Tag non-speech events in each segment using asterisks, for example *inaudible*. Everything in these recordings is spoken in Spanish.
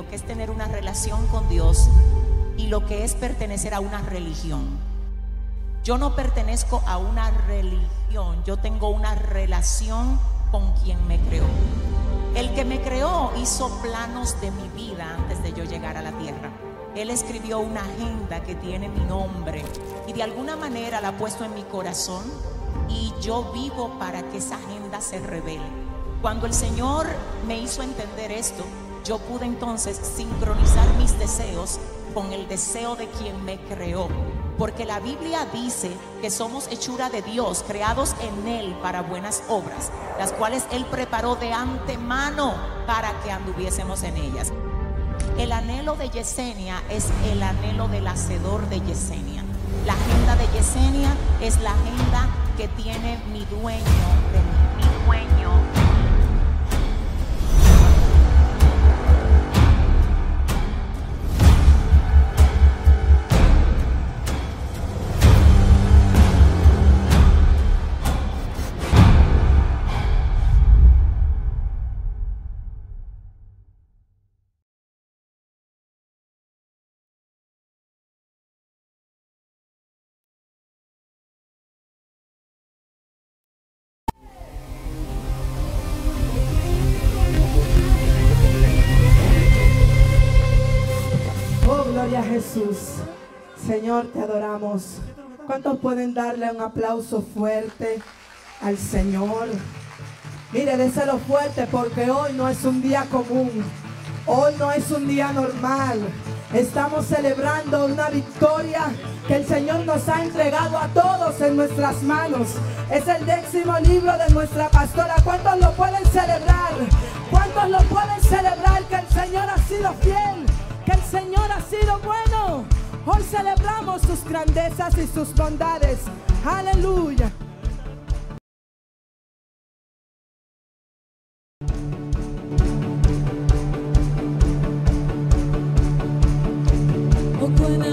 lo que es tener una relación con Dios y lo que es pertenecer a una religión. Yo no pertenezco a una religión, yo tengo una relación con quien me creó. El que me creó hizo planos de mi vida antes de yo llegar a la tierra. Él escribió una agenda que tiene mi nombre y de alguna manera la ha puesto en mi corazón y yo vivo para que esa agenda se revele. Cuando el Señor me hizo entender esto, yo pude entonces sincronizar mis deseos con el deseo de quien me creó. Porque la Biblia dice que somos hechura de Dios, creados en Él para buenas obras, las cuales Él preparó de antemano para que anduviésemos en ellas. El anhelo de Yesenia es el anhelo del hacedor de Yesenia. La agenda de Yesenia es la agenda que tiene mi dueño de mi Señor, te adoramos. ¿Cuántos pueden darle un aplauso fuerte al Señor? Mire, déselo fuerte porque hoy no es un día común. Hoy no es un día normal. Estamos celebrando una victoria que el Señor nos ha entregado a todos en nuestras manos. Es el décimo libro de nuestra pastora. ¿Cuántos lo pueden celebrar? ¿Cuántos lo pueden celebrar que el Señor ha sido fiel? el Señor ha sido bueno. Hoy celebramos sus grandezas y sus bondades. Aleluya. Vamos a ver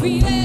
qué ha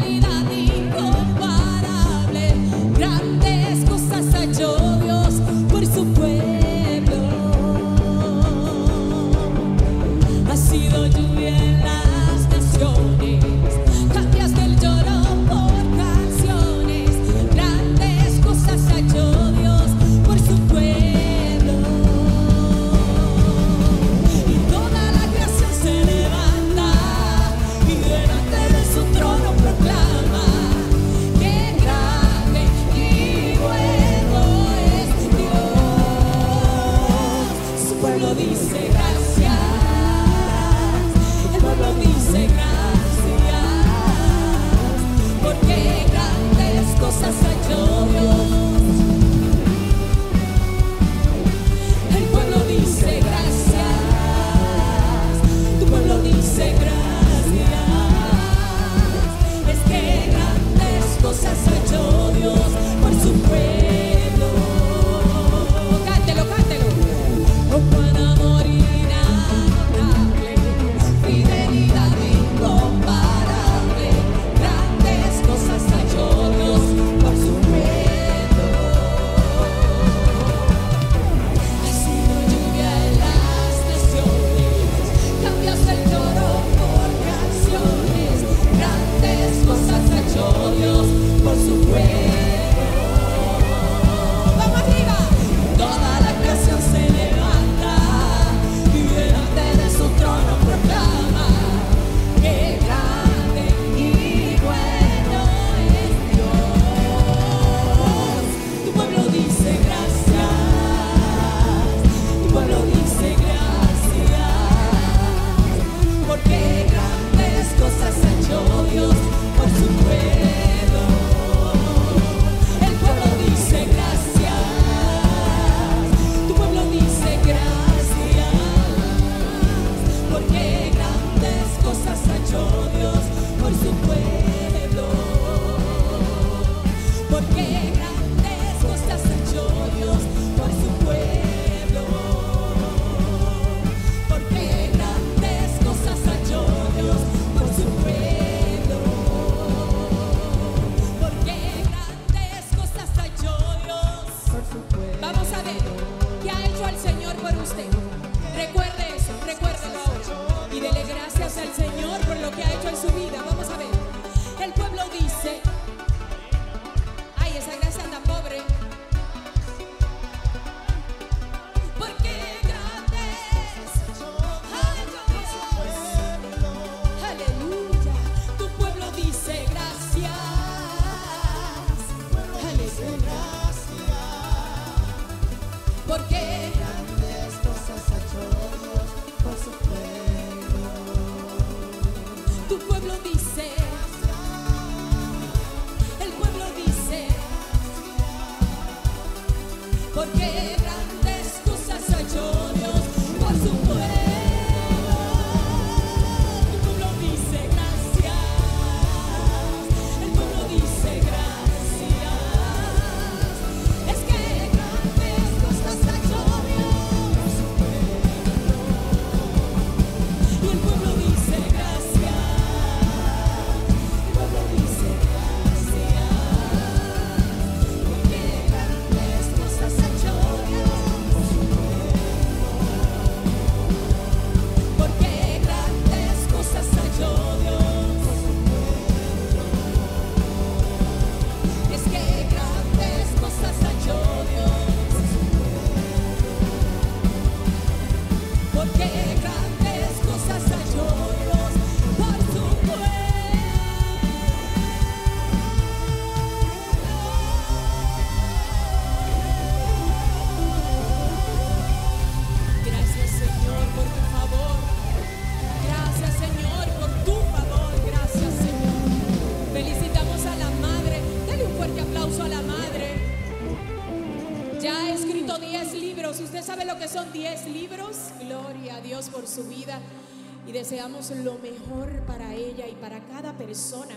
deseamos lo mejor para ella y para cada persona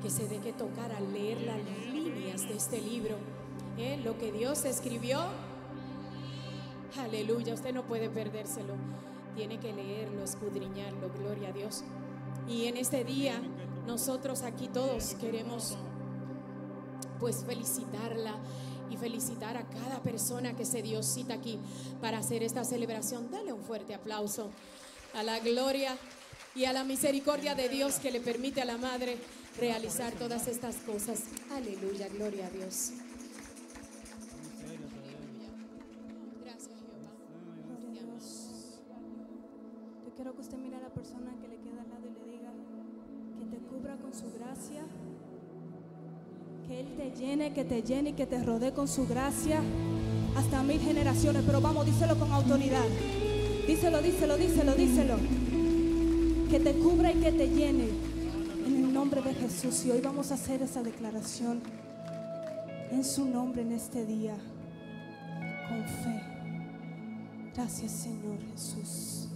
que se deje tocar al leer las líneas de este libro. ¿Eh? Lo que Dios escribió. Aleluya, usted no puede perdérselo. Tiene que leerlo, escudriñarlo. Gloria a Dios. Y en este día, nosotros aquí todos queremos pues felicitarla y felicitar a cada persona que se dio cita aquí para hacer esta celebración. Dale un fuerte aplauso a la gloria y a la misericordia de Dios que le permite a la Madre realizar todas estas cosas. Aleluya, gloria a Dios. Gracias, Jehová. Yo quiero que usted mire a la persona que le queda al lado y le diga que te cubra con su gracia, que Él te llene, que te llene y que te rodee con su gracia hasta mil generaciones. Pero vamos, díselo con autoridad. Díselo, díselo, díselo, díselo. Que te cubra y que te llene en el nombre de Jesús. Y hoy vamos a hacer esa declaración en su nombre en este día, con fe. Gracias Señor Jesús.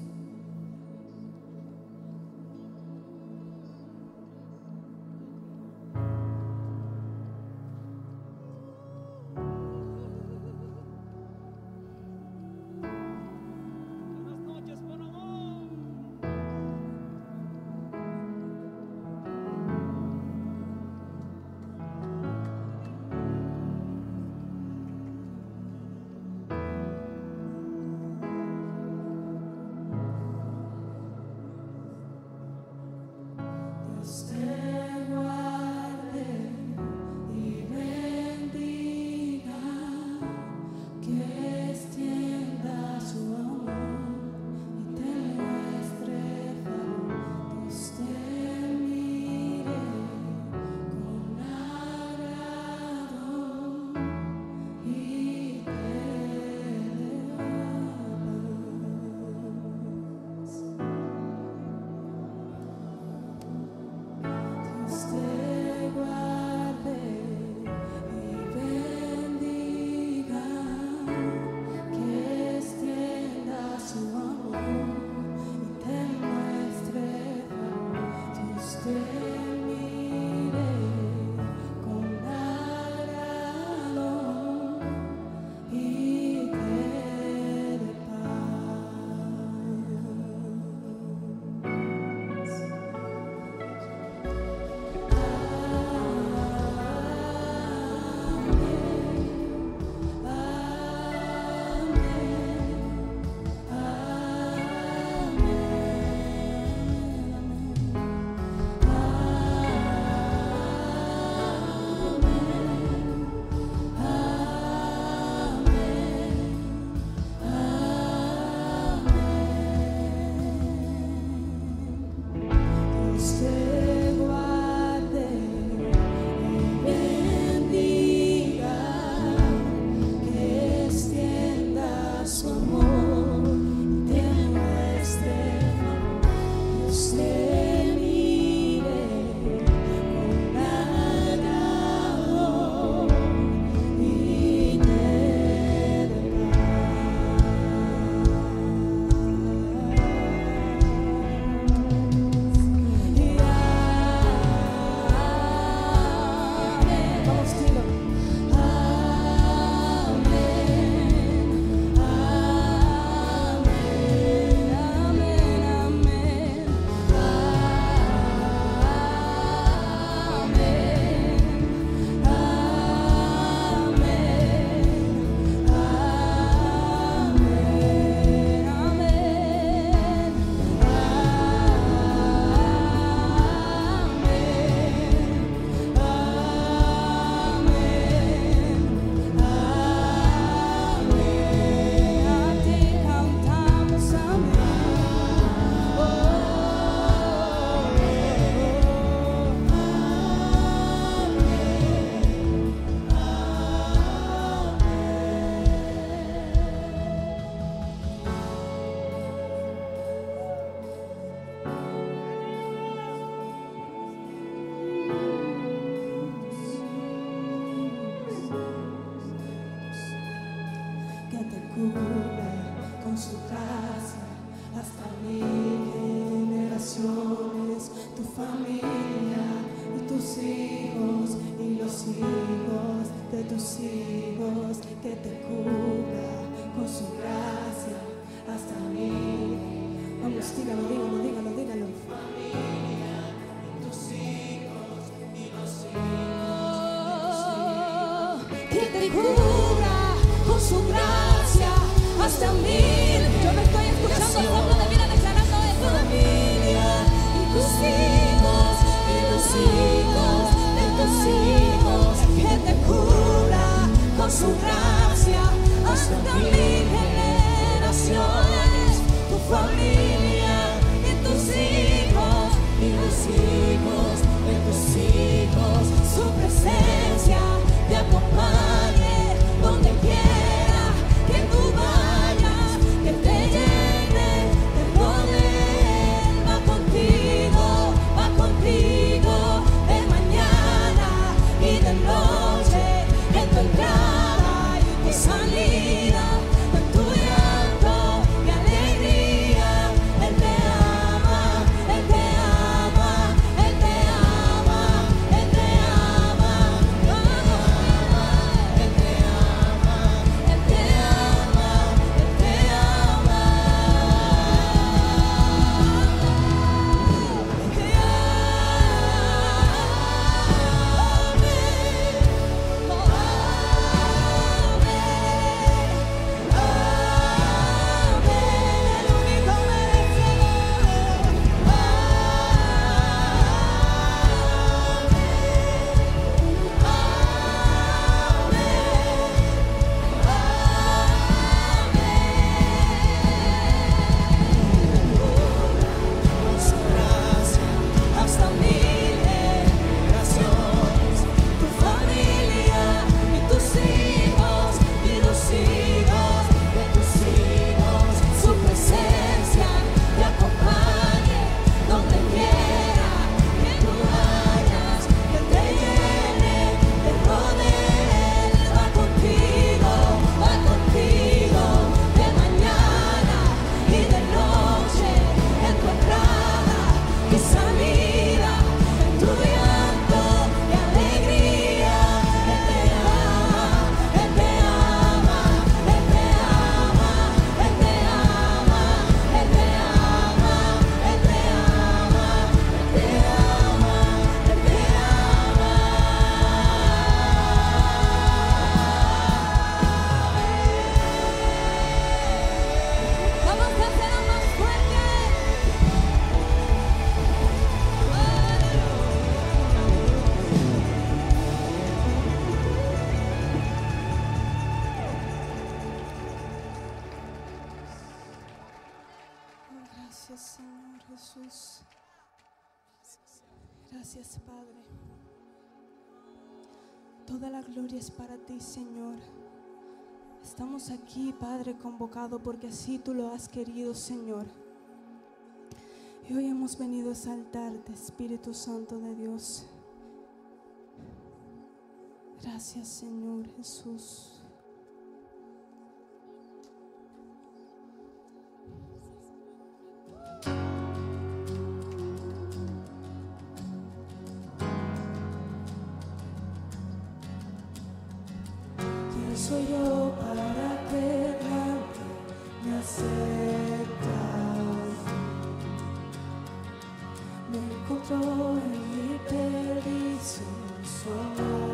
the Lord. estamos aquí, Padre, convocado porque así tú lo has querido, Señor. Y hoy hemos venido a exaltarte, Espíritu Santo de Dios. Gracias, Señor Jesús. Gracias. soy yo para que nadie me acepta Me encontró en mi perdición su amor.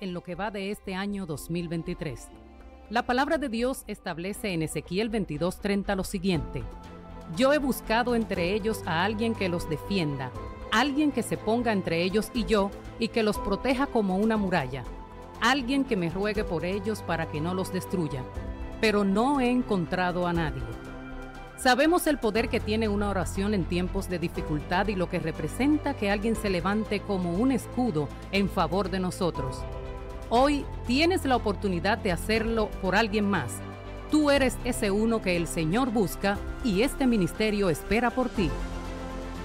En lo que va de este año 2023. La palabra de Dios establece en Ezequiel 22:30 lo siguiente: Yo he buscado entre ellos a alguien que los defienda, alguien que se ponga entre ellos y yo y que los proteja como una muralla, alguien que me ruegue por ellos para que no los destruya. Pero no he encontrado a nadie. Sabemos el poder que tiene una oración en tiempos de dificultad y lo que representa que alguien se levante como un escudo en favor de nosotros. Hoy tienes la oportunidad de hacerlo por alguien más. Tú eres ese uno que el Señor busca y este ministerio espera por ti.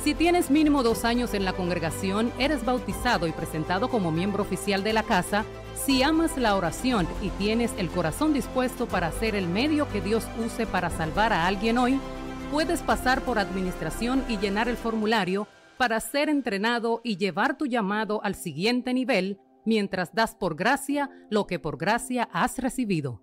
Si tienes mínimo dos años en la congregación, eres bautizado y presentado como miembro oficial de la casa, si amas la oración y tienes el corazón dispuesto para ser el medio que Dios use para salvar a alguien hoy, puedes pasar por administración y llenar el formulario para ser entrenado y llevar tu llamado al siguiente nivel mientras das por gracia lo que por gracia has recibido.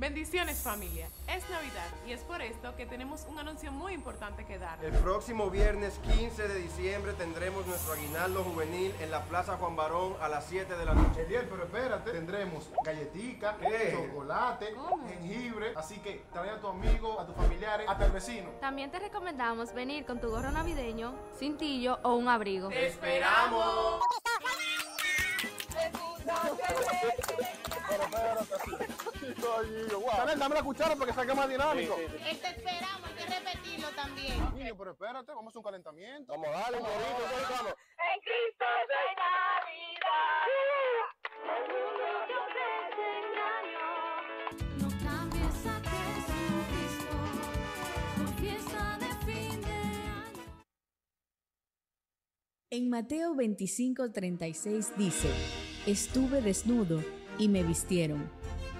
Bendiciones familia, es Navidad y es por esto que tenemos un anuncio muy importante que dar. El próximo viernes 15 de diciembre tendremos nuestro aguinaldo juvenil en la Plaza Juan Barón a las 7 de la noche. Eliel, pero espérate, tendremos galletica, ¿Qué? chocolate, jengibre, así que trae a tu amigo, a tus familiares, hasta el vecino. También te recomendamos venir con tu gorro navideño, cintillo o un abrigo. esperamos! Chanel, dame la cuchara para que salga más dinámico. Te esperamos, hay que repetirlo también. Niño, pero espérate, vamos a hacer un calentamiento. Vamos a darle un poquito, vamos. En Cristo soy Navidad. No cambies a por fiesta de fin de En Mateo 25:36 dice, estuve desnudo y me vistieron.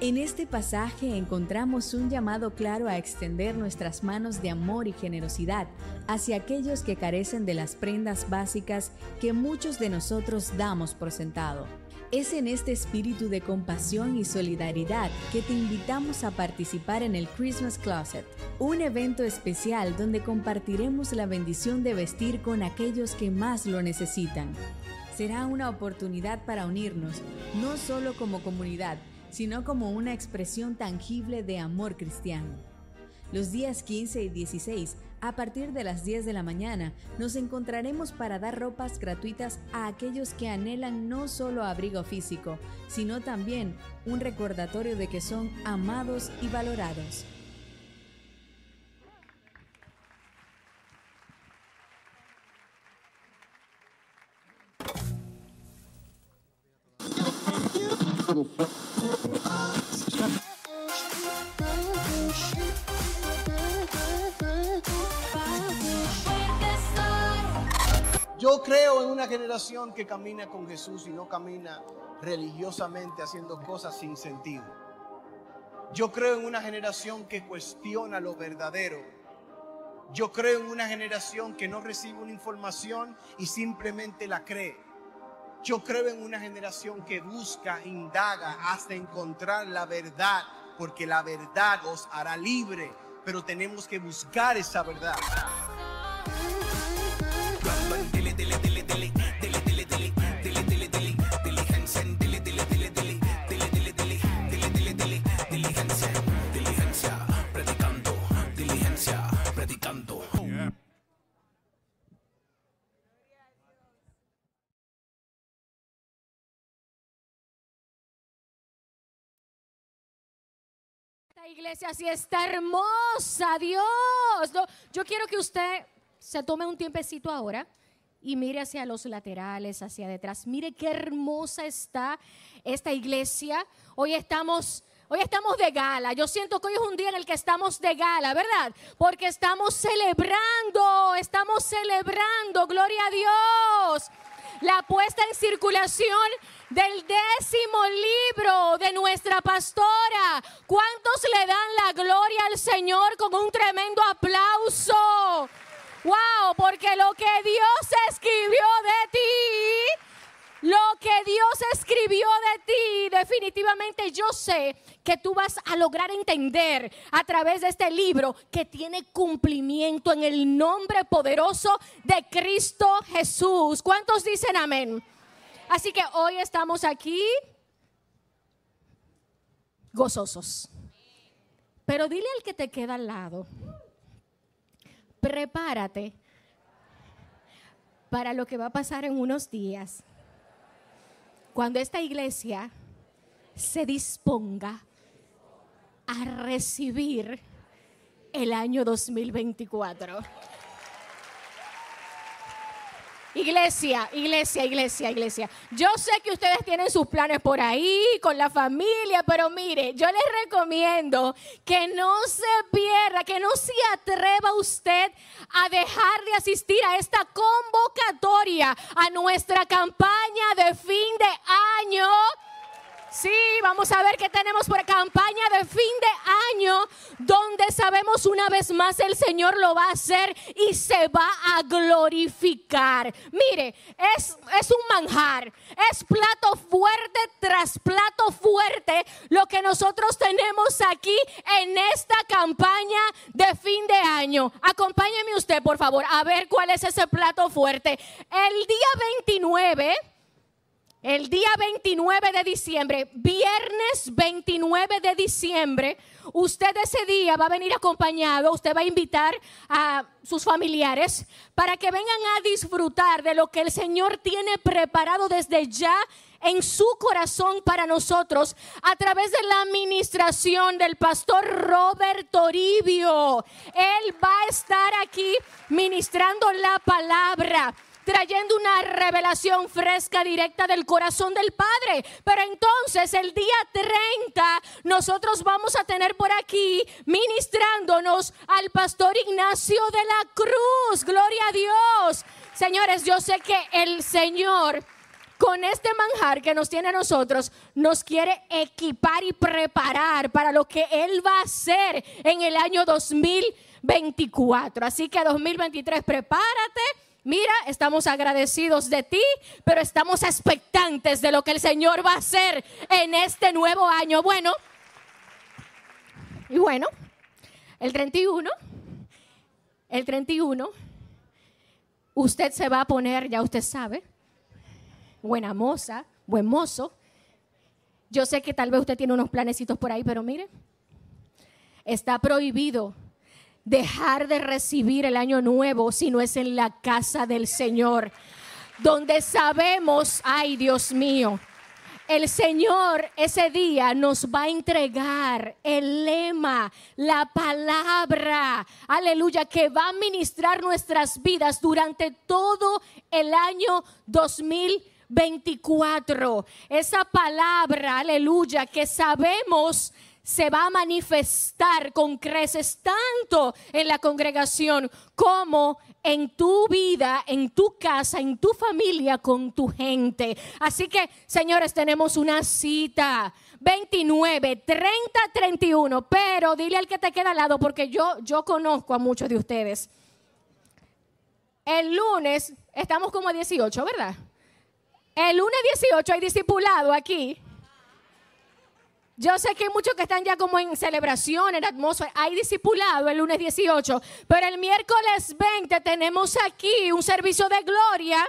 En este pasaje encontramos un llamado claro a extender nuestras manos de amor y generosidad hacia aquellos que carecen de las prendas básicas que muchos de nosotros damos por sentado. Es en este espíritu de compasión y solidaridad que te invitamos a participar en el Christmas Closet, un evento especial donde compartiremos la bendición de vestir con aquellos que más lo necesitan. Será una oportunidad para unirnos, no solo como comunidad, sino como una expresión tangible de amor cristiano. Los días 15 y 16, a partir de las 10 de la mañana, nos encontraremos para dar ropas gratuitas a aquellos que anhelan no solo abrigo físico, sino también un recordatorio de que son amados y valorados. Yo creo en una generación que camina con Jesús y no camina religiosamente haciendo cosas sin sentido. Yo creo en una generación que cuestiona lo verdadero. Yo creo en una generación que no recibe una información y simplemente la cree. Yo creo en una generación que busca, indaga hasta encontrar la verdad, porque la verdad os hará libre, pero tenemos que buscar esa verdad. Iglesia sí está hermosa, Dios. Yo quiero que usted se tome un tiempecito ahora y mire hacia los laterales, hacia detrás. Mire qué hermosa está esta iglesia. Hoy estamos, hoy estamos de gala. Yo siento que hoy es un día en el que estamos de gala, ¿verdad? Porque estamos celebrando, estamos celebrando, gloria a Dios. La puesta en circulación del décimo libro de nuestra pastora. ¿Cuántos le dan la gloria al Señor con un tremendo aplauso? Wow, porque lo que Dios escribió de ti, lo que Dios escribió de ti, definitivamente yo sé que tú vas a lograr entender a través de este libro que tiene cumplimiento en el nombre poderoso de Cristo Jesús. ¿Cuántos dicen amén? Así que hoy estamos aquí gozosos. Pero dile al que te queda al lado, prepárate para lo que va a pasar en unos días. Cuando esta iglesia se disponga a recibir el año 2024. Iglesia, iglesia, iglesia, iglesia. Yo sé que ustedes tienen sus planes por ahí, con la familia, pero mire, yo les recomiendo que no se pierda, que no se atreva usted a dejar de asistir a esta convocatoria, a nuestra campaña de fin de año. Sí, vamos a ver qué tenemos por campaña de fin de año, donde sabemos una vez más el Señor lo va a hacer y se va a glorificar. Mire, es, es un manjar, es plato fuerte tras plato fuerte lo que nosotros tenemos aquí en esta campaña de fin de año. Acompáñeme usted, por favor, a ver cuál es ese plato fuerte. El día 29 el día 29 de diciembre, viernes 29 de diciembre, usted ese día va a venir acompañado, usted va a invitar a sus familiares para que vengan a disfrutar de lo que el Señor tiene preparado desde ya en su corazón para nosotros a través de la administración del pastor Robert Toribio. Él va a estar aquí ministrando la palabra trayendo una revelación fresca directa del corazón del Padre. Pero entonces el día 30 nosotros vamos a tener por aquí ministrándonos al pastor Ignacio de la Cruz. Gloria a Dios. Señores, yo sé que el Señor con este manjar que nos tiene a nosotros, nos quiere equipar y preparar para lo que Él va a hacer en el año 2024. Así que 2023, prepárate. Mira, estamos agradecidos de ti, pero estamos expectantes de lo que el Señor va a hacer en este nuevo año. Bueno, y bueno, el 31, el 31, usted se va a poner, ya usted sabe, buena moza, buen mozo. Yo sé que tal vez usted tiene unos planecitos por ahí, pero mire, está prohibido dejar de recibir el año nuevo si no es en la casa del Señor, donde sabemos, ay Dios mío, el Señor ese día nos va a entregar el lema, la palabra, aleluya, que va a ministrar nuestras vidas durante todo el año 2024. Esa palabra, aleluya, que sabemos se va a manifestar con creces tanto en la congregación como en tu vida, en tu casa, en tu familia, con tu gente. Así que, señores, tenemos una cita. 29, 30, 31. Pero dile al que te queda al lado, porque yo, yo conozco a muchos de ustedes. El lunes, estamos como 18, ¿verdad? El lunes 18 hay discipulado aquí. Yo sé que hay muchos que están ya como en celebración, en atmósfera. Hay discipulado el lunes 18, pero el miércoles 20 tenemos aquí un servicio de gloria.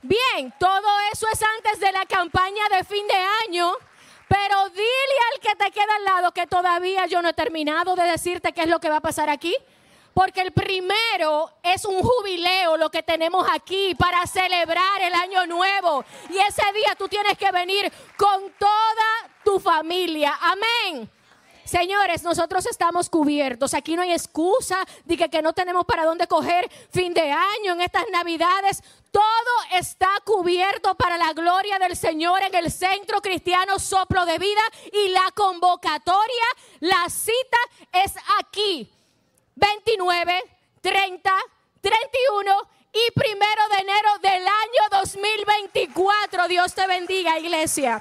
Bien, todo eso es antes de la campaña de fin de año. Pero dile al que te queda al lado que todavía yo no he terminado de decirte qué es lo que va a pasar aquí. Porque el primero es un jubileo, lo que tenemos aquí para celebrar el año nuevo. Y ese día tú tienes que venir con toda tu familia. Amén. Señores, nosotros estamos cubiertos. Aquí no hay excusa de que, no tenemos para dónde coger fin de año en estas navidades. Todo está cubierto para la gloria del Señor en el Centro Cristiano Soplo de Vida. Y la convocatoria, la cita es aquí. 29, 30, 31 y primero de enero del año 2024. Dios te bendiga, iglesia.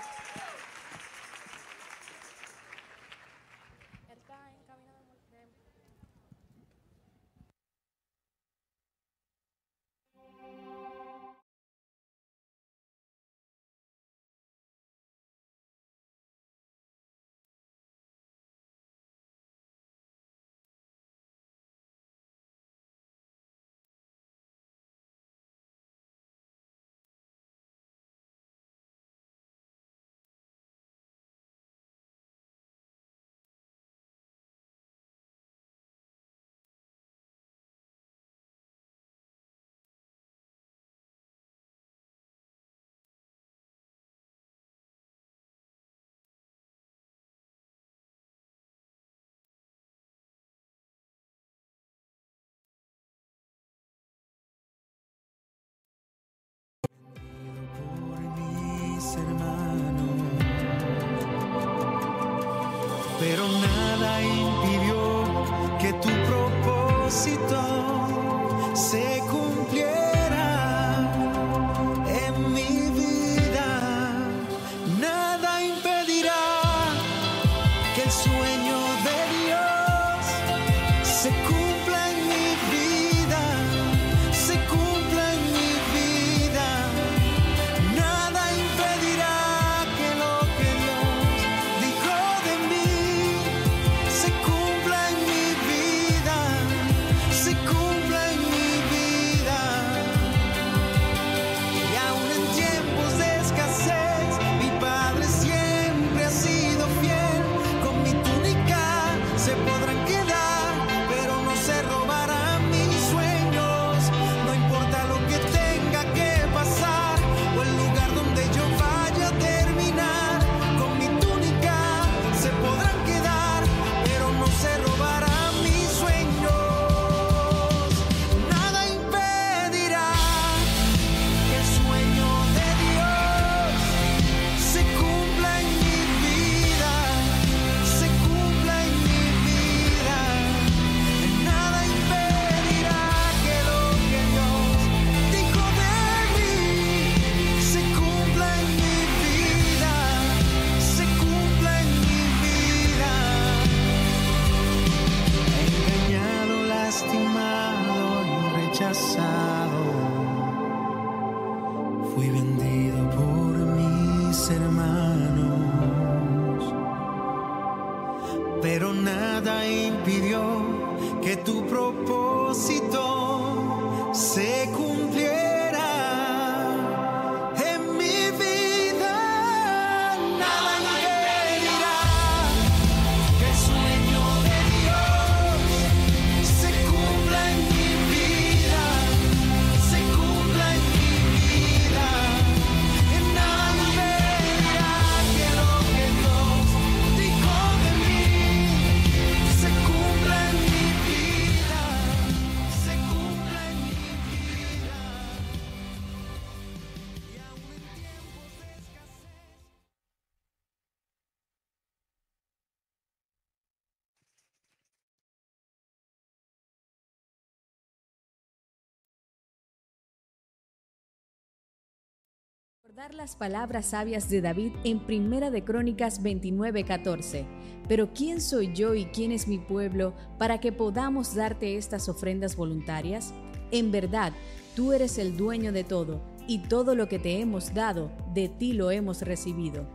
Recordar las palabras sabias de David en Primera de Crónicas 29:14. Pero ¿quién soy yo y quién es mi pueblo para que podamos darte estas ofrendas voluntarias? En verdad, tú eres el dueño de todo, y todo lo que te hemos dado, de ti lo hemos recibido.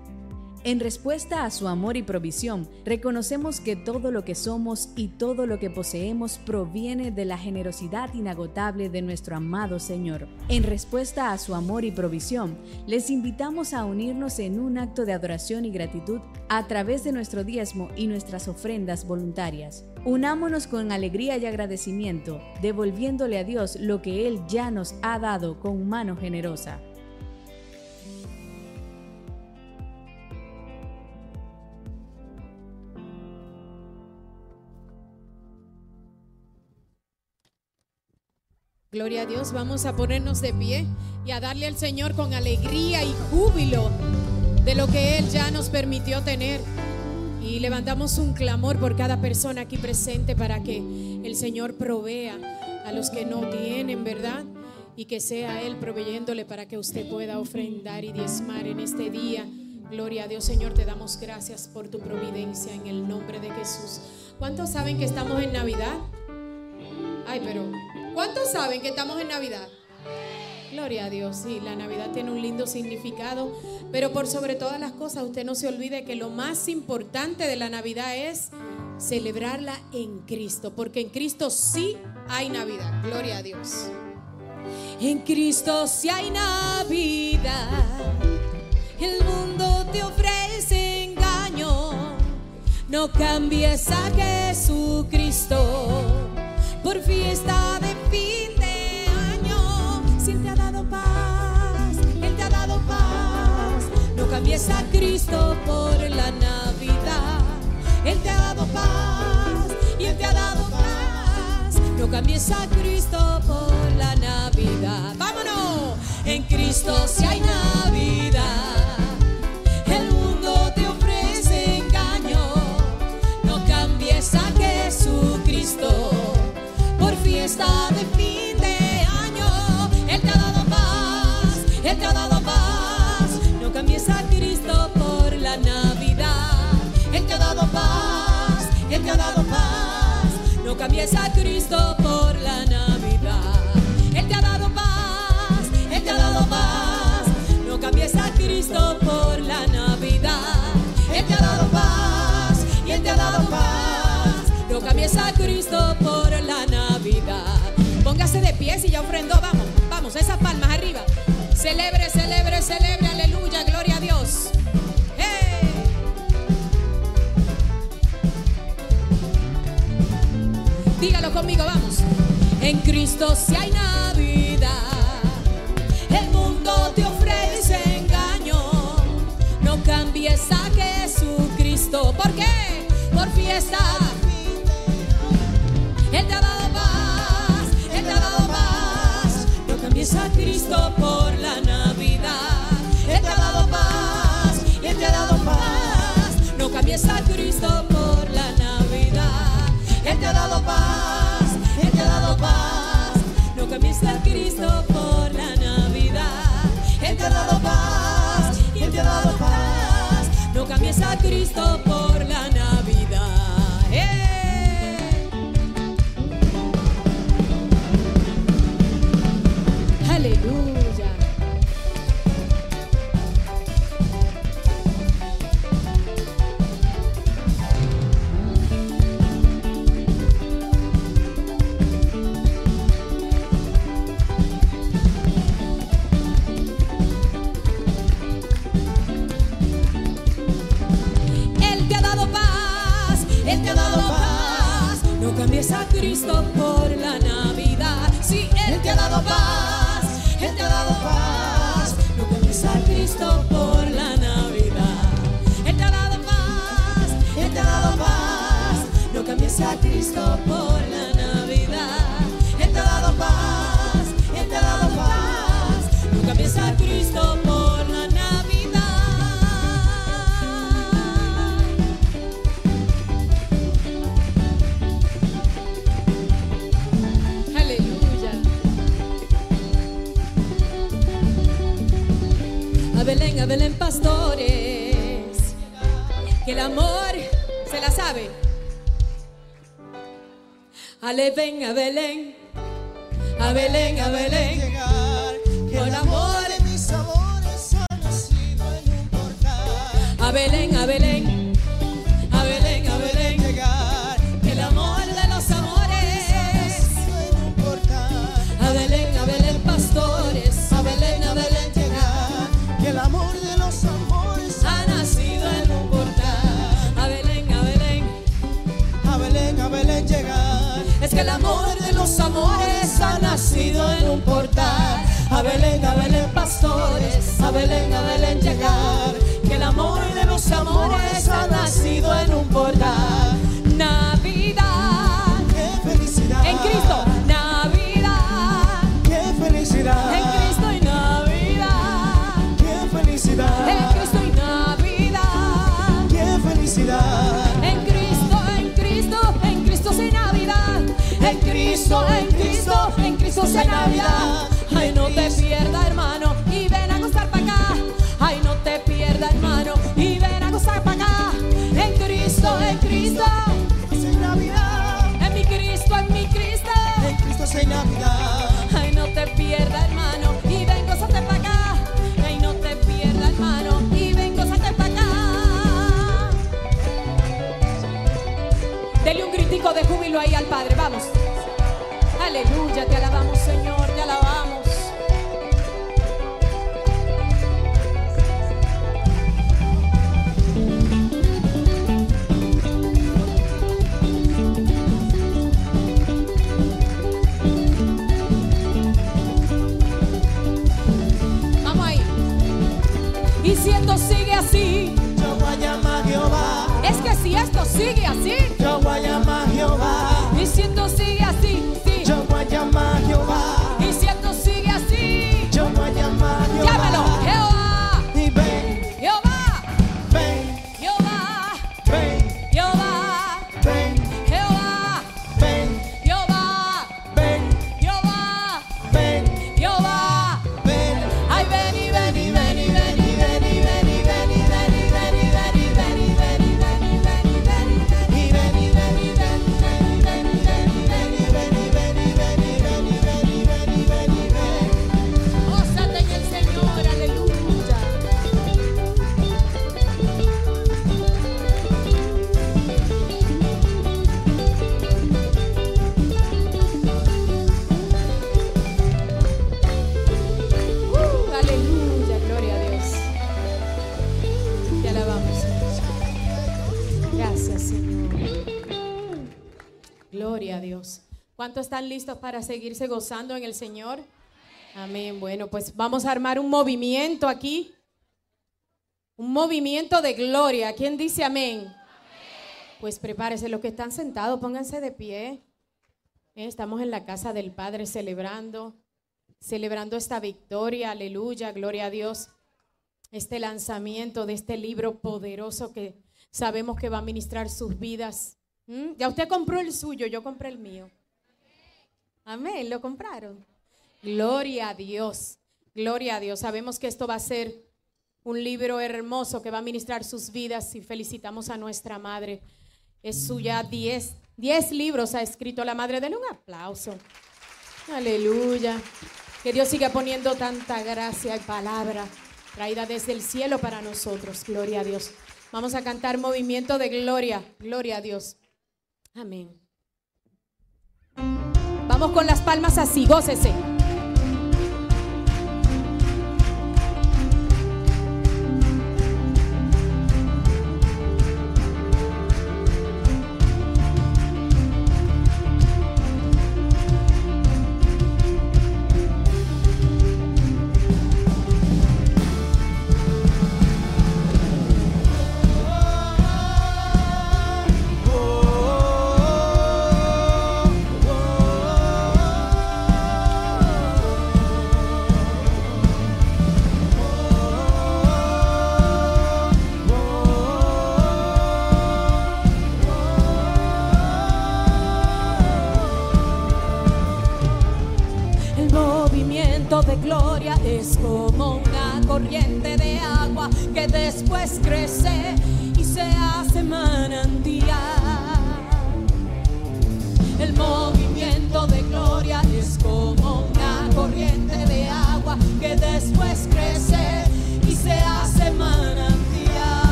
En respuesta a su amor y provisión, reconocemos que todo lo que somos y todo lo que poseemos proviene de la generosidad inagotable de nuestro amado Señor. En respuesta a su amor y provisión, les invitamos a unirnos en un acto de adoración y gratitud a través de nuestro diezmo y nuestras ofrendas voluntarias. Unámonos con alegría y agradecimiento, devolviéndole a Dios lo que Él ya nos ha dado con mano generosa. Gloria a Dios, vamos a ponernos de pie y a darle al Señor con alegría y júbilo de lo que Él ya nos permitió tener. Y levantamos un clamor por cada persona aquí presente para que el Señor provea a los que no tienen, ¿verdad? Y que sea Él proveyéndole para que usted pueda ofrendar y diezmar en este día. Gloria a Dios, Señor, te damos gracias por tu providencia en el nombre de Jesús. ¿Cuántos saben que estamos en Navidad? Ay, pero ¿cuántos saben que estamos en Navidad? Gloria a Dios, sí, la Navidad tiene un lindo significado, pero por sobre todas las cosas usted no se olvide que lo más importante de la Navidad es celebrarla en Cristo, porque en Cristo sí hay Navidad. Gloria a Dios. En Cristo sí hay Navidad. El mundo te ofrece engaño. No cambies a Jesucristo por fiesta de cambies a Cristo por la Navidad. Él te ha dado paz y Él te ha dado paz. No cambies a Cristo por la Navidad. ¡Vámonos! En Cristo si hay Navidad. El mundo te ofrece engaño. No cambies a Jesucristo por fiesta de cambies a Cristo por la Navidad. Él te ha dado paz, Él te ha dado paz. No cambies a Cristo por la Navidad. Él te ha dado paz y Él te ha dado paz. No cambies a Cristo por la Navidad. Póngase de pie si ya ofrendó. Vamos, vamos, esas palmas arriba. Celebre, celebre, celebre. Aleluya, gloria a Dios. Dígalo conmigo, vamos. En Cristo si hay Navidad. El mundo te ofrece engaño. No cambies a Jesucristo. ¿Por qué? Por fiesta. Él te ha dado paz. Él te ha dado paz. No cambies a Cristo por la Navidad. Él te ha dado paz. Él te ha dado paz. No cambies a Cristo por. Él te ha dado paz. Él te ha dado paz. No cambies a Cristo por la Navidad. Él te ha dado paz. Él te ha dado paz. No cambies a Cristo por cambies a Cristo por la Navidad. Si Él te ha dado paz, Él te ha dado paz. No cambies a Cristo por la Navidad. Él te ha dado paz, Él te ha dado paz. No cambies a Cristo por A Belén, a Belén, pastores. Que el amor se la sabe. Ale, ven a Belén. A Belén, a Belén. Con el amor de mis amores ha nacido en un portal. A Belén, a Belén. Amor de los amores ha nacido en un portal. A Belén, a Belén, pastores. A Belén, a Belén, llegar. Que el amor de los amores ha nacido en un portal. Cristo, en Cristo, en Cristo sin Navidad. Ay, no te pierdas, hermano, y ven a gozar para acá. Ay, no te pierdas, hermano, y ven a gozar para acá. En Cristo, en Cristo, Navidad. En mi Cristo, en mi Cristo. En Cristo sin Navidad. Ay, no te pierdas, hermano, y ven, gózate para acá. Ay, no te pierdas, hermano, y ven, gózate para acá. Dele un gritico de júbilo ahí al Padre, vamos. Aleluya, te alabamos, ¿Cuántos están listos para seguirse gozando en el Señor? Amén. Bueno, pues vamos a armar un movimiento aquí. Un movimiento de gloria. ¿Quién dice amén? Pues prepárese, los que están sentados, pónganse de pie. Eh, Estamos en la casa del Padre celebrando, celebrando esta victoria, aleluya, gloria a Dios. Este lanzamiento de este libro poderoso que sabemos que va a ministrar sus vidas. ¿Mm? Ya usted compró el suyo, yo compré el mío. Amén, lo compraron. Gloria a Dios, gloria a Dios. Sabemos que esto va a ser un libro hermoso que va a ministrar sus vidas y felicitamos a nuestra madre. Es suya 10 10 libros ha escrito la madre. Denle un aplauso. Aleluya. Que Dios siga poniendo tanta gracia y palabra traída desde el cielo para nosotros. Gloria a Dios. Vamos a cantar movimiento de gloria. Gloria a Dios. Amén. Con las palmas así, gócese.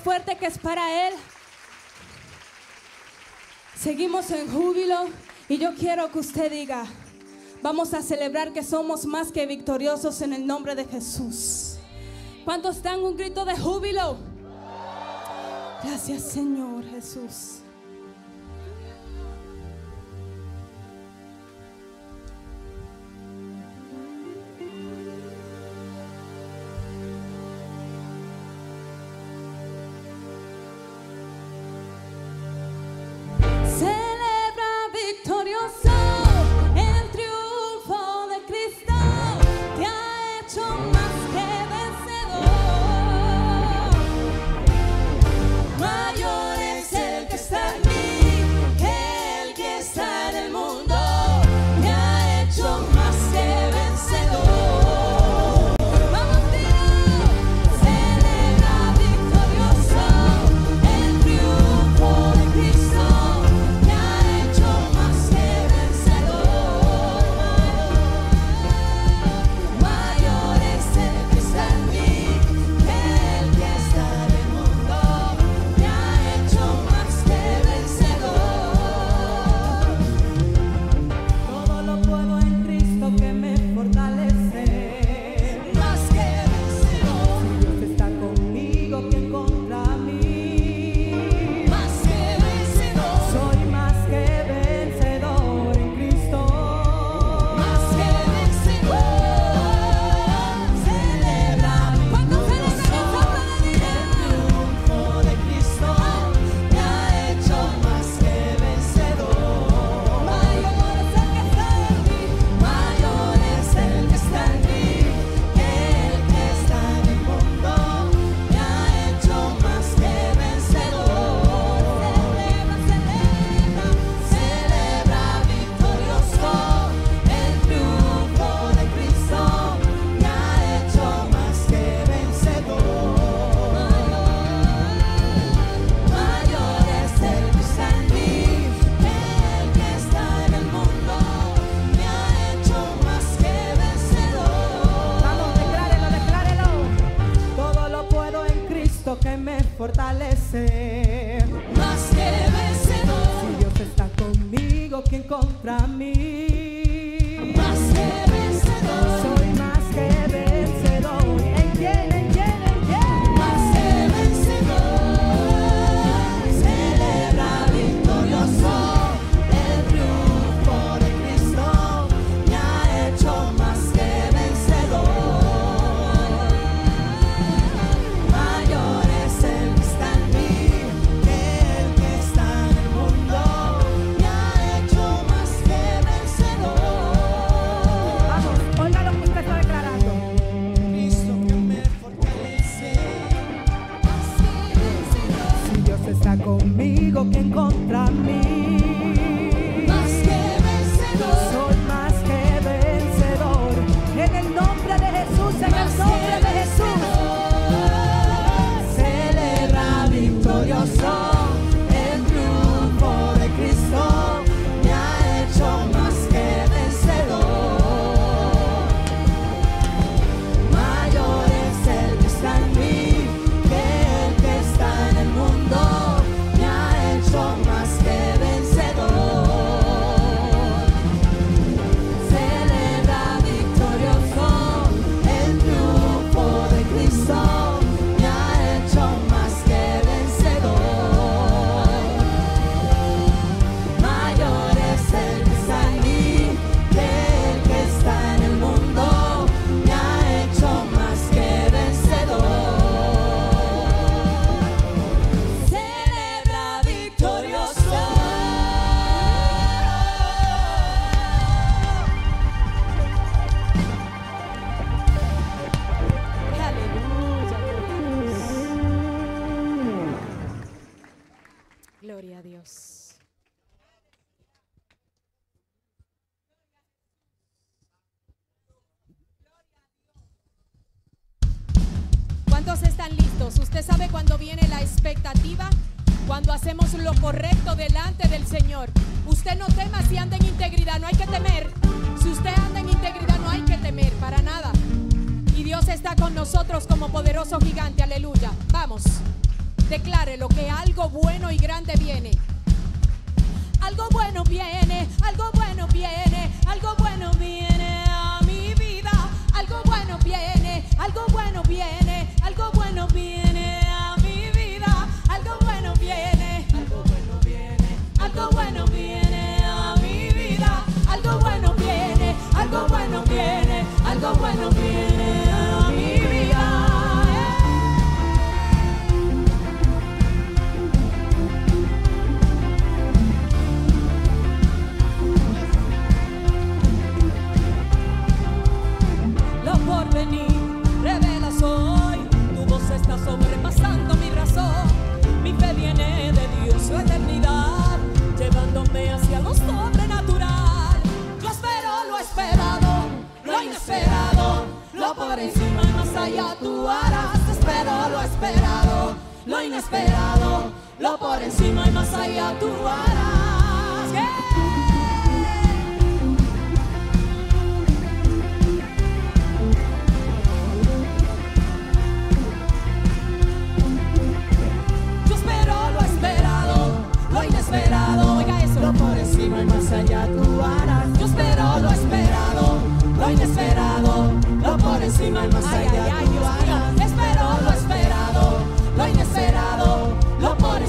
fuerte que es para Él. Seguimos en júbilo y yo quiero que usted diga, vamos a celebrar que somos más que victoriosos en el nombre de Jesús. ¿Cuántos dan un grito de júbilo? Gracias Señor Jesús.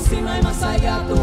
Mas Simai Masayatu.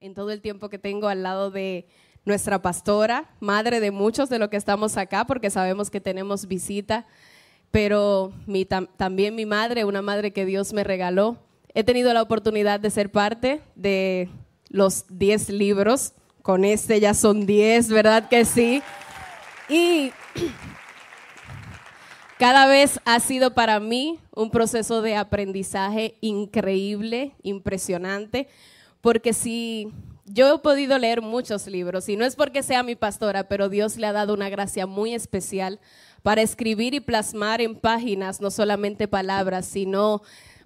En todo el tiempo que tengo al lado de nuestra pastora, madre de muchos de los que estamos acá, porque sabemos que tenemos visita, pero mi, tam- también mi madre, una madre que Dios me regaló. He tenido la oportunidad de ser parte de los 10 libros, con este ya son 10, ¿verdad que sí? Y *clears throat* cada vez ha sido para mí un proceso de aprendizaje increíble, impresionante, porque si yo he podido leer muchos libros, y no es porque sea mi pastora, pero Dios le ha dado una gracia muy especial para escribir y plasmar en páginas no solamente palabras, sino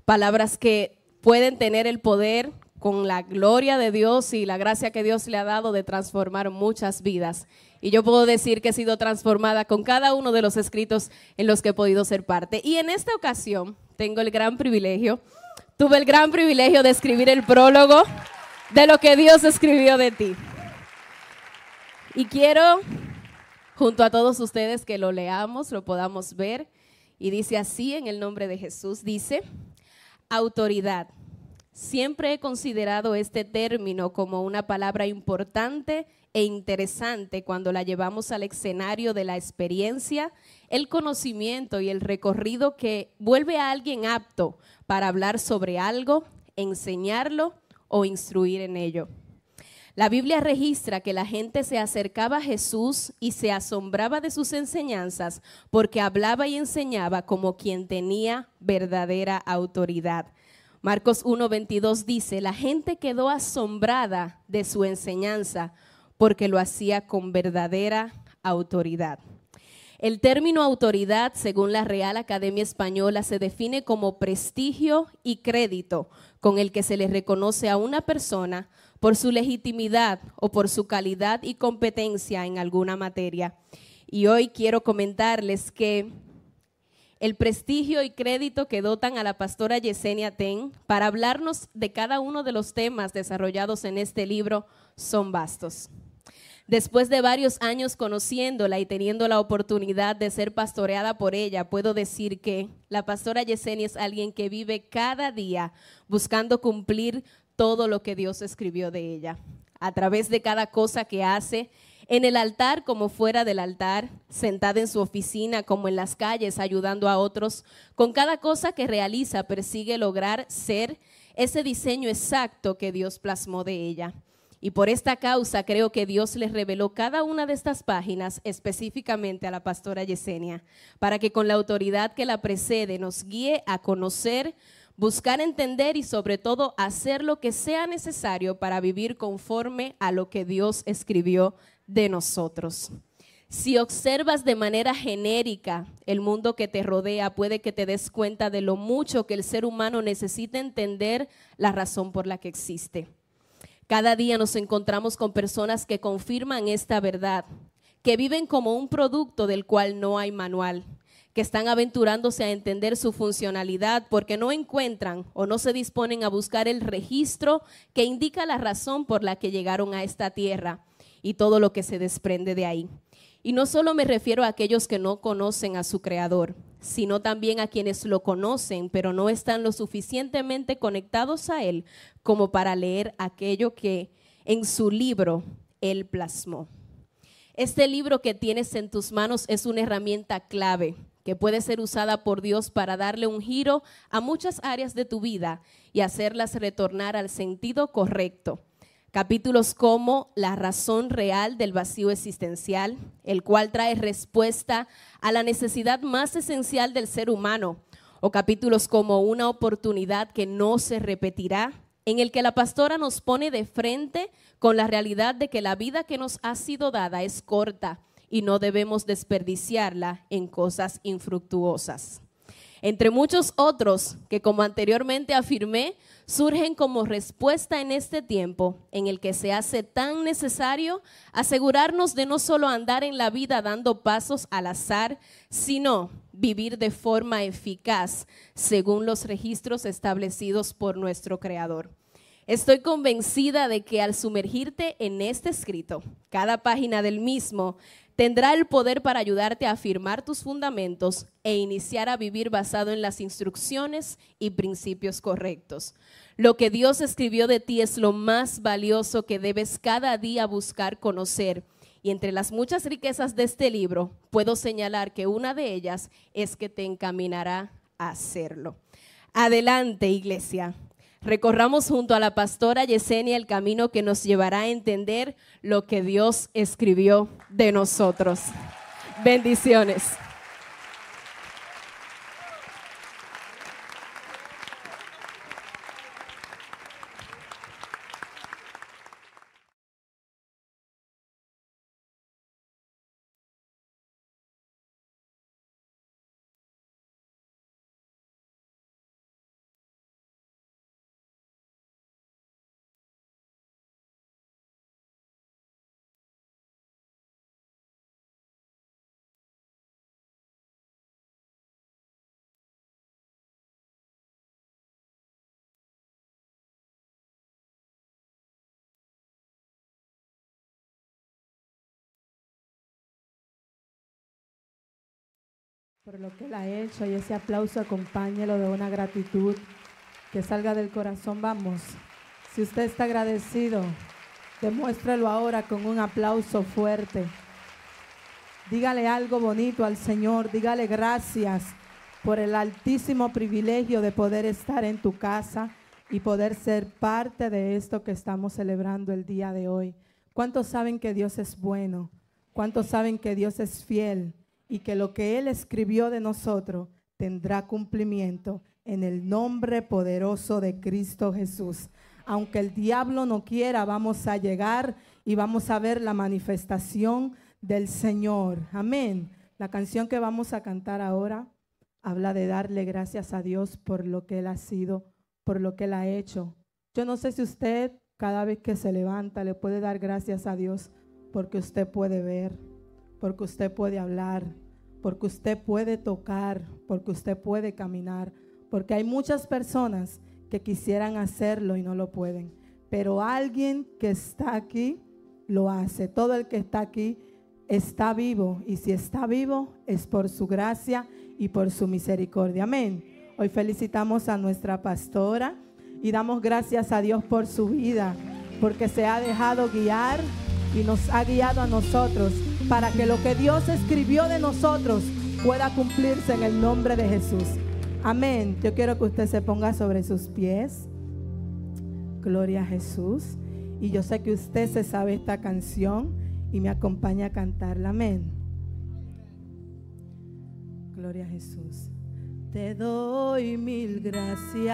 palabras que pueden tener el poder con la gloria de Dios y la gracia que Dios le ha dado de transformar muchas vidas. Y yo puedo decir que he sido transformada con cada uno de los escritos en los que he podido ser parte. Y en esta ocasión tengo el gran privilegio, tuve el gran privilegio de escribir el prólogo de lo que Dios escribió de ti. Y quiero, junto a todos ustedes, que lo leamos, lo podamos ver. Y dice así en el nombre de Jesús, dice, autoridad. Siempre he considerado este término como una palabra importante e interesante cuando la llevamos al escenario de la experiencia, el conocimiento y el recorrido que vuelve a alguien apto para hablar sobre algo, enseñarlo o instruir en ello. La Biblia registra que la gente se acercaba a Jesús y se asombraba de sus enseñanzas porque hablaba y enseñaba como quien tenía verdadera autoridad. Marcos 1:22 dice, la gente quedó asombrada de su enseñanza porque lo hacía con verdadera autoridad. El término autoridad, según la Real Academia Española, se define como prestigio y crédito con el que se le reconoce a una persona por su legitimidad o por su calidad y competencia en alguna materia. Y hoy quiero comentarles que el prestigio y crédito que dotan a la pastora Yesenia Ten para hablarnos de cada uno de los temas desarrollados en este libro son vastos. Después de varios años conociéndola y teniendo la oportunidad de ser pastoreada por ella, puedo decir que la pastora Yesenia es alguien que vive cada día buscando cumplir todo lo que Dios escribió de ella. A través de cada cosa que hace, en el altar como fuera del altar, sentada en su oficina como en las calles ayudando a otros, con cada cosa que realiza persigue lograr ser ese diseño exacto que Dios plasmó de ella. Y por esta causa creo que Dios les reveló cada una de estas páginas específicamente a la pastora Yesenia, para que con la autoridad que la precede nos guíe a conocer, buscar entender y sobre todo hacer lo que sea necesario para vivir conforme a lo que Dios escribió de nosotros. Si observas de manera genérica el mundo que te rodea, puede que te des cuenta de lo mucho que el ser humano necesita entender la razón por la que existe. Cada día nos encontramos con personas que confirman esta verdad, que viven como un producto del cual no hay manual, que están aventurándose a entender su funcionalidad porque no encuentran o no se disponen a buscar el registro que indica la razón por la que llegaron a esta tierra y todo lo que se desprende de ahí. Y no solo me refiero a aquellos que no conocen a su creador, sino también a quienes lo conocen, pero no están lo suficientemente conectados a él como para leer aquello que en su libro él plasmó. Este libro que tienes en tus manos es una herramienta clave que puede ser usada por Dios para darle un giro a muchas áreas de tu vida y hacerlas retornar al sentido correcto. Capítulos como La razón real del vacío existencial, el cual trae respuesta a la necesidad más esencial del ser humano, o capítulos como Una oportunidad que no se repetirá, en el que la pastora nos pone de frente con la realidad de que la vida que nos ha sido dada es corta y no debemos desperdiciarla en cosas infructuosas. Entre muchos otros que, como anteriormente afirmé, surgen como respuesta en este tiempo en el que se hace tan necesario asegurarnos de no solo andar en la vida dando pasos al azar, sino vivir de forma eficaz según los registros establecidos por nuestro Creador. Estoy convencida de que al sumergirte en este escrito, cada página del mismo tendrá el poder para ayudarte a afirmar tus fundamentos e iniciar a vivir basado en las instrucciones y principios correctos. Lo que Dios escribió de ti es lo más valioso que debes cada día buscar conocer. Y entre las muchas riquezas de este libro, puedo señalar que una de ellas es que te encaminará a hacerlo. Adelante, iglesia. Recorramos junto a la pastora Yesenia el camino que nos llevará a entender lo que Dios escribió de nosotros. Bendiciones. Por lo que él ha hecho y ese aplauso acompáñelo de una gratitud que salga del corazón. Vamos, si usted está agradecido, demuéstralo ahora con un aplauso fuerte. Dígale algo bonito al Señor, dígale gracias por el altísimo privilegio de poder estar en tu casa y poder ser parte de esto que estamos celebrando el día de hoy. ¿Cuántos saben que Dios es bueno? ¿Cuántos saben que Dios es fiel? Y que lo que Él escribió de nosotros tendrá cumplimiento en el nombre poderoso de Cristo Jesús. Aunque el diablo no quiera, vamos a llegar y vamos a ver la manifestación del Señor. Amén. La canción que vamos a cantar ahora habla de darle gracias a Dios por lo que Él ha sido, por lo que Él ha hecho. Yo no sé si usted cada vez que se levanta le puede dar gracias a Dios porque usted puede ver porque usted puede hablar, porque usted puede tocar, porque usted puede caminar, porque hay muchas personas que quisieran hacerlo y no lo pueden, pero alguien que está aquí lo hace. Todo el que está aquí está vivo y si está vivo es por su gracia y por su misericordia. Amén. Hoy felicitamos a nuestra pastora y damos gracias a Dios por su vida, porque se ha dejado guiar y nos ha guiado a nosotros para que lo que Dios escribió de nosotros pueda cumplirse en el nombre de Jesús. Amén. Yo quiero que usted se ponga sobre sus pies. Gloria a Jesús. Y yo sé que usted se sabe esta canción y me acompaña a cantarla. Amén. Gloria a Jesús. Te doy mil gracias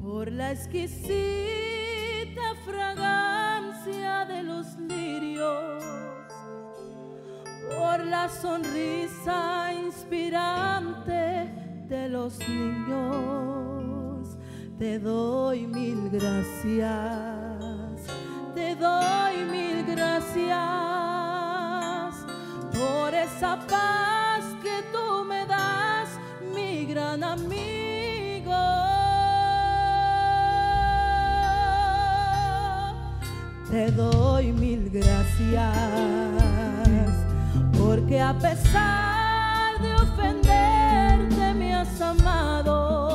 por la exquisita fragancia de los por la sonrisa inspirante de los niños. Te doy mil gracias, te doy mil gracias por esa paz que tú me das, mi gran amigo. Te doy mil gracias, porque a pesar de ofenderte me has amado,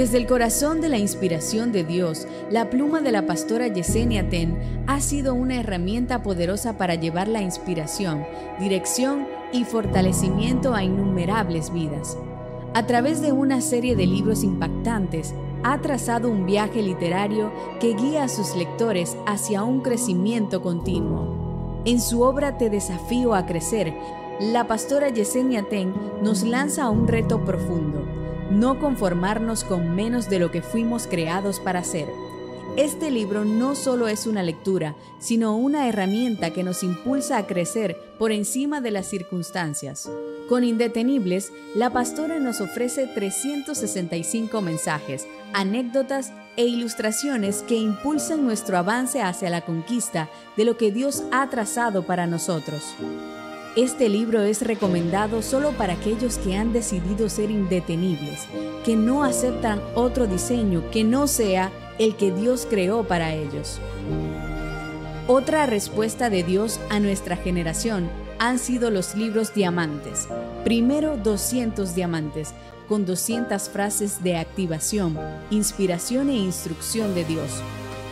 Desde el corazón de la inspiración de Dios, la pluma de la pastora Yesenia Ten ha sido una herramienta poderosa para llevar la inspiración, dirección y fortalecimiento a innumerables vidas. A través de una serie de libros impactantes, ha trazado un viaje literario que guía a sus lectores hacia un crecimiento continuo. En su obra Te desafío a crecer, la pastora Yesenia Ten nos lanza a un reto profundo no conformarnos con menos de lo que fuimos creados para ser. Este libro no solo es una lectura, sino una herramienta que nos impulsa a crecer por encima de las circunstancias. Con Indetenibles, la pastora nos ofrece 365 mensajes, anécdotas e ilustraciones que impulsan nuestro avance hacia la conquista de lo que Dios ha trazado para nosotros. Este libro es recomendado solo para aquellos que han decidido ser indetenibles, que no aceptan otro diseño que no sea el que Dios creó para ellos. Otra respuesta de Dios a nuestra generación han sido los libros diamantes. Primero 200 diamantes, con 200 frases de activación, inspiración e instrucción de Dios.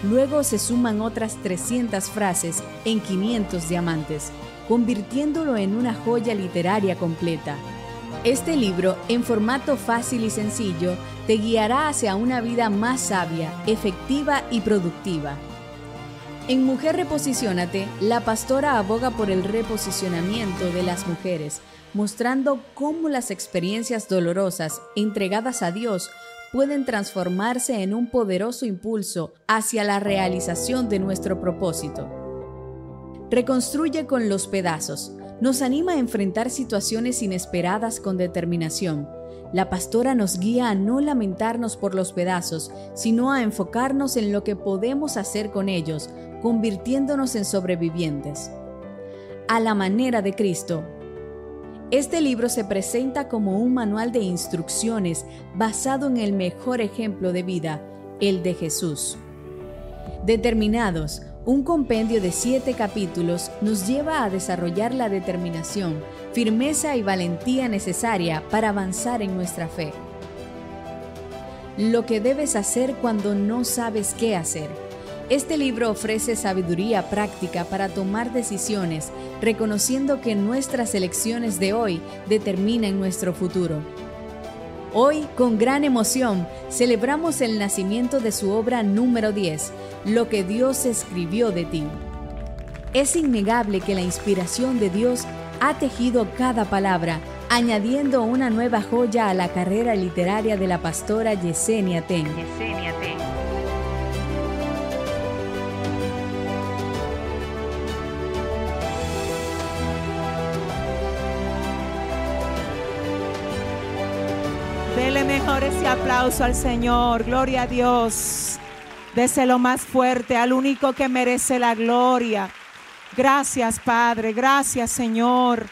Luego se suman otras 300 frases en 500 diamantes, convirtiéndolo en una joya literaria completa. Este libro, en formato fácil y sencillo, te guiará hacia una vida más sabia, efectiva y productiva. En Mujer Reposiciónate, la pastora aboga por el reposicionamiento de las mujeres, mostrando cómo las experiencias dolorosas entregadas a Dios pueden transformarse en un poderoso impulso hacia la realización de nuestro propósito. Reconstruye con los pedazos. Nos anima a enfrentar situaciones inesperadas con determinación. La pastora nos guía a no lamentarnos por los pedazos, sino a enfocarnos en lo que podemos hacer con ellos, convirtiéndonos en sobrevivientes. A la manera de Cristo. Este libro se presenta como un manual de instrucciones basado en el mejor ejemplo de vida, el de Jesús. Determinados, un compendio de siete capítulos nos lleva a desarrollar la determinación, firmeza y valentía necesaria para avanzar en nuestra fe. Lo que debes hacer cuando no sabes qué hacer. Este libro ofrece sabiduría práctica para tomar decisiones, reconociendo que nuestras elecciones de hoy determinan nuestro futuro. Hoy, con gran emoción, celebramos el nacimiento de su obra número 10, Lo que Dios escribió de ti. Es innegable que la inspiración de Dios ha tejido cada palabra, añadiendo una nueva joya a la carrera literaria de la pastora Yesenia Ten. Dele mejor ese aplauso al Señor. Gloria a Dios. Déselo más fuerte al único que merece la gloria. Gracias, Padre. Gracias, Señor.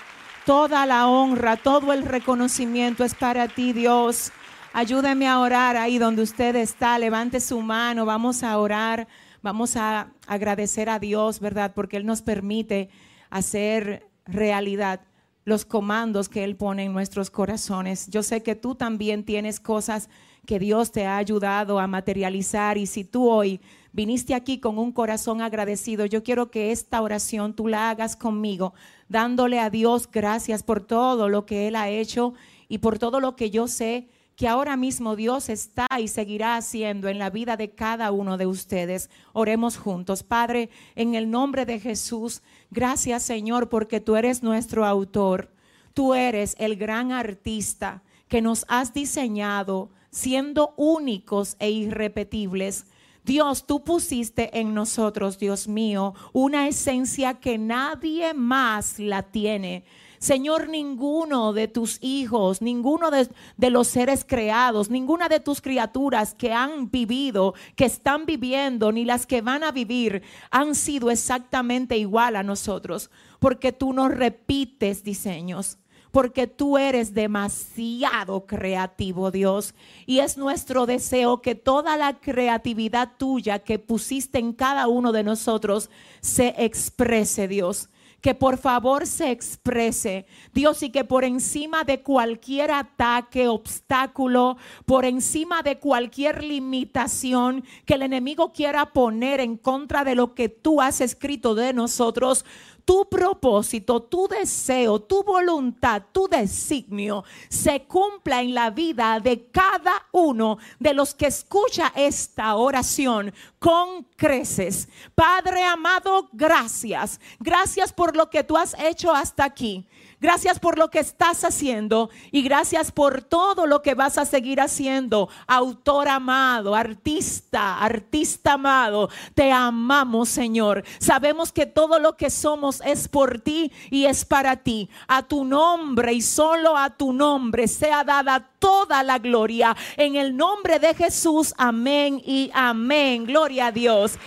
Toda la honra, todo el reconocimiento es para ti, Dios. Ayúdeme a orar ahí donde usted está. Levante su mano. Vamos a orar. Vamos a agradecer a Dios, ¿verdad? Porque Él nos permite hacer realidad los comandos que Él pone en nuestros corazones. Yo sé que tú también tienes cosas que Dios te ha ayudado a materializar y si tú hoy viniste aquí con un corazón agradecido, yo quiero que esta oración tú la hagas conmigo, dándole a Dios gracias por todo lo que Él ha hecho y por todo lo que yo sé que ahora mismo Dios está y seguirá haciendo en la vida de cada uno de ustedes. Oremos juntos. Padre, en el nombre de Jesús, gracias Señor porque tú eres nuestro autor. Tú eres el gran artista que nos has diseñado siendo únicos e irrepetibles. Dios, tú pusiste en nosotros, Dios mío, una esencia que nadie más la tiene. Señor, ninguno de tus hijos, ninguno de, los seres creados, ninguna de tus criaturas que han vivido, que están viviendo, ni las que van a vivir, han sido exactamente igual a nosotros, porque tú nos repites diseños porque tú eres demasiado creativo, Dios. Y es nuestro deseo que toda la creatividad tuya que pusiste en cada uno de nosotros se exprese, Dios que por favor se exprese, Dios, y que por encima de cualquier ataque, obstáculo, por encima de cualquier limitación que el enemigo quiera poner en contra de lo que tú has escrito de nosotros, tu propósito, tu deseo, tu voluntad, tu designio se cumpla en la vida de cada uno de los que escucha esta oración con creces. Padre amado, gracias. Gracias por lo que tú has hecho hasta aquí. Gracias por lo que estás haciendo y gracias por todo lo que vas a seguir haciendo. Autor amado, artista, artista amado, te amamos Señor. Sabemos que todo lo que somos es por ti y es para ti. A tu nombre y solo a tu nombre sea dada toda la gloria. En el nombre de Jesús, amén y amén. Gloria a Dios.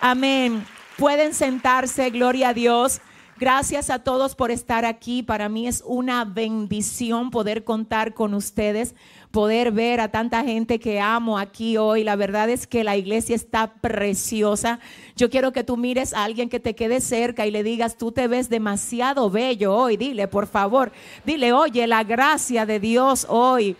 Amén. Pueden sentarse, gloria a Dios. Gracias a todos por estar aquí. Para mí es una bendición poder contar con ustedes, poder ver a tanta gente que amo aquí hoy. La verdad es que la iglesia está preciosa. Yo quiero que tú mires a alguien que te quede cerca y le digas, tú te ves demasiado bello hoy. Dile, por favor, dile, oye, la gracia de Dios hoy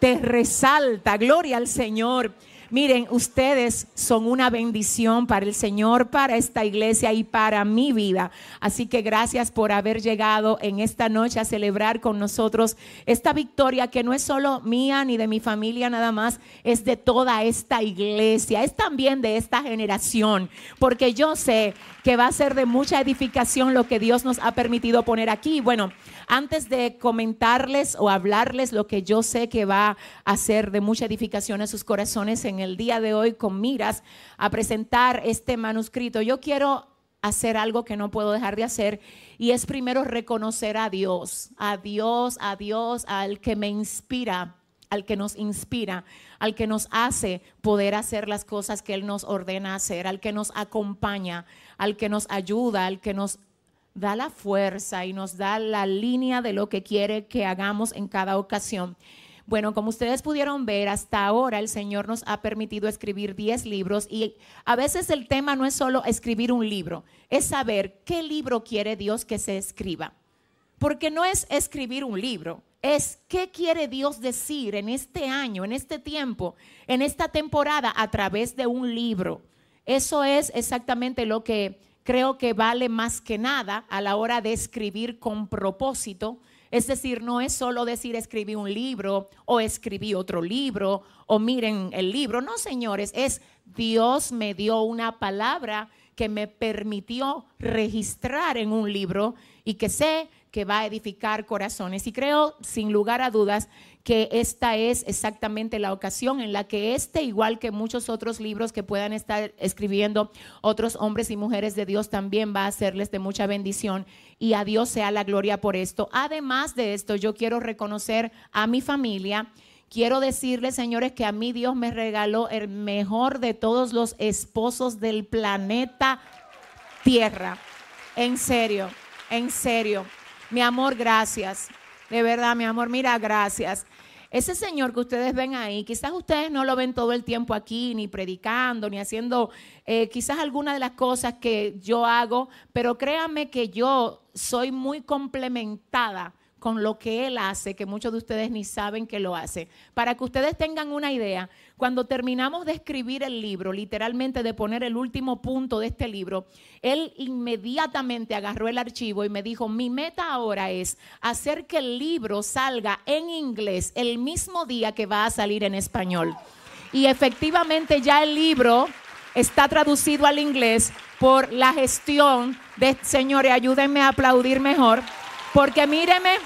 te resalta. Gloria al Señor. Miren, ustedes son una bendición para el Señor, para esta iglesia y para mi vida. Así que gracias por haber llegado en esta noche a celebrar con nosotros esta victoria que no es solo mía ni de mi familia nada más, es de toda esta iglesia, es también de esta generación, porque yo sé que va a ser de mucha edificación lo que Dios nos ha permitido poner aquí. Bueno, antes de comentarles o hablarles lo que yo sé que va a ser de mucha edificación a sus corazones en el día de hoy con miras a presentar este manuscrito, yo quiero hacer algo que no puedo dejar de hacer y es primero reconocer a Dios, a Dios, a Dios, al que me inspira, al que nos inspira, al que nos hace poder hacer las cosas que Él nos ordena hacer, al que nos acompaña, al que nos ayuda, al que nos da la fuerza y nos da la línea de lo que quiere que hagamos en cada ocasión. Bueno, como ustedes pudieron ver, hasta ahora el Señor nos ha permitido escribir 10 libros y a veces el tema no es solo escribir un libro, es saber qué libro quiere Dios que se escriba. Porque no es escribir un libro, es qué quiere Dios decir en este año, en este tiempo, en esta temporada a través de un libro. Eso es exactamente lo que creo que vale más que nada a la hora de escribir con propósito. Es decir, no es solo decir escribí un libro o escribí otro libro o miren el libro. No, señores, es Dios me dio una palabra que me permitió registrar en un libro y que sé que va a edificar corazones. Y creo, sin lugar a dudas, que esta es exactamente la ocasión en la que este, igual que muchos otros libros que puedan estar escribiendo otros hombres y mujeres de Dios, también va a serles de mucha bendición y a Dios sea la gloria por esto. Además de esto, yo quiero reconocer a mi familia. Quiero decirles, señores, que a mí Dios me regaló el mejor de todos los esposos del planeta Tierra. En serio, en serio. Mi amor, gracias. De verdad, mi amor, mira, gracias. Ese Señor que ustedes ven ahí, quizás ustedes no lo ven todo el tiempo aquí, ni predicando, ni haciendo eh, quizás algunas de las cosas que yo hago, pero créanme que yo soy muy complementada con lo que Él hace, que muchos de ustedes ni saben que lo hace. Para que ustedes tengan una idea, cuando terminamos de escribir el libro, literalmente de poner el último punto de este libro, Él inmediatamente agarró el archivo y me dijo, mi meta ahora es hacer que el libro salga en inglés el mismo día que va a salir en español. Y efectivamente ya el libro está traducido al inglés por la gestión de, señores, ayúdenme a aplaudir mejor porque míreme,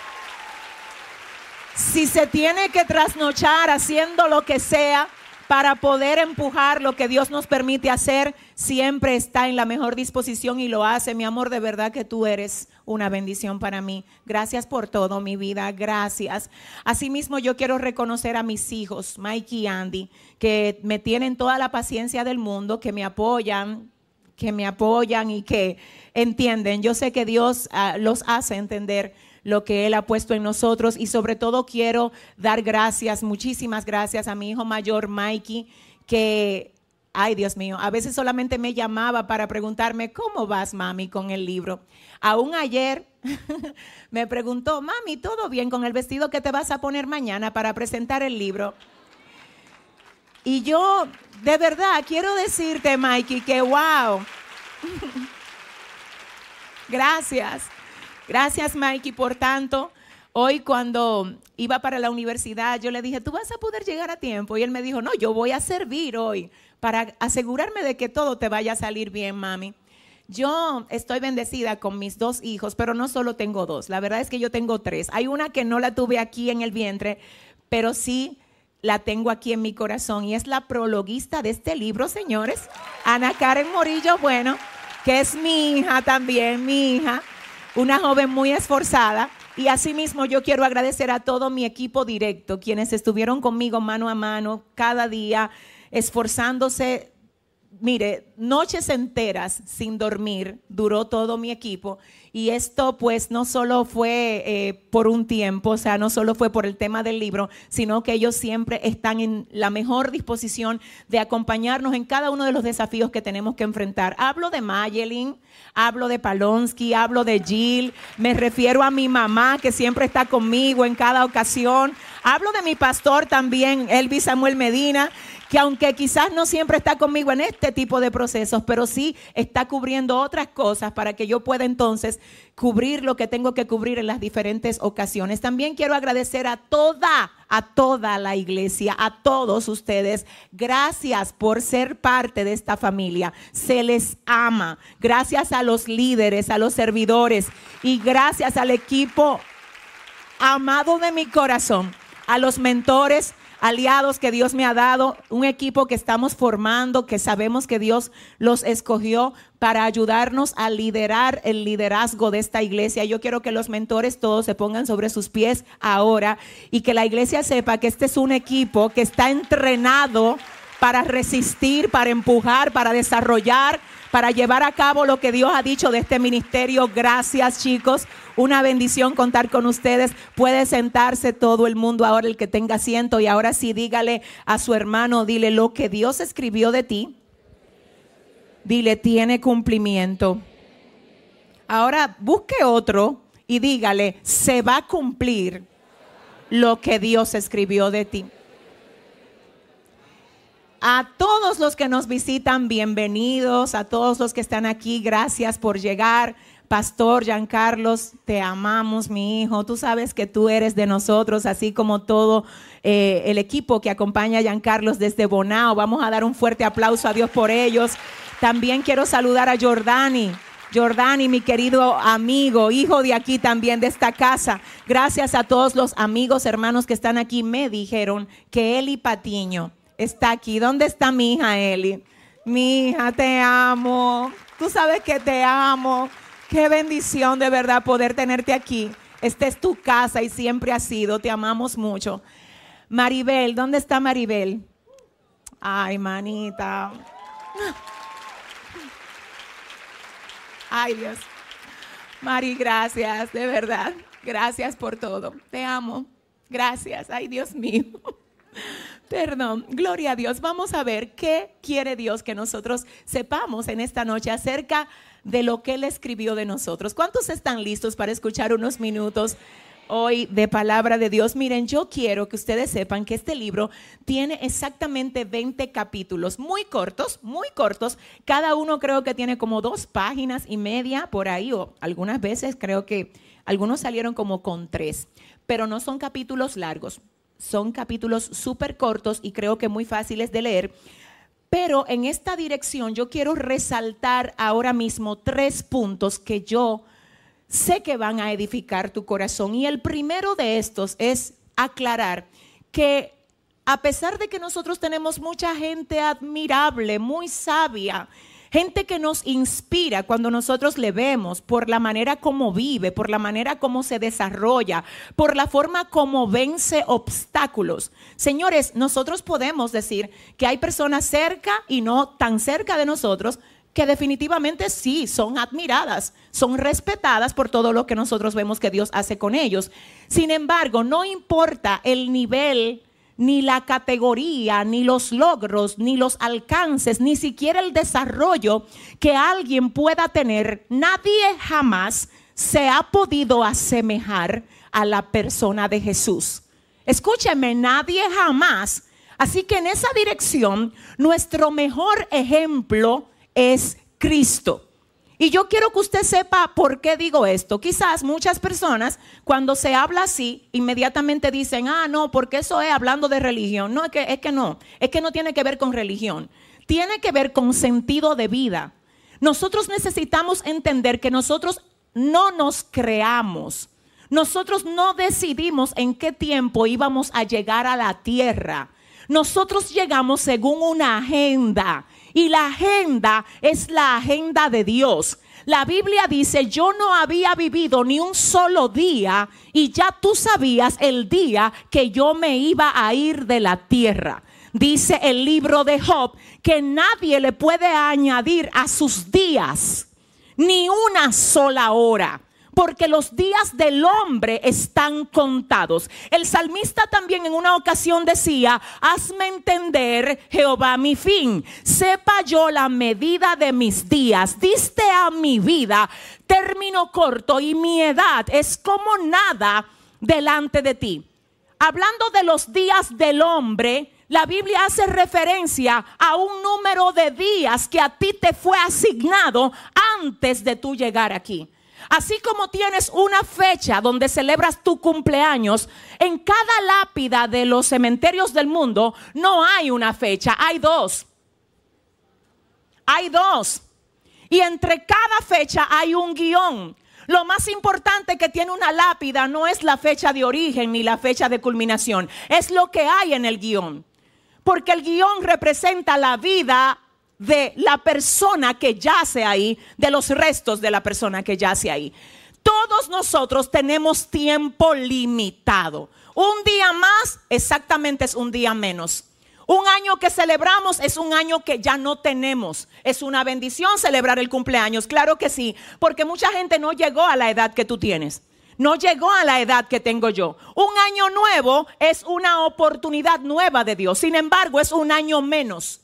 si se tiene que trasnochar haciendo lo que sea para poder empujar lo que Dios nos permite hacer, siempre está en la mejor disposición y lo hace. Mi amor, de verdad que tú eres una bendición para mí. Gracias por todo, mi vida. Gracias. Asimismo, yo quiero reconocer a mis hijos, Mike y Andy, que me tienen toda la paciencia del mundo, que me apoyan, que me apoyan y que entienden. Yo sé que Dios ah, los hace entender lo que Él ha puesto en nosotros y sobre todo quiero dar gracias, muchísimas gracias a mi hijo mayor, Mikey, que, ay Dios mío, a veces solamente me llamaba para preguntarme, ¿cómo vas, mami, con el libro? Aún ayer *laughs* me preguntó, mami, ¿todo bien con el vestido que te vas a poner mañana para presentar el libro? Y yo, de verdad, quiero decirte, Mikey, que wow. *laughs* Gracias. Gracias, Mikey, por tanto. Hoy cuando iba para la universidad, yo le dije, tú vas a poder llegar a tiempo. Y él me dijo, no, yo voy a servir hoy para asegurarme de que todo te vaya a salir bien, mami. Yo estoy bendecida con mis dos hijos, pero no solo tengo dos. La verdad es que yo tengo tres. Hay una que no la tuve aquí en el vientre, pero sí la tengo aquí en mi corazón y es la prologuista de este libro, señores. Ana Karen Morillo, bueno, que es mi hija también, mi hija una joven muy esforzada. Y asimismo yo quiero agradecer a todo mi equipo directo, quienes estuvieron conmigo mano a mano cada día, esforzándose. Mire, noches enteras sin dormir duró todo mi equipo y esto pues no solo fue eh, por un tiempo, o sea, no solo fue por el tema del libro, sino que ellos siempre están en la mejor disposición de acompañarnos en cada uno de los desafíos que tenemos que enfrentar. Hablo de Mayelin, hablo de Palonsky, hablo de Jill, me refiero a mi mamá que siempre está conmigo en cada ocasión. Hablo de mi pastor también, Elvis Samuel Medina, que aunque quizás no siempre está conmigo en este tipo de procesos, pero sí está cubriendo otras cosas para que yo pueda entonces cubrir lo que tengo que cubrir en las diferentes ocasiones. También quiero agradecer a toda, a toda la iglesia, a todos ustedes. Gracias por ser parte de esta familia. Se les ama. Gracias a los líderes, a los servidores y gracias al equipo amado de mi corazón, a los mentores aliados que Dios me ha dado, un equipo que estamos formando, que sabemos que Dios los escogió para ayudarnos a liderar el liderazgo de esta iglesia. Yo quiero que los mentores todos se pongan sobre sus pies ahora y que la iglesia sepa que este es un equipo que está entrenado para resistir, para empujar, para desarrollar, para llevar a cabo lo que Dios ha dicho de este ministerio. Gracias chicos, una bendición contar con ustedes. Puede sentarse todo el mundo ahora, el que tenga asiento, y ahora sí dígale a su hermano, dile lo que Dios escribió de ti. Dile, tiene cumplimiento. Ahora busque otro y dígale, se va a cumplir lo que Dios escribió de ti. A todos los que nos visitan, bienvenidos. A todos los que están aquí, gracias por llegar. Pastor Giancarlos, te amamos, mi hijo. Tú sabes que tú eres de nosotros, así como todo eh, el equipo que acompaña a Giancarlos desde Bonao. Vamos a dar un fuerte aplauso a Dios por ellos. También quiero saludar a Jordani. Jordani, mi querido amigo, hijo de aquí también, de esta casa. Gracias a todos los amigos, hermanos que están aquí. Me dijeron que Eli Patiño está aquí. ¿Dónde está mi hija Eli? Mi hija, te amo. Tú sabes que te amo. Qué bendición de verdad poder tenerte aquí. Esta es tu casa y siempre ha sido. Te amamos mucho. Maribel, ¿dónde está Maribel? Ay, manita. Ay, Dios. Mari, gracias, de verdad. Gracias por todo. Te amo. Gracias. Ay, Dios mío. Perdón, gloria a Dios. Vamos a ver qué quiere Dios que nosotros sepamos en esta noche acerca de lo que Él escribió de nosotros. ¿Cuántos están listos para escuchar unos minutos hoy de palabra de Dios? Miren, yo quiero que ustedes sepan que este libro tiene exactamente 20 capítulos, muy cortos, muy cortos. Cada uno creo que tiene como dos páginas y media por ahí, o algunas veces creo que algunos salieron como con tres, pero no son capítulos largos son capítulos súper cortos y creo que muy fáciles de leer. Pero en esta dirección yo quiero resaltar ahora mismo tres puntos que yo sé que van a edificar tu corazón. Y el primero de estos es aclarar que a pesar de que nosotros tenemos mucha gente admirable, muy sabia, gente que nos inspira cuando nosotros le vemos por la manera como vive, por la manera como se desarrolla, por la forma como vence obstáculos. Señores, nosotros podemos decir que hay personas cerca y no tan cerca de nosotros que definitivamente sí son admiradas, son respetadas por todo lo que nosotros vemos que Dios hace con ellos. Sin embargo, no importa el nivel ni la categoría, ni los logros, ni los alcances, ni siquiera el desarrollo que alguien pueda tener, nadie jamás se ha podido asemejar a la persona de Jesús. Escúcheme, nadie jamás. Así que en esa dirección, nuestro mejor ejemplo es Cristo. Y yo quiero que usted sepa por qué digo esto. Quizás muchas personas cuando se habla así, inmediatamente dicen, ah, no, porque eso es hablando de religión. No, es que, es que no, es que no tiene que ver con religión. Tiene que ver con sentido de vida. Nosotros necesitamos entender que nosotros no nos creamos. Nosotros no decidimos en qué tiempo íbamos a llegar a la tierra. Nosotros llegamos según una agenda. Y la agenda es la agenda de Dios. La Biblia dice, yo no había vivido ni un solo día y ya tú sabías el día que yo me iba a ir de la tierra. Dice el libro de Job que nadie le puede añadir a sus días ni una sola hora porque los días del hombre están contados. El salmista también en una ocasión decía, hazme entender, Jehová, mi fin. Sepa yo la medida de mis días. Diste a mi vida término corto y mi edad es como nada delante de ti. Hablando de los días del hombre, la Biblia hace referencia a un número de días que a ti te fue asignado antes de tú llegar aquí. Así como tienes una fecha donde celebras tu cumpleaños, en cada lápida de los cementerios del mundo no hay una fecha, hay dos. Hay dos. Y entre cada fecha hay un guion. Lo más importante que tiene una lápida no es la fecha de origen ni la fecha de culminación, es lo que hay en el guion. Porque el guion representa la vida de la persona que yace ahí, de los restos de la persona que yace ahí. Todos nosotros tenemos tiempo limitado. Un día más exactamente es un día menos. Un año que celebramos es un año que ya no tenemos. Es una bendición celebrar el cumpleaños, claro que sí, porque mucha gente no llegó a la edad que tú tienes. No llegó a la edad que tengo yo. Un año nuevo es una oportunidad nueva de Dios. Sin embargo, es un año menos.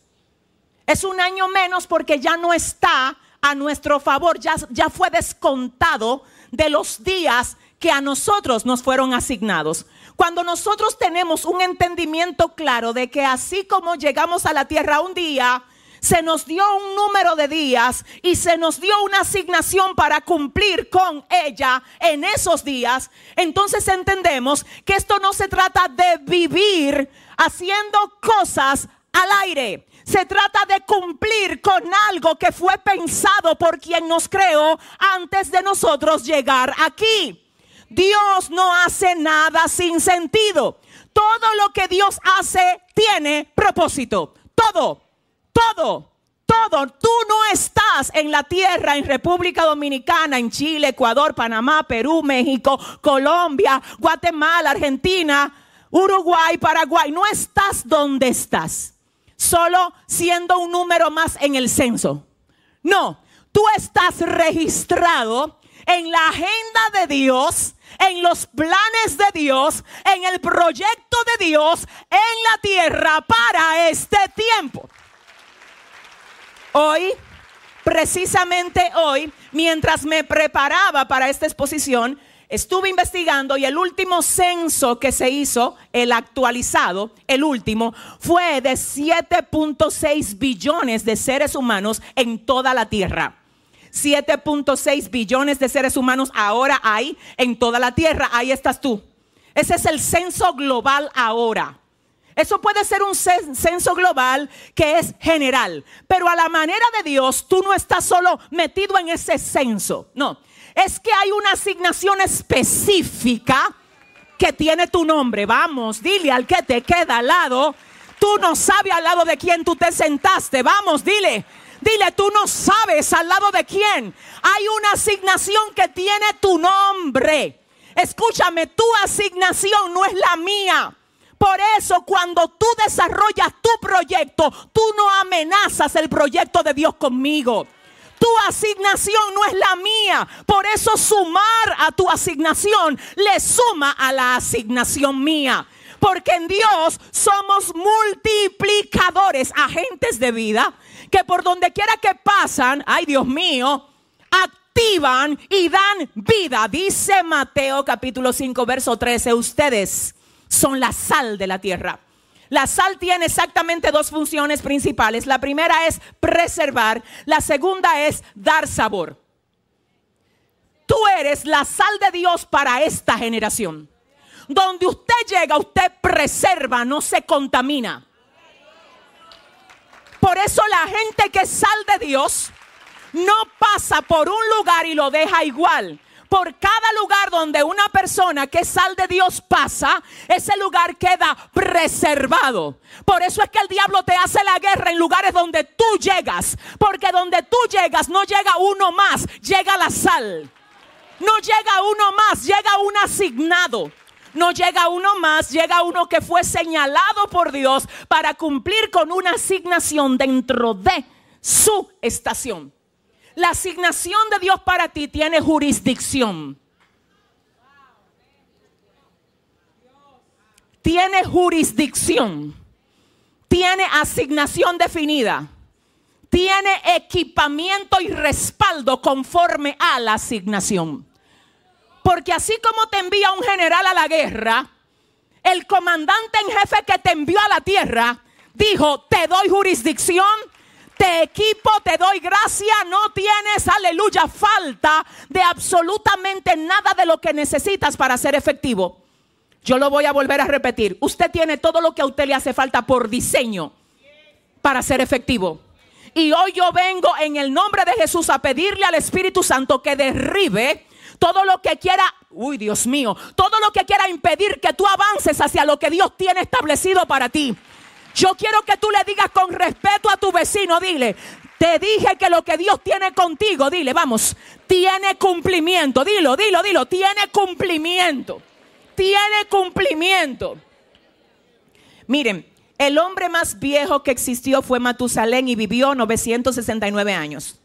Es un año menos porque ya no está a nuestro favor, ya, ya fue descontado de los días que a nosotros nos fueron asignados. Cuando nosotros tenemos un entendimiento claro de que así como llegamos a la tierra un día, se nos dio un número de días y se nos dio una asignación para cumplir con ella en esos días, entonces entendemos que esto no se trata de vivir haciendo cosas al aire. Se trata de cumplir con algo que fue pensado por quien nos creó antes de nosotros llegar aquí. Dios no hace nada sin sentido. Todo lo que Dios hace tiene propósito. Todo, todo, todo. Tú no estás en la tierra, en República Dominicana, en Chile, Ecuador, Panamá, Perú, México, Colombia, Guatemala, Argentina, Uruguay, Paraguay. No estás donde estás solo siendo un número más en el censo. No, tú estás registrado en la agenda de Dios, en los planes de Dios, en el proyecto de Dios en la tierra para este tiempo. Hoy, precisamente hoy, mientras me preparaba para esta exposición, estuve investigando y el último censo que se hizo, el actualizado, el último, fue de 7.6 billones de seres humanos en toda la tierra. 7.6 billones de seres humanos ahora hay en toda la tierra. Ahí estás tú. Ese es el censo global ahora. Eso puede ser un censo global que es general, pero a la manera de Dios tú no estás solo metido en ese censo. No, es que hay una asignación específica que tiene tu nombre. Vamos, dile al que te queda al lado. Tú no sabes al lado de quién tú te sentaste. Vamos, dile. Dile, tú no sabes al lado de quién. Hay una asignación que tiene tu nombre. Escúchame, tu asignación no es la mía. Por eso cuando tú desarrollas tu proyecto, tú no amenazas el proyecto de Dios conmigo. Tu asignación no es la mía. Por eso sumar a tu asignación le suma a la asignación mía. Porque en Dios somos multiplicadores, agentes de vida, que por donde quiera que pasan, ay Dios mío, activan y dan vida. Dice Mateo capítulo 5, verso 13, ustedes son la sal de la tierra. La sal tiene exactamente dos funciones principales. La primera es preservar, la segunda es dar sabor. Tú eres la sal de Dios para esta generación. Donde usted llega, usted preserva, no se contamina. Por eso la gente que es sal de Dios no pasa por un lugar y lo deja igual por cada lugar donde una persona que sal de Dios pasa, ese lugar queda preservado. Por eso es que el diablo te hace la guerra en lugares donde tú llegas. Porque donde tú llegas no llega uno más, llega la sal. No llega uno más, llega un asignado. No llega uno más, llega uno que fue señalado por Dios para cumplir con una asignación dentro de su estación. La asignación de Dios para ti tiene jurisdicción. Tiene jurisdicción. Tiene asignación definida. Tiene equipamiento y respaldo conforme a la asignación. Porque así como te envía un general a la guerra, el comandante en jefe que te envió a la tierra dijo, te doy jurisdicción, te equipo, te doy gracia, no tienes, aleluya, falta de absolutamente nada de lo que necesitas para ser efectivo. Yo lo voy a volver a repetir. Usted tiene todo lo que a usted le hace falta por diseño para ser efectivo. Y hoy yo vengo en el nombre de Jesús a pedirle al Espíritu Santo que derribe todo lo que quiera, uy Dios mío, todo lo que quiera impedir que tú avances hacia lo que Dios tiene establecido para ti. Yo quiero que tú le digas con respeto a tu vecino, dile, te dije que lo que Dios tiene contigo, dile, vamos, tiene cumplimiento, dilo, dilo, dilo, tiene cumplimiento, tiene cumplimiento. Miren, el hombre más viejo que existió fue Matusalén y vivió 969 años.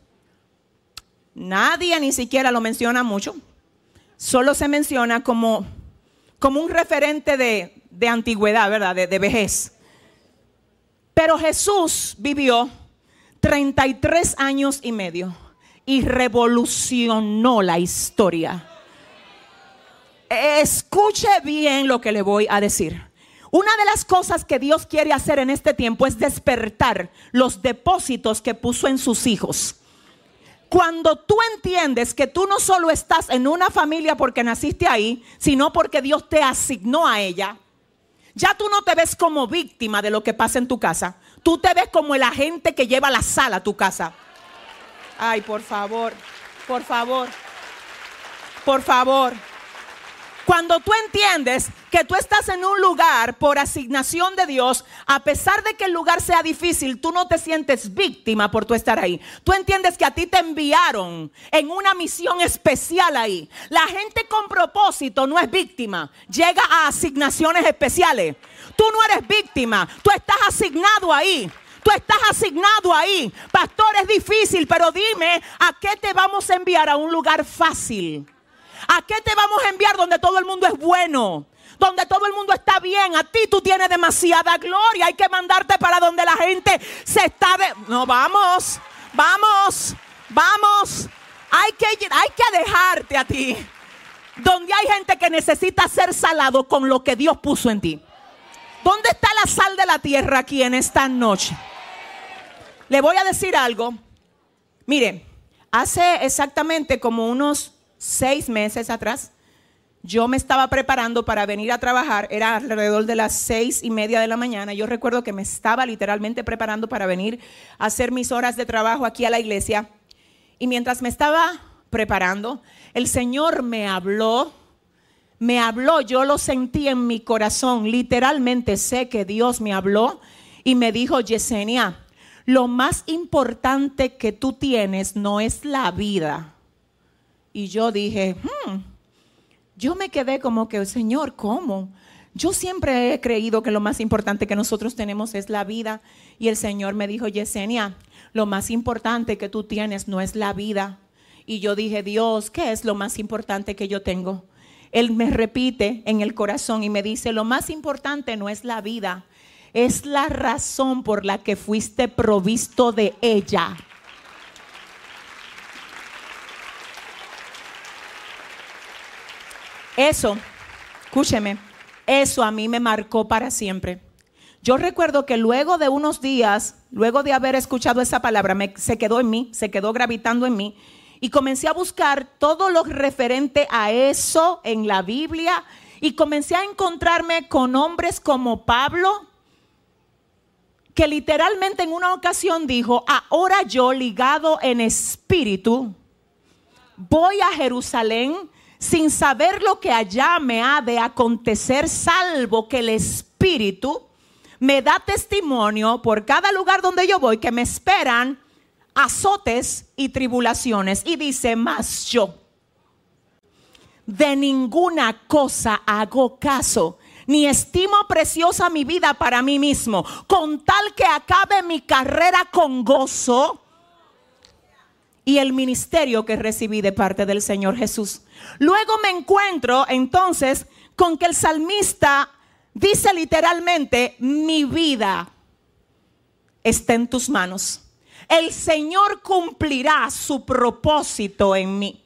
Nadie ni siquiera lo menciona mucho, solo se menciona como, como un referente de, de antigüedad, ¿verdad? De, de vejez. Pero Jesús vivió 33 años y medio y revolucionó la historia. Escuche bien lo que le voy a decir. Una de las cosas que Dios quiere hacer en este tiempo es despertar los depósitos que puso en sus hijos. Cuando tú entiendes que tú no solo estás en una familia porque naciste ahí, sino porque Dios te asignó a ella, ya tú no te ves como víctima de lo que pasa en tu casa. Tú te ves como el agente que lleva la sala a tu casa. Ay, por favor, por favor, por favor. Cuando tú entiendes que tú estás en un lugar por asignación de Dios, a pesar de que el lugar sea difícil, tú no te sientes víctima por tu estar ahí. Tú entiendes que a ti te enviaron en una misión especial ahí. La gente con propósito no es víctima, llega a asignaciones especiales. Tú no eres víctima, tú estás asignado ahí. Tú estás asignado ahí. Pastor, es difícil, pero dime, ¿a qué te vamos a enviar a un lugar fácil? ¿A qué te vamos a enviar donde todo el mundo es bueno? Donde todo el mundo está bien. A ti tú tienes demasiada gloria. Hay que mandarte para donde la gente se está de... No, vamos, vamos, vamos. Hay que, hay que dejarte a ti. Donde hay gente que necesita ser salado con lo que Dios puso en ti. ¿Dónde está la sal de la tierra aquí en esta noche? Le voy a decir algo. Mire, hace exactamente como unos seis meses atrás, yo me estaba preparando para venir a trabajar, era alrededor de las seis y media de la mañana. Yo recuerdo que me estaba literalmente preparando para venir a hacer mis horas de trabajo aquí a la iglesia. Y mientras me estaba preparando, el Señor me habló, me habló, yo lo sentí en mi corazón, literalmente sé que Dios me habló y me dijo, Yesenia, lo más importante que tú tienes no es la vida. Y yo dije, hmm, yo me quedé como que, Señor, ¿cómo? Yo siempre he creído que lo más importante que nosotros tenemos es la vida. Y el Señor me dijo, Yesenia, lo más importante que tú tienes no es la vida. Y yo dije, Dios, ¿qué es lo más importante que yo tengo? Él me repite en el corazón y me dice, lo más importante no es la vida, es la razón por la que fuiste provisto de ella. Eso, escúcheme, eso a mí me marcó para siempre. Yo recuerdo que luego de unos días, luego de haber escuchado esa palabra, se quedó en mí, se quedó gravitando en mí, y comencé a buscar todo lo referente a eso en la Biblia, y comencé a encontrarme con hombres como Pablo, que literalmente en una ocasión dijo, ahora yo ligado en espíritu, voy a Jerusalén sin saber lo que allá me ha de acontecer, salvo que el espíritu me da testimonio por cada lugar donde yo voy que me esperan azotes y tribulaciones. Y dice, más yo de ninguna cosa hago caso, ni estimo preciosa mi vida para mí mismo, con tal que acabe mi carrera con gozo y el ministerio que recibí de parte del Señor Jesús. Luego me encuentro entonces con que el salmista dice literalmente, mi vida está en tus manos. El Señor cumplirá su propósito en mí.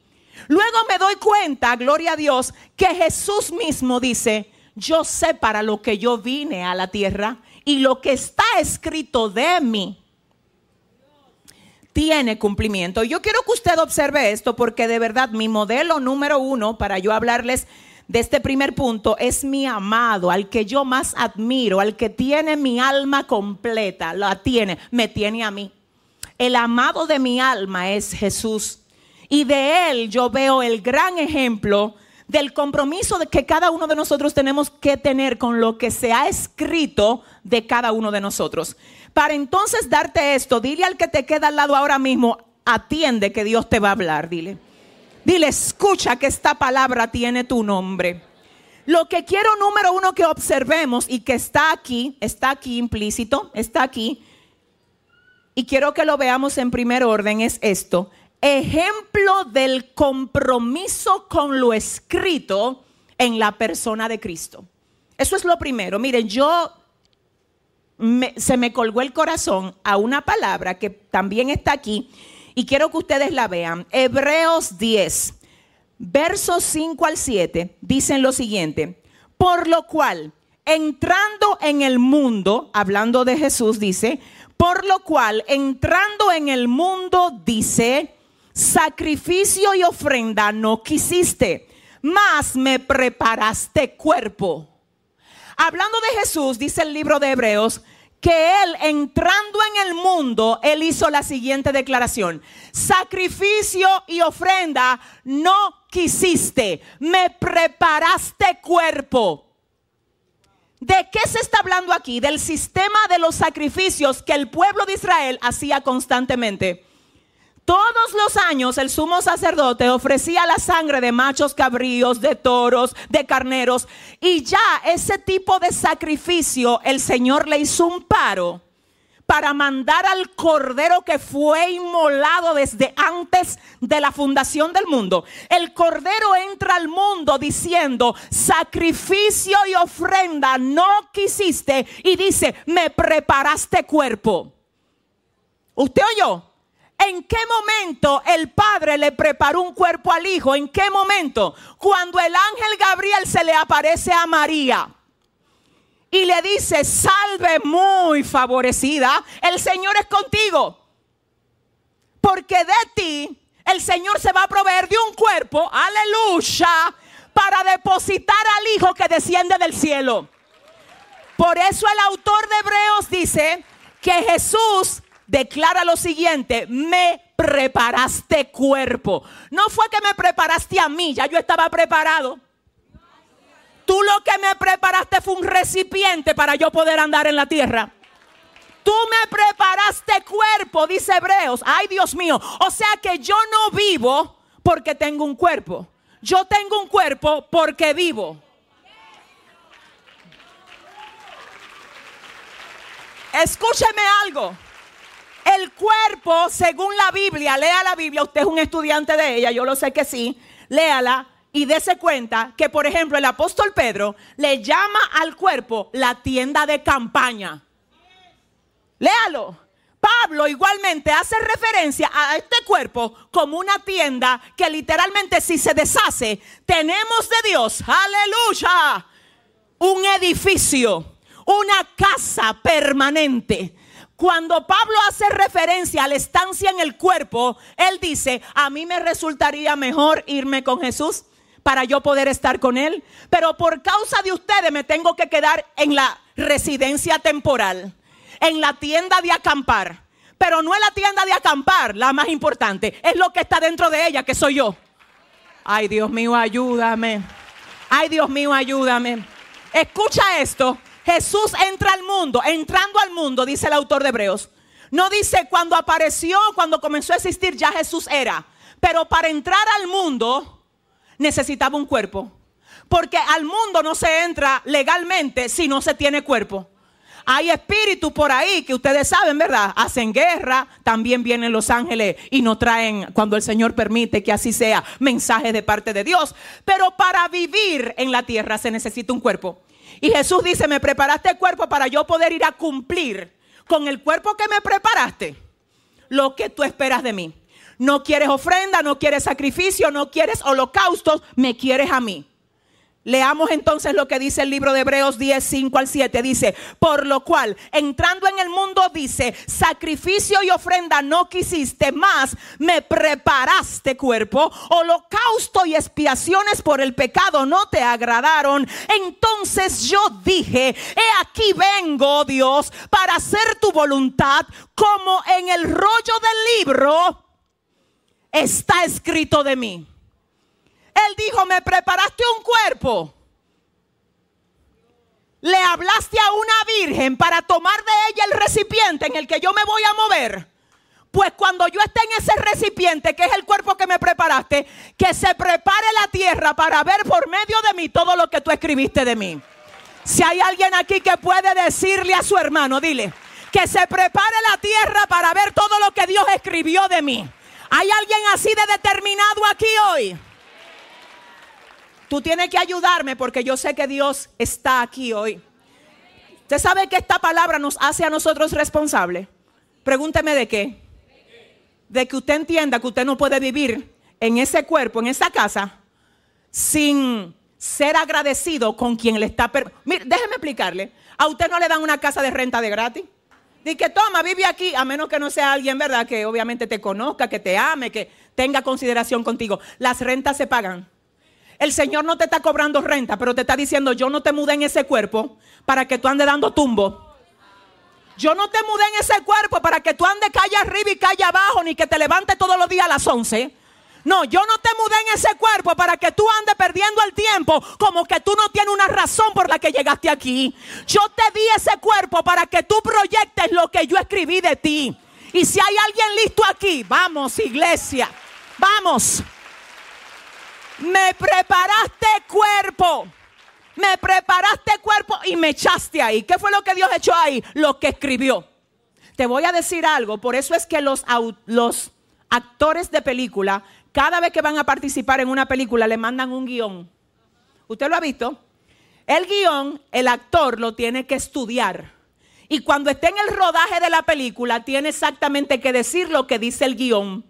Luego me doy cuenta, gloria a Dios, que Jesús mismo dice, yo sé para lo que yo vine a la tierra y lo que está escrito de mí tiene cumplimiento. Yo quiero que usted observe esto porque de verdad mi modelo número uno para yo hablarles de este primer punto es mi amado, al que yo más admiro, al que tiene mi alma completa, la tiene, me tiene a mí. El amado de mi alma es Jesús. Y de él yo veo el gran ejemplo del compromiso que cada uno de nosotros tenemos que tener con lo que se ha escrito de cada uno de nosotros. Para entonces darte esto, dile al que te queda al lado ahora mismo, atiende que Dios te va a hablar, dile. Dile, escucha que esta palabra tiene tu nombre. Lo que quiero número uno que observemos y que está aquí, está aquí implícito, está aquí, y quiero que lo veamos en primer orden, es esto. Ejemplo del compromiso con lo escrito en la persona de Cristo. Eso es lo primero. Miren, yo se me colgó el corazón a una palabra que también está aquí y quiero que ustedes la vean. Hebreos 10, versos 5 al 7, dicen lo siguiente. Por lo cual, entrando en el mundo, hablando de Jesús, dice, por lo cual, entrando en el mundo, dice, sacrificio y ofrenda no quisiste, mas me preparaste cuerpo. Hablando de Jesús, dice el libro de Hebreos, que él entrando en el mundo, él hizo la siguiente declaración. Sacrificio y ofrenda no quisiste, me preparaste cuerpo. ¿De qué se está hablando aquí? Del sistema de los sacrificios que el pueblo de Israel hacía constantemente. Todos los años el sumo sacerdote ofrecía la sangre de machos cabríos, de toros, de carneros. Y ya ese tipo de sacrificio el Señor le hizo un paro para mandar al cordero que fue inmolado desde antes de la fundación del mundo. El cordero entra al mundo diciendo, sacrificio y ofrenda no quisiste. Y dice, me preparaste cuerpo. ¿Usted oyó? ¿En qué momento el Padre le preparó un cuerpo al Hijo? ¿En qué momento? Cuando el ángel Gabriel se le aparece a María y le dice, salve muy favorecida, el Señor es contigo. Porque de ti el Señor se va a proveer de un cuerpo, aleluya, para depositar al Hijo que desciende del cielo. Por eso el autor de Hebreos dice que Jesús declara lo siguiente, me preparaste cuerpo. No fue que me preparaste a mí, ya yo estaba preparado. Tú lo que me preparaste fue un recipiente para yo poder andar en la tierra. Tú me preparaste cuerpo, dice Hebreos. Ay, Dios mío. O sea que yo no vivo porque tengo un cuerpo. Yo tengo un cuerpo porque vivo. Escúcheme algo. El cuerpo, según la Biblia, lea la Biblia, usted es un estudiante de ella, yo lo sé que sí, léala y dése cuenta que, por ejemplo, el apóstol Pedro le llama al cuerpo la tienda de campaña. Léalo. Pablo igualmente hace referencia a este cuerpo como una tienda que literalmente si se deshace, tenemos de Dios, aleluya, un edificio, una casa permanente. Cuando Pablo hace referencia a la estancia en el cuerpo, él dice, a mí me resultaría mejor irme con Jesús para yo poder estar con Él. Pero por causa de ustedes me tengo que quedar en la residencia temporal, en la tienda de acampar. Pero no es la tienda de acampar la más importante, es lo que está dentro de ella, que soy yo. Ay, Dios mío, ayúdame. Ay, Dios mío, ayúdame. Escucha esto. Jesús entra al mundo, entrando al mundo, dice el autor de Hebreos. No dice cuando apareció, cuando comenzó a existir, ya Jesús era. Pero para entrar al mundo necesitaba un cuerpo. Porque al mundo no se entra legalmente si no se tiene cuerpo. Hay espíritus por ahí que ustedes saben, ¿verdad? Hacen guerra, también vienen los ángeles y nos traen, cuando el Señor permite que así sea, mensajes de parte de Dios. Pero para vivir en la tierra se necesita un cuerpo. Y Jesús dice, me preparaste el cuerpo para yo poder ir a cumplir con el cuerpo que me preparaste lo que tú esperas de mí. No quieres ofrenda, no quieres sacrificio, no quieres holocaustos, me quieres a mí. Leamos entonces lo que dice el libro de Hebreos 10, 5 al 7. Dice, por lo cual, entrando en el mundo, dice, sacrificio y ofrenda no quisiste, más me preparaste cuerpo, holocausto y expiaciones por el pecado no te agradaron. Entonces yo dije, he aquí vengo, Dios, para hacer tu voluntad, como en el rollo del libro está escrito de mí. Él dijo, me preparaste un cuerpo. Le hablaste a una virgen para tomar de ella el recipiente en el que yo me voy a mover. Pues cuando yo esté en ese recipiente, que es el cuerpo que me preparaste, que se prepare la tierra para ver por medio de mí todo lo que tú escribiste de mí. Si hay alguien aquí que puede decirle a su hermano, dile, que se prepare la tierra para ver todo lo que Dios escribió de mí. ¿Hay alguien así de determinado aquí hoy? Tú tienes que ayudarme porque yo sé que Dios está aquí hoy. ¿Usted sabe que esta palabra nos hace a nosotros responsables? Pregúnteme de qué. De que usted entienda que usted no puede vivir en ese cuerpo, en esa casa, sin ser agradecido con quien le está... Mire, déjeme explicarle. A usted no le dan una casa de renta de gratis. Dice que toma, vive aquí, a menos que no sea alguien, ¿verdad? Que obviamente te conozca, que te ame, que tenga consideración contigo. Las rentas se pagan. El Señor no te está cobrando renta, pero te está diciendo, yo no te mudé en ese cuerpo para que tú andes dando tumbo. Yo no te mudé en ese cuerpo para que tú andes calle arriba y calle abajo, ni que te levantes todos los días a las 11. No, yo no te mudé en ese cuerpo para que tú andes perdiendo el tiempo como que tú no tienes una razón por la que llegaste aquí. Yo te di ese cuerpo para que tú proyectes lo que yo escribí de ti. Y si hay alguien listo aquí, vamos iglesia, vamos. Me preparaste cuerpo. Me preparaste cuerpo y me echaste ahí. ¿Qué fue lo que Dios echó ahí? Lo que escribió. Te voy a decir algo. Por eso es que los, actores de película, cada vez que van a participar en una película, le mandan un guion. ¿Usted lo ha visto? El guion, el actor lo tiene que estudiar. Y cuando esté en el rodaje de la película, tiene exactamente que decir lo que dice el guion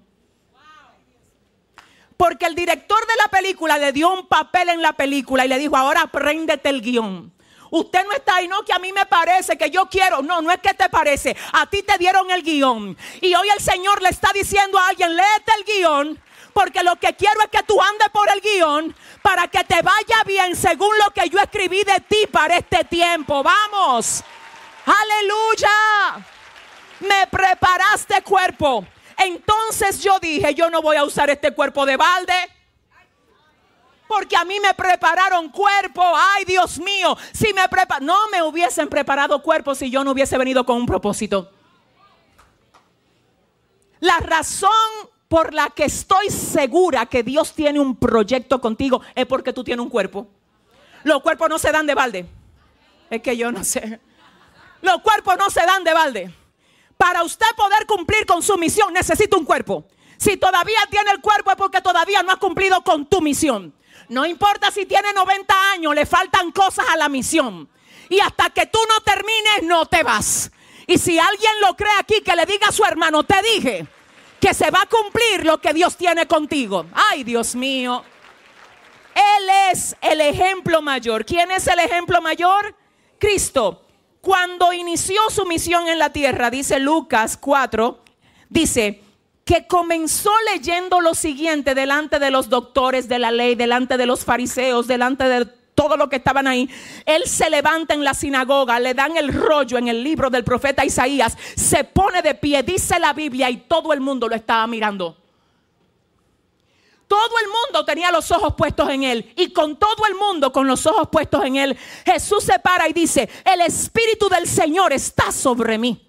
porque el director de la película le dio un papel en la película y le dijo, ahora apréndete el guion. Usted no está ahí, no que a mí me parece, que yo quiero. No, no es que te parece. A ti te dieron el guion. Y hoy el Señor le está diciendo a alguien, léete el guion. Porque lo que quiero es que tú andes por el guion para que te vaya bien según lo que yo escribí de ti para este tiempo. Vamos. Aleluya. Me preparaste cuerpo. Entonces yo dije, yo no voy a usar este cuerpo de balde. porque a mí me prepararon cuerpo. Ay, Dios mío, si me prepa no me hubiesen preparado cuerpo si yo no hubiese venido con un propósito. La razón por la que estoy segura que Dios tiene un proyecto contigo es porque tú tienes un cuerpo. Los cuerpos no se dan de balde. Es que yo no sé. Los cuerpos no se dan de balde. Para usted poder cumplir con su misión necesita un cuerpo. Si todavía tiene el cuerpo es porque todavía no ha cumplido con tu misión. No importa si tiene 90 años, le faltan cosas a la misión. Y hasta que tú no termines, no te vas. Y si alguien lo cree aquí, que le diga a su hermano, te dije que se va a cumplir lo que Dios tiene contigo. Ay, Dios mío. Él es el ejemplo mayor. ¿Quién es el ejemplo mayor? Cristo. Cuando inició su misión en la tierra, dice Lucas 4, dice que comenzó leyendo lo siguiente delante de los doctores de la ley, delante de los fariseos, delante de todo lo que estaban ahí. Él se levanta en la sinagoga, le dan el rollo en el libro del profeta Isaías, se pone de pie, dice la Biblia y todo el mundo lo estaba mirando. Todo el mundo tenía los ojos puestos en él. Y con todo el mundo con los ojos puestos en él, Jesús se para y dice, el Espíritu del Señor está sobre mí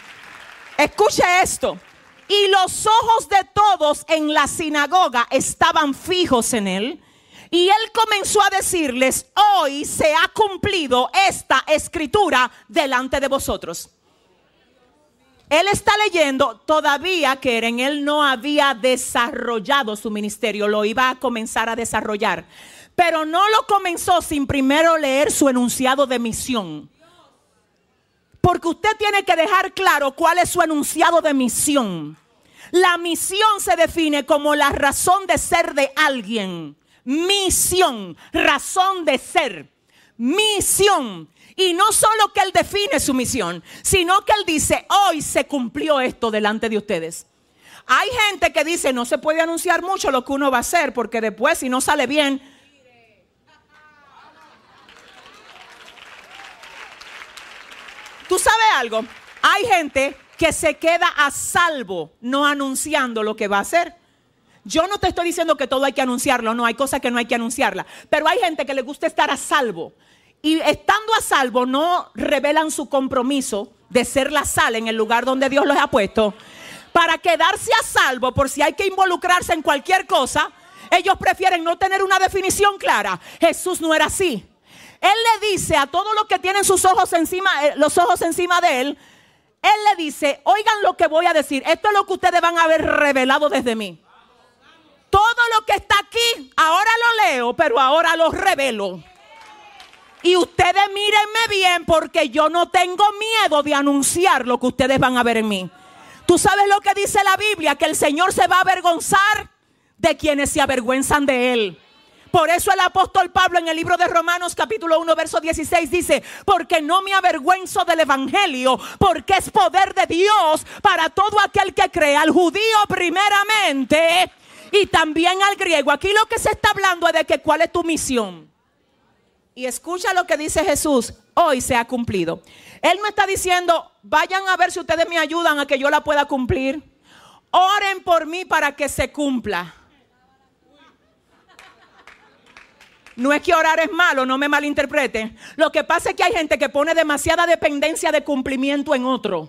Escuche esto. Y los ojos de todos en la sinagoga estaban fijos en él. Y él comenzó a decirles, hoy se ha cumplido esta escritura delante de vosotros. Él está leyendo todavía que en él no había desarrollado su ministerio, lo iba a comenzar a desarrollar. Pero no lo comenzó sin primero leer su enunciado de misión. Porque usted tiene que dejar claro cuál es su enunciado de misión. La misión se define como la razón de ser de alguien. Misión, razón de ser. Misión. Y no solo que Él define su misión, sino que Él dice, hoy se cumplió esto delante de ustedes. Hay gente que dice, no se puede anunciar mucho lo que uno va a hacer, porque después si no sale bien, ¿Tú sabes algo? Hay gente que se queda a salvo no anunciando lo que va a hacer. Yo no te estoy diciendo que todo hay que anunciarlo, no, hay cosas que no hay que anunciarla. Pero hay gente que le gusta estar a salvo. Y estando a salvo no revelan su compromiso de ser la sal en el lugar donde Dios los ha puesto. Para quedarse a salvo por si hay que involucrarse en cualquier cosa, ellos prefieren no tener una definición clara. Jesús no era así. Él le dice a todos los que tienen sus ojos encima, eh, los ojos encima de él, él le dice, oigan lo que voy a decir, esto es lo que ustedes van a haber revelado desde mí. Todo lo que está aquí, ahora lo leo, pero ahora lo revelo. Y ustedes mírenme bien porque yo no tengo miedo de anunciar lo que ustedes van a ver en mí. Tú sabes lo que dice la Biblia, que el Señor se va a avergonzar de quienes se avergüenzan de Él. Por eso el apóstol Pablo en el libro de Romanos capítulo 1 verso 16 dice, porque no me avergüenzo del Evangelio, porque es poder de Dios para todo aquel que cree, al judío primeramente y también al griego. Aquí lo que se está hablando es de que cuál es tu misión. Y escucha lo que dice Jesús, hoy se ha cumplido. Él no está diciendo, vayan a ver si ustedes me ayudan a que yo la pueda cumplir. Oren por mí para que se cumpla. No es que orar es malo, no me malinterpreten. Lo que pasa es que hay gente que pone demasiada dependencia de cumplimiento en otro.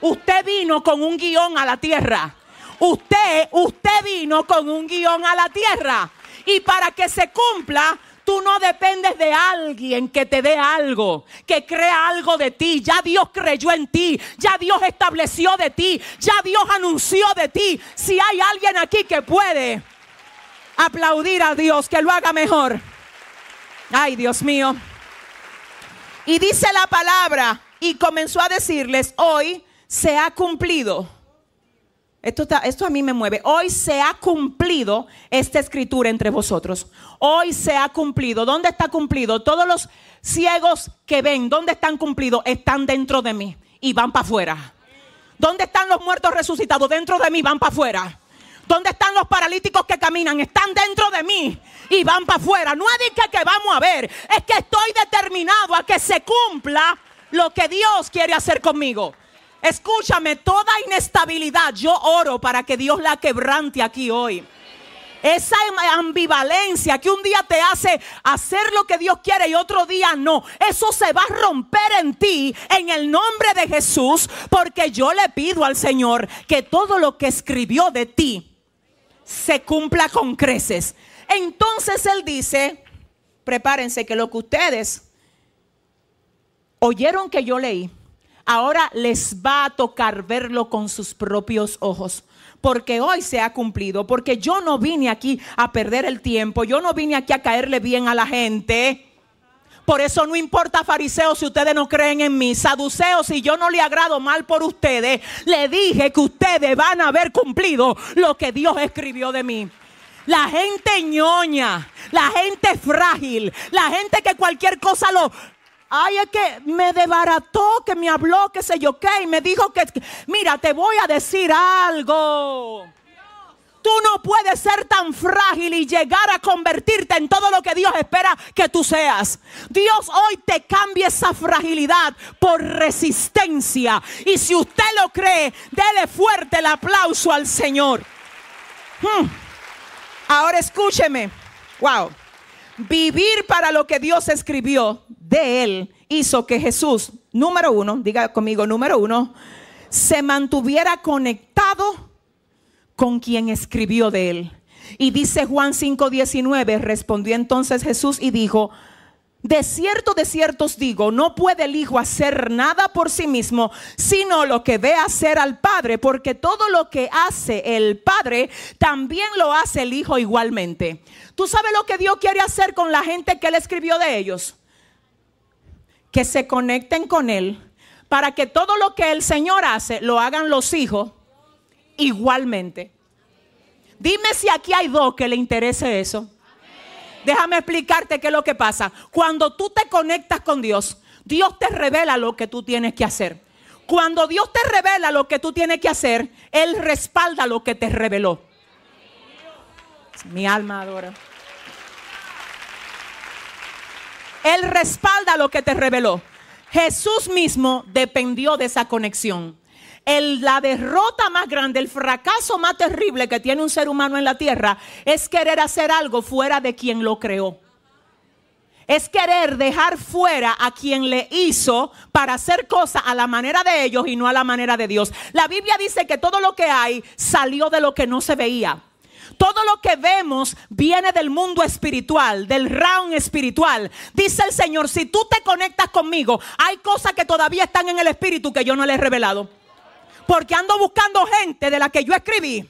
Usted vino con un guion a la tierra. Usted, usted vino con un guion a la tierra. Y para que se cumpla, Tú no dependes de alguien que te dé algo, que crea algo de ti. Ya Dios creyó en ti, ya Dios estableció de ti, ya Dios anunció de ti. Si hay alguien aquí que puede aplaudir a Dios, que lo haga mejor. Ay, Dios mío. Y dice la palabra y comenzó a decirles, hoy se ha cumplido Esto, esto a mí me mueve. Hoy se ha cumplido esta escritura entre vosotros. Hoy se ha cumplido. ¿Dónde está cumplido? Todos los ciegos que ven, ¿dónde están cumplidos? Están dentro de mí y van para afuera. ¿Dónde están los muertos resucitados? Dentro de mí van para afuera. ¿Dónde están los paralíticos que caminan? Están dentro de mí y van para afuera. No es que, que vamos a ver, es que estoy determinado a que se cumpla lo que Dios quiere hacer conmigo. Escúchame, toda inestabilidad yo oro para que Dios la quebrante aquí hoy. Esa ambivalencia que un día te hace hacer lo que Dios quiere y otro día no. Eso se va a romper en ti en el nombre de Jesús porque yo le pido al Señor que todo lo que escribió de ti se cumpla con creces. Entonces Él dice, prepárense que lo que ustedes oyeron que yo leí, ahora les va a tocar verlo con sus propios ojos. Porque hoy se ha cumplido, porque yo no vine aquí a perder el tiempo, yo no vine aquí a caerle bien a la gente. Por eso no importa fariseos si ustedes no creen en mí, saduceos si yo no le agrado mal por ustedes, le dije que ustedes van a haber cumplido lo que Dios escribió de mí. La gente ñoña, la gente frágil, la gente que cualquier cosa lo, Ay, es que me desbarató, que me habló, que sé yo qué, y me dijo que, mira, te voy a decir algo. Tú no puedes ser tan frágil y llegar a convertirte en todo lo que Dios espera que tú seas. Dios hoy te cambia esa fragilidad por resistencia. Y si usted lo cree, dele fuerte el aplauso al Señor. Hmm. Ahora escúcheme. Wow. Vivir para lo que Dios escribió de él hizo que Jesús, número uno, diga conmigo, número uno, se mantuviera conectado con quien escribió de él. Y dice Juan 5:19, respondió entonces Jesús y dijo, de cierto, de cierto os digo, no puede el Hijo hacer nada por sí mismo, sino lo que ve hacer al Padre, porque todo lo que hace el Padre, también lo hace el Hijo igualmente. ¿Tú sabes lo que Dios quiere hacer con la gente que Él escribió de ellos? Que se conecten con Él, para que todo lo que el Señor hace, lo hagan los hijos igualmente. Dime si aquí hay dos que le interese eso. Déjame explicarte qué es lo que pasa. Cuando tú te conectas con Dios, Dios te revela lo que tú tienes que hacer. Cuando Dios te revela lo que tú tienes que hacer, Él respalda lo que te reveló. Mi alma adora. Él respalda lo que te reveló. Jesús mismo dependió de esa conexión. El- la derrota más grande, el fracaso más terrible que tiene un ser humano en la tierra es querer hacer algo fuera de quien lo creó. Es querer dejar fuera a quien le hizo para hacer cosas a la manera de ellos y no a la manera de Dios. La Biblia dice que todo lo que hay salió de lo que no se veía. Todo lo que vemos viene del mundo espiritual, del round espiritual. Dice el Señor, si tú te conectas conmigo, hay cosas que todavía están en el espíritu que yo no les he revelado. Porque ando buscando gente de la que yo escribí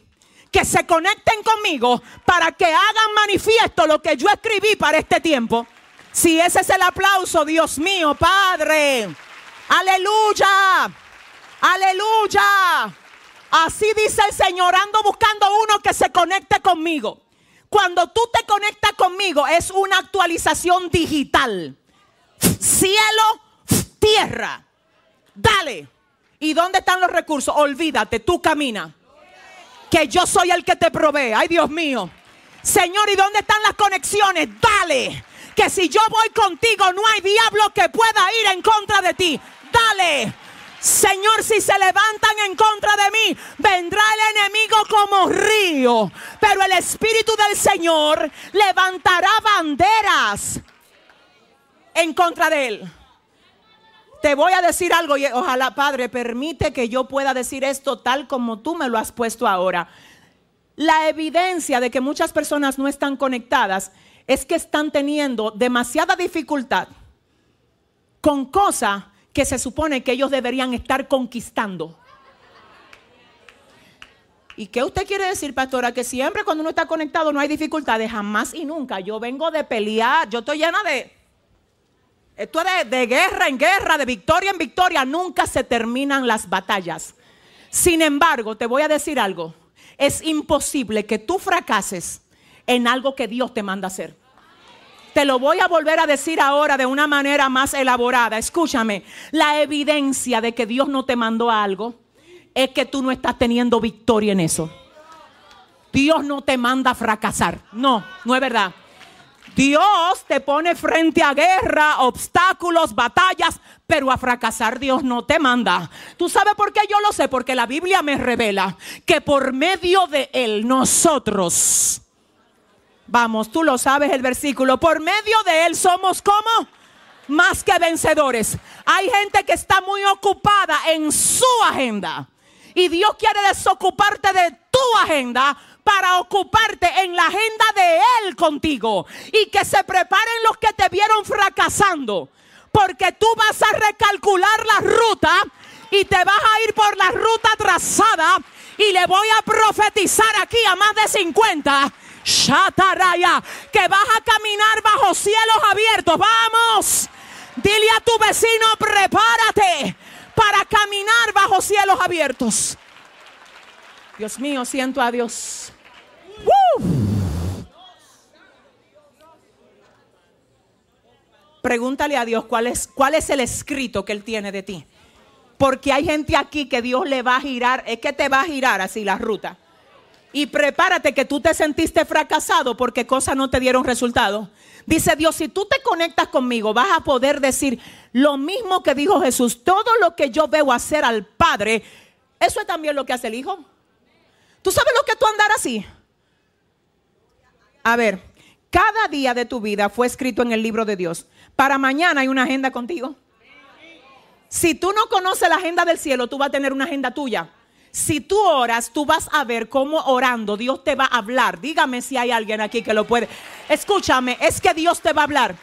que se conecten conmigo para que hagan manifiesto lo que yo escribí para este tiempo. Si ese es el aplauso, Dios mío, Padre. Aleluya. Aleluya. Así dice el Señor, ando buscando uno que se conecte conmigo. Cuando tú te conectas conmigo es una actualización digital. Cielo, tierra. Dale. ¿Y dónde están los recursos? Olvídate, tú camina. Que yo soy el que te provee. Ay, Dios mío. Señor, ¿y dónde están las conexiones? Dale. Que si yo voy contigo, no hay diablo que pueda ir en contra de ti. Dale. Señor, si se levantan en contra de mí, vendrá el enemigo como río. Pero el Espíritu del Señor levantará banderas en contra de él. Te voy a decir algo y ojalá, Padre, permite que yo pueda decir esto tal como tú me lo has puesto ahora. La evidencia de que muchas personas no están conectadas es que están teniendo demasiada dificultad con cosas que se supone que ellos deberían estar conquistando. ¿Y qué usted quiere decir, pastora? Que siempre cuando uno está conectado no hay dificultades, jamás y nunca. Yo vengo de pelear, yo estoy llena de... Esto es de, de guerra en guerra, de victoria en victoria. Nunca se terminan las batallas. Sin embargo, te voy a decir algo. Es imposible que tú fracases en algo que Dios te manda hacer. Te lo voy a volver a decir ahora de una manera más elaborada. Escúchame, la evidencia de que Dios no te mandó a algo es que tú no estás teniendo victoria en eso. Dios no te manda a fracasar. No, no es verdad. Dios te pone frente a guerra, obstáculos, batallas, pero a fracasar Dios no te manda. ¿Tú sabes por qué yo lo sé? Porque la Biblia me revela que por medio de Él nosotros, vamos, tú lo sabes el versículo, por medio de Él somos como más que vencedores. Hay gente que está muy ocupada en su agenda y Dios quiere desocuparte de tu agenda para ocuparte en la agenda de Él contigo. Y que se preparen los que te vieron fracasando. Porque tú vas a recalcular la ruta y te vas a ir por la ruta trazada. Y le voy a profetizar aquí a más de 50. Shataraya, que vas a caminar bajo cielos abiertos. Vamos. Dile a tu vecino, prepárate para caminar bajo cielos abiertos. Dios mío, siento a Dios. Pregúntale a Dios cuál es, cuál es el escrito que Él tiene de ti. Porque hay gente aquí que Dios le va a girar, es que te va a girar así la ruta. Y prepárate que tú te sentiste fracasado porque cosas no te dieron resultado. Dice Dios, si tú te conectas conmigo, vas a poder decir lo mismo que dijo Jesús. Todo lo que yo veo hacer al Padre, eso es también lo que hace el Hijo. ¿Tú sabes lo que tú andar así? A ver, cada día de tu vida fue escrito en el libro de Dios. Para mañana hay una agenda contigo. Si tú no conoces la agenda del cielo, tú vas a tener una agenda tuya. Si tú oras, tú vas a ver cómo orando Dios te va a hablar. Dígame si hay alguien aquí que lo puede. Escúchame, es que Dios te va a hablar.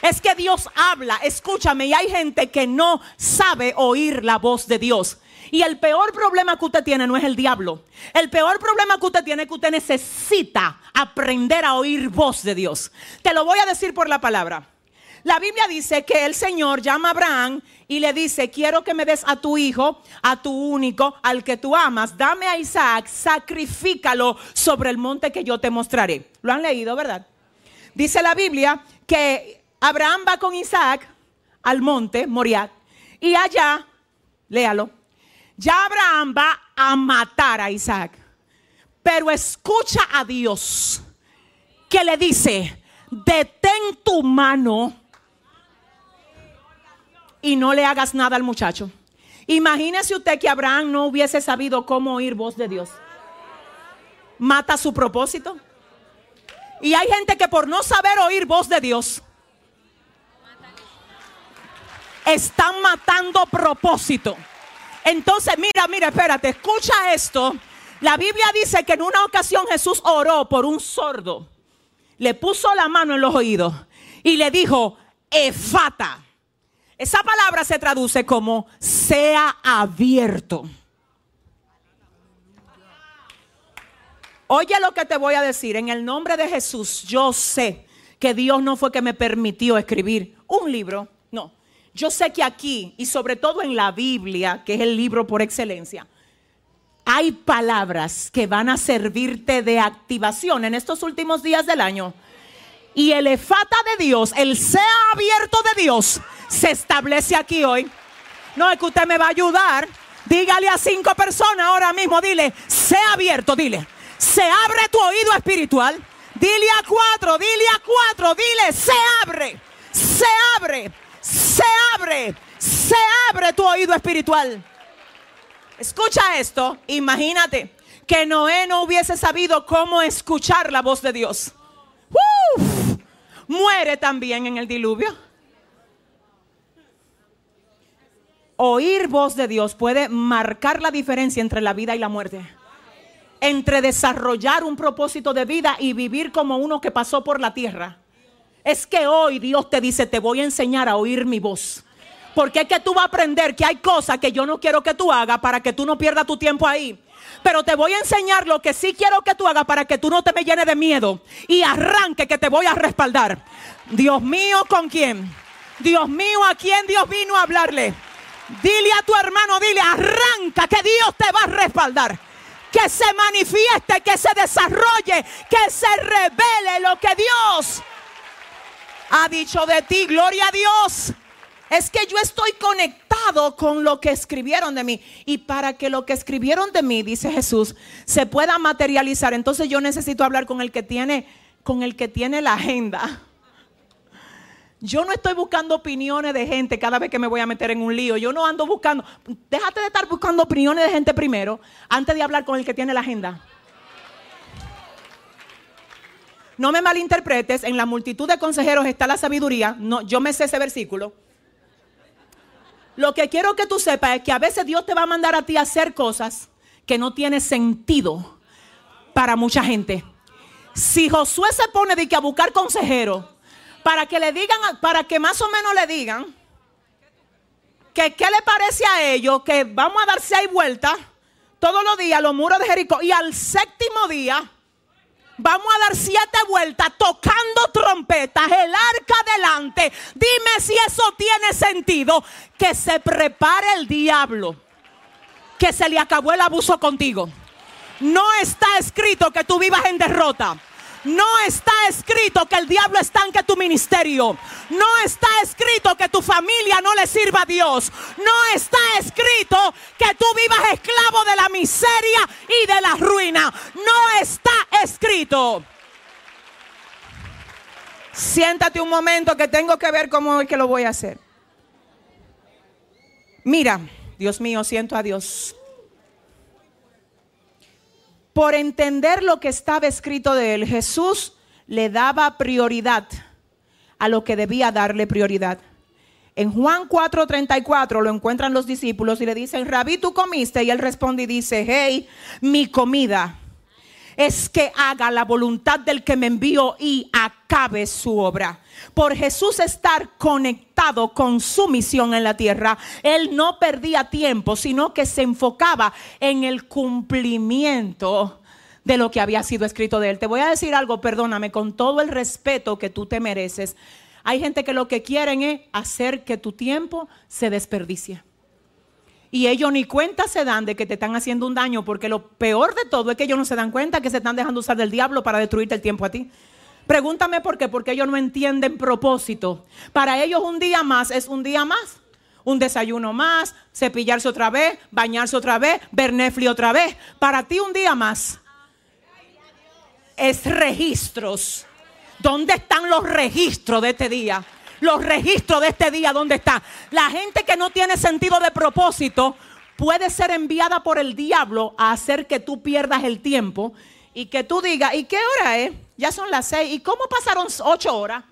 Es que Dios habla, escúchame, y hay gente que no sabe oír la voz de Dios. Y el peor problema que usted tiene no es el diablo. El peor problema que usted tiene es que usted necesita aprender a oír voz de Dios. Te lo voy a decir por la palabra. La Biblia dice que el Señor llama a Abraham y le dice, quiero que me des a tu hijo, a tu único, al que tú amas. Dame a Isaac, sacrifícalo sobre el monte que yo te mostraré. Lo han leído, ¿verdad? Dice la Biblia que Abraham va con Isaac al monte Moriah y allá, léalo, ya Abraham va a matar a Isaac. Pero escucha a Dios que le dice, detén tu mano y no le hagas nada al muchacho. Imagínese usted que Abraham no hubiese sabido cómo oír voz de Dios. Mata su propósito. Y hay gente que por no saber oír voz de Dios, están matando propósito. Entonces, mira, mira, espérate, escucha esto. La Biblia dice que en una ocasión Jesús oró por un sordo. Le puso la mano en los oídos y le dijo, efata. Esa palabra se traduce como sea abierto. Oye lo que te voy a decir. En el nombre de Jesús, yo sé que Dios no fue que me permitió escribir un libro. Yo sé que aquí, y sobre todo en la Biblia, que es el libro por excelencia, hay palabras que van a servirte de activación en estos últimos días del año. Y el efata de Dios, el sea abierto de Dios, se establece aquí hoy. No es que usted me va a ayudar. Dígale a cinco personas ahora mismo, dile, sea abierto, dile. Se abre tu oído espiritual. Dile a cuatro, dile a cuatro, dile, se abre, se abre, se abre, se abre tu oído espiritual. Escucha esto, imagínate que Noé no hubiese sabido cómo escuchar la voz de Dios. Muere también en el diluvio. Oír voz de Dios puede marcar la diferencia entre la vida y la muerte. Entre desarrollar un propósito de vida y vivir como uno que pasó por la tierra. Es que hoy Dios te dice, te voy a enseñar a oír mi voz. Porque es que tú vas a aprender que hay cosas que yo no quiero que tú hagas para que tú no pierdas tu tiempo ahí. Pero te voy a enseñar lo que sí quiero que tú hagas para que tú no te me llenes de miedo. Y arranque que te voy a respaldar. Dios mío, ¿con quién? Dios mío, ¿a quién Dios vino a hablarle? Dile a tu hermano, dile, arranca, que Dios te va a respaldar. Que se manifieste, que se desarrolle, que se revele lo que Dios ha dicho de ti. Gloria a Dios. Es que yo estoy conectado con lo que escribieron de mí. Y para que lo que escribieron de mí, dice Jesús, se pueda materializar, entonces yo necesito hablar con el que tiene, con el que tiene la agenda. Yo no estoy buscando opiniones de gente cada vez que me voy a meter en un lío. Yo no ando buscando. Déjate de estar buscando opiniones de gente primero antes de hablar con el que tiene la agenda. No me malinterpretes, en la multitud de consejeros está la sabiduría. No, yo me sé ese versículo. Lo que quiero que tú sepas es que a veces Dios te va a mandar a ti a hacer cosas que no tienen sentido para mucha gente. Si Josué se pone de que a buscar consejeros para que le digan, para que más o menos le digan que qué le parece a ellos que vamos a dar seis vueltas todos los días los muros de Jericó y al séptimo día vamos a dar siete vueltas tocando trompetas, el arca delante. Dime si eso tiene sentido. Que se prepare el diablo, que se le acabó el abuso contigo. No está escrito que tú vivas en derrota. No está escrito que el diablo estanque tu ministerio. No está escrito que tu familia no le sirva a Dios. No está escrito que tú vivas esclavo de la miseria y de la ruina. No está escrito. Siéntate un momento que tengo que ver cómo es que lo voy a hacer. Mira, Dios mío, siento a Dios por entender lo que estaba escrito de él, Jesús le daba prioridad a lo que debía darle prioridad. En Juan 4:34 lo encuentran los discípulos y le dicen, Rabí, tú comiste. Y él responde y dice, hey, mi comida es que haga la voluntad del que me envió y acabe su obra. Por Jesús estar conectado con su misión en la tierra, él no perdía tiempo, sino que se enfocaba en el cumplimiento de lo que había sido escrito de él. Te voy a decir algo, perdóname, con todo el respeto que tú te mereces. Hay gente que lo que quieren es hacer que tu tiempo se desperdicie. Y ellos ni cuenta se dan de que te están haciendo un daño, porque lo peor de todo es que ellos no se dan cuenta que se están dejando usar del diablo para destruirte el tiempo a ti. Pregúntame por qué, porque ellos no entienden propósito. Para ellos un día más es un día más. Un desayuno más, cepillarse otra vez, bañarse otra vez, ver Netflix otra vez. Para ti un día más es registros. ¿Dónde están los registros de este día? Los registros de este día, ¿dónde está? La gente que no tiene sentido de propósito puede ser enviada por el diablo a hacer que tú pierdas el tiempo y que tú digas, ¿y qué hora es? Ya son las seis. ¿Y cómo pasaron ocho horas?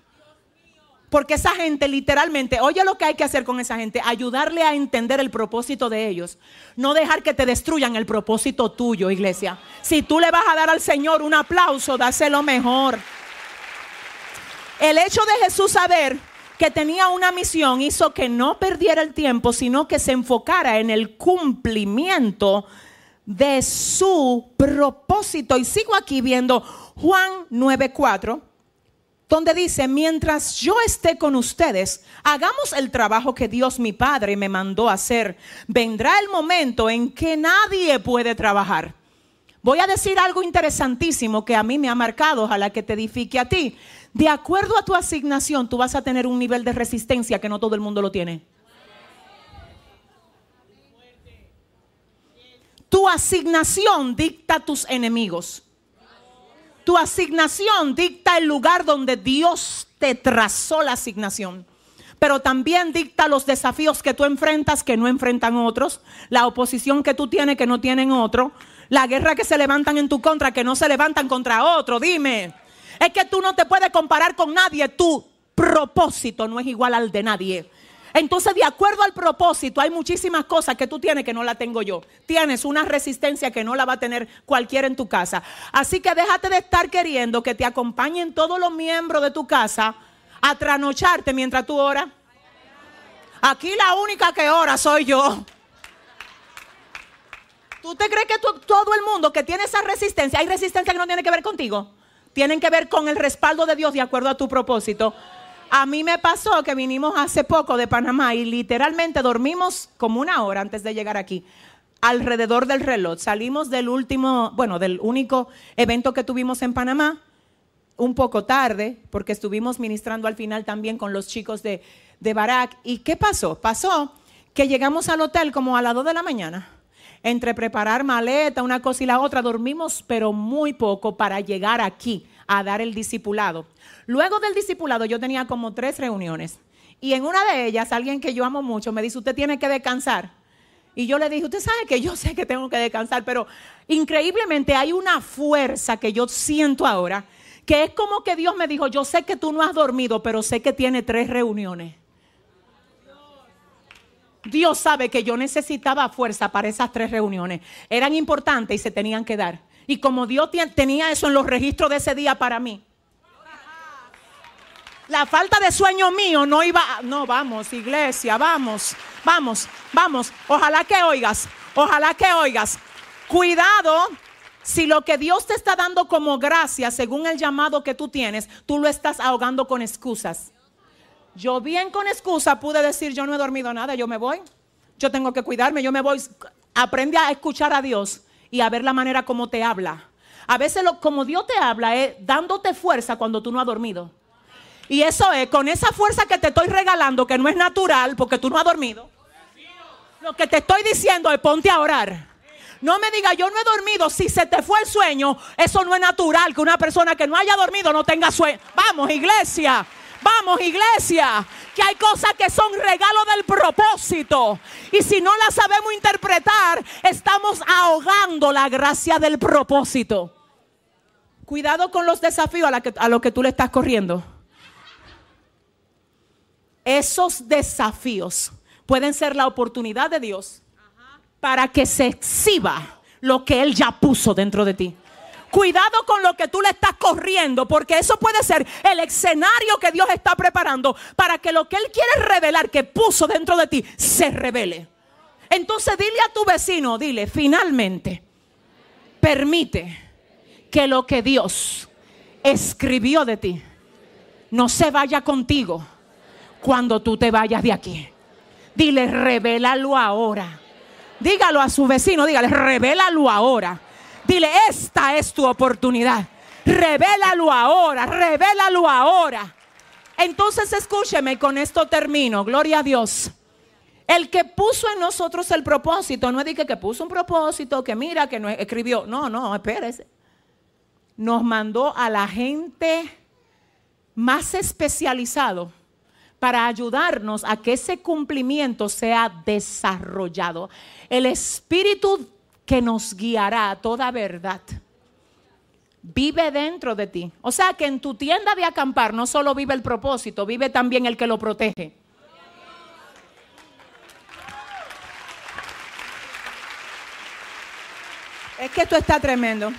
Porque esa gente literalmente, oye lo que hay que hacer con esa gente, ayudarle a entender el propósito de ellos. No dejar que te destruyan el propósito tuyo, iglesia. Si tú le vas a dar al Señor un aplauso, dáselo mejor. El hecho de Jesús saber que tenía una misión hizo que no perdiera el tiempo, sino que se enfocara en el cumplimiento de su propósito. Y sigo aquí viendo Juan 9:4, donde dice, mientras yo esté con ustedes, hagamos el trabajo que Dios mi Padre me mandó hacer. Vendrá el momento en que nadie puede trabajar. Voy a decir algo interesantísimo que a mí me ha marcado, ojalá que te edifique a ti. De acuerdo a tu asignación, tú vas a tener un nivel de resistencia que no todo el mundo lo tiene. Tu asignación dicta tus enemigos. Tu asignación dicta el lugar donde Dios te trazó la asignación. Pero también dicta los desafíos que tú enfrentas que no enfrentan otros, la oposición que tú tienes que no tienen otro, la guerra que se levantan en tu contra que no se levantan contra otro. Dime. Es que tú no te puedes comparar con nadie. Tu propósito no es igual al de nadie. Entonces, de acuerdo al propósito, hay muchísimas cosas que tú tienes que no la tengo yo. Tienes una resistencia que no la va a tener cualquiera en tu casa. Así que déjate de estar queriendo que te acompañen todos los miembros de tu casa a tranocharte mientras tú oras. Aquí la única que ora soy yo. ¿Tú te crees que todo el mundo que tiene esa resistencia, hay resistencia que no tiene que ver contigo? Tienen que ver con el respaldo de Dios de acuerdo a tu propósito. A mí me pasó que vinimos hace poco de Panamá y literalmente dormimos como una hora antes de llegar aquí, alrededor del reloj. Salimos del último, bueno, del único evento que tuvimos en Panamá, un poco tarde, porque estuvimos ministrando al final también con los chicos de, de Barak. ¿Y qué pasó? Pasó que llegamos al hotel como a las 2 de la mañana. Entre preparar maleta, una cosa y la otra, dormimos pero muy poco para llegar aquí a dar el discipulado. Luego del discipulado yo tenía como tres reuniones y en una de ellas alguien que yo amo mucho me dice, usted tiene que descansar. Y yo le dije, usted sabe que yo sé que tengo que descansar, pero increíblemente hay una fuerza que yo siento ahora, que es como que Dios me dijo, yo sé que tú no has dormido, pero sé que tiene tres reuniones. Dios sabe que yo necesitaba fuerza para esas tres reuniones. Eran importantes y se tenían que dar. Y como Dios tenía eso en los registros de ese día para mí, la falta de sueño mío no iba, no, vamos, iglesia, vamos, vamos, vamos. Ojalá que oigas, ojalá que oigas. Cuidado si lo que Dios te está dando como gracia, según el llamado que tú tienes, tú lo estás ahogando con excusas. Yo bien con excusa pude decir, yo no he dormido nada, yo me voy. Yo tengo que cuidarme, yo me voy. Aprende a escuchar a Dios y a ver la manera como te habla. A veces lo, como Dios te habla es dándote fuerza cuando tú no has dormido. Y eso es, con esa fuerza que te estoy regalando, que no es natural porque tú no has dormido. Lo que te estoy diciendo es ponte a orar. No me diga, yo no he dormido. Si se te fue el sueño, eso no es natural que una persona que no haya dormido no tenga sueño. Vamos, iglesia. Vamos, iglesia, que hay cosas que son regalos del propósito. Y si no las sabemos interpretar, estamos ahogando la gracia del propósito. Cuidado con los desafíos a, que, a los que tú le estás corriendo. Esos desafíos pueden ser la oportunidad de Dios para que se exhiba lo que Él ya puso dentro de ti. Cuidado con lo que tú le estás corriendo, porque eso puede ser el escenario que Dios está preparando para que lo que Él quiere revelar, que puso dentro de ti, se revele. Entonces dile a tu vecino, dile, finalmente, permite que lo que Dios escribió de ti no se vaya contigo cuando tú te vayas de aquí. Dile, revélalo ahora. Dígalo a su vecino, dígale, revélalo ahora. Dile, esta es tu oportunidad. Revélalo ahora, revélalo ahora. Entonces escúcheme, con esto termino. Gloria a Dios. El que puso en nosotros el propósito, no es de que, que puso un propósito, que mira, que no escribió. No, no, espérese. Nos mandó a la gente más especializado para ayudarnos a que ese cumplimiento sea desarrollado. El Espíritu que nos guiará a toda verdad. Vive dentro de ti. O sea que en tu tienda de acampar no solo vive el propósito, vive también el que lo protege. Es que esto está tremendo.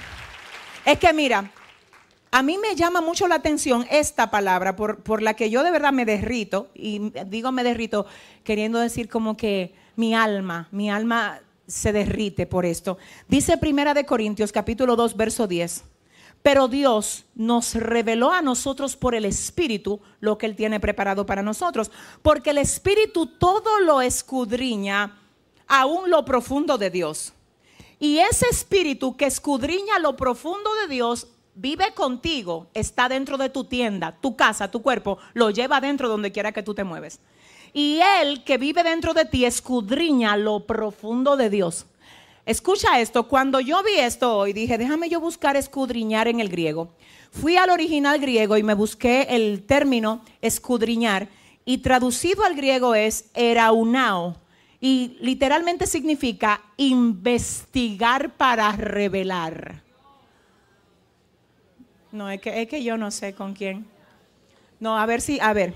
Es que mira, a mí me llama mucho la atención esta palabra por, por, la que yo de verdad me derrito, y digo me derrito queriendo decir como que mi alma, mi alma se derrite por esto. Dice Primera de Corintios capítulo 2 verso 10. Pero Dios nos reveló a nosotros por el Espíritu lo que Él tiene preparado para nosotros. Porque el Espíritu todo lo escudriña, aún lo profundo de Dios. Y ese Espíritu que escudriña lo profundo de Dios vive contigo, está dentro de tu tienda, tu casa, tu cuerpo, lo lleva dentro donde quiera que tú te mueves. Y Él que vive dentro de ti escudriña lo profundo de Dios. Escucha esto, cuando yo vi esto hoy, dije, déjame yo buscar escudriñar en el griego. Fui al original griego y me busqué el término escudriñar y traducido al griego es eraunao y literalmente significa investigar para revelar. No, es que, es que yo no sé con quién. No, a ver si, a ver.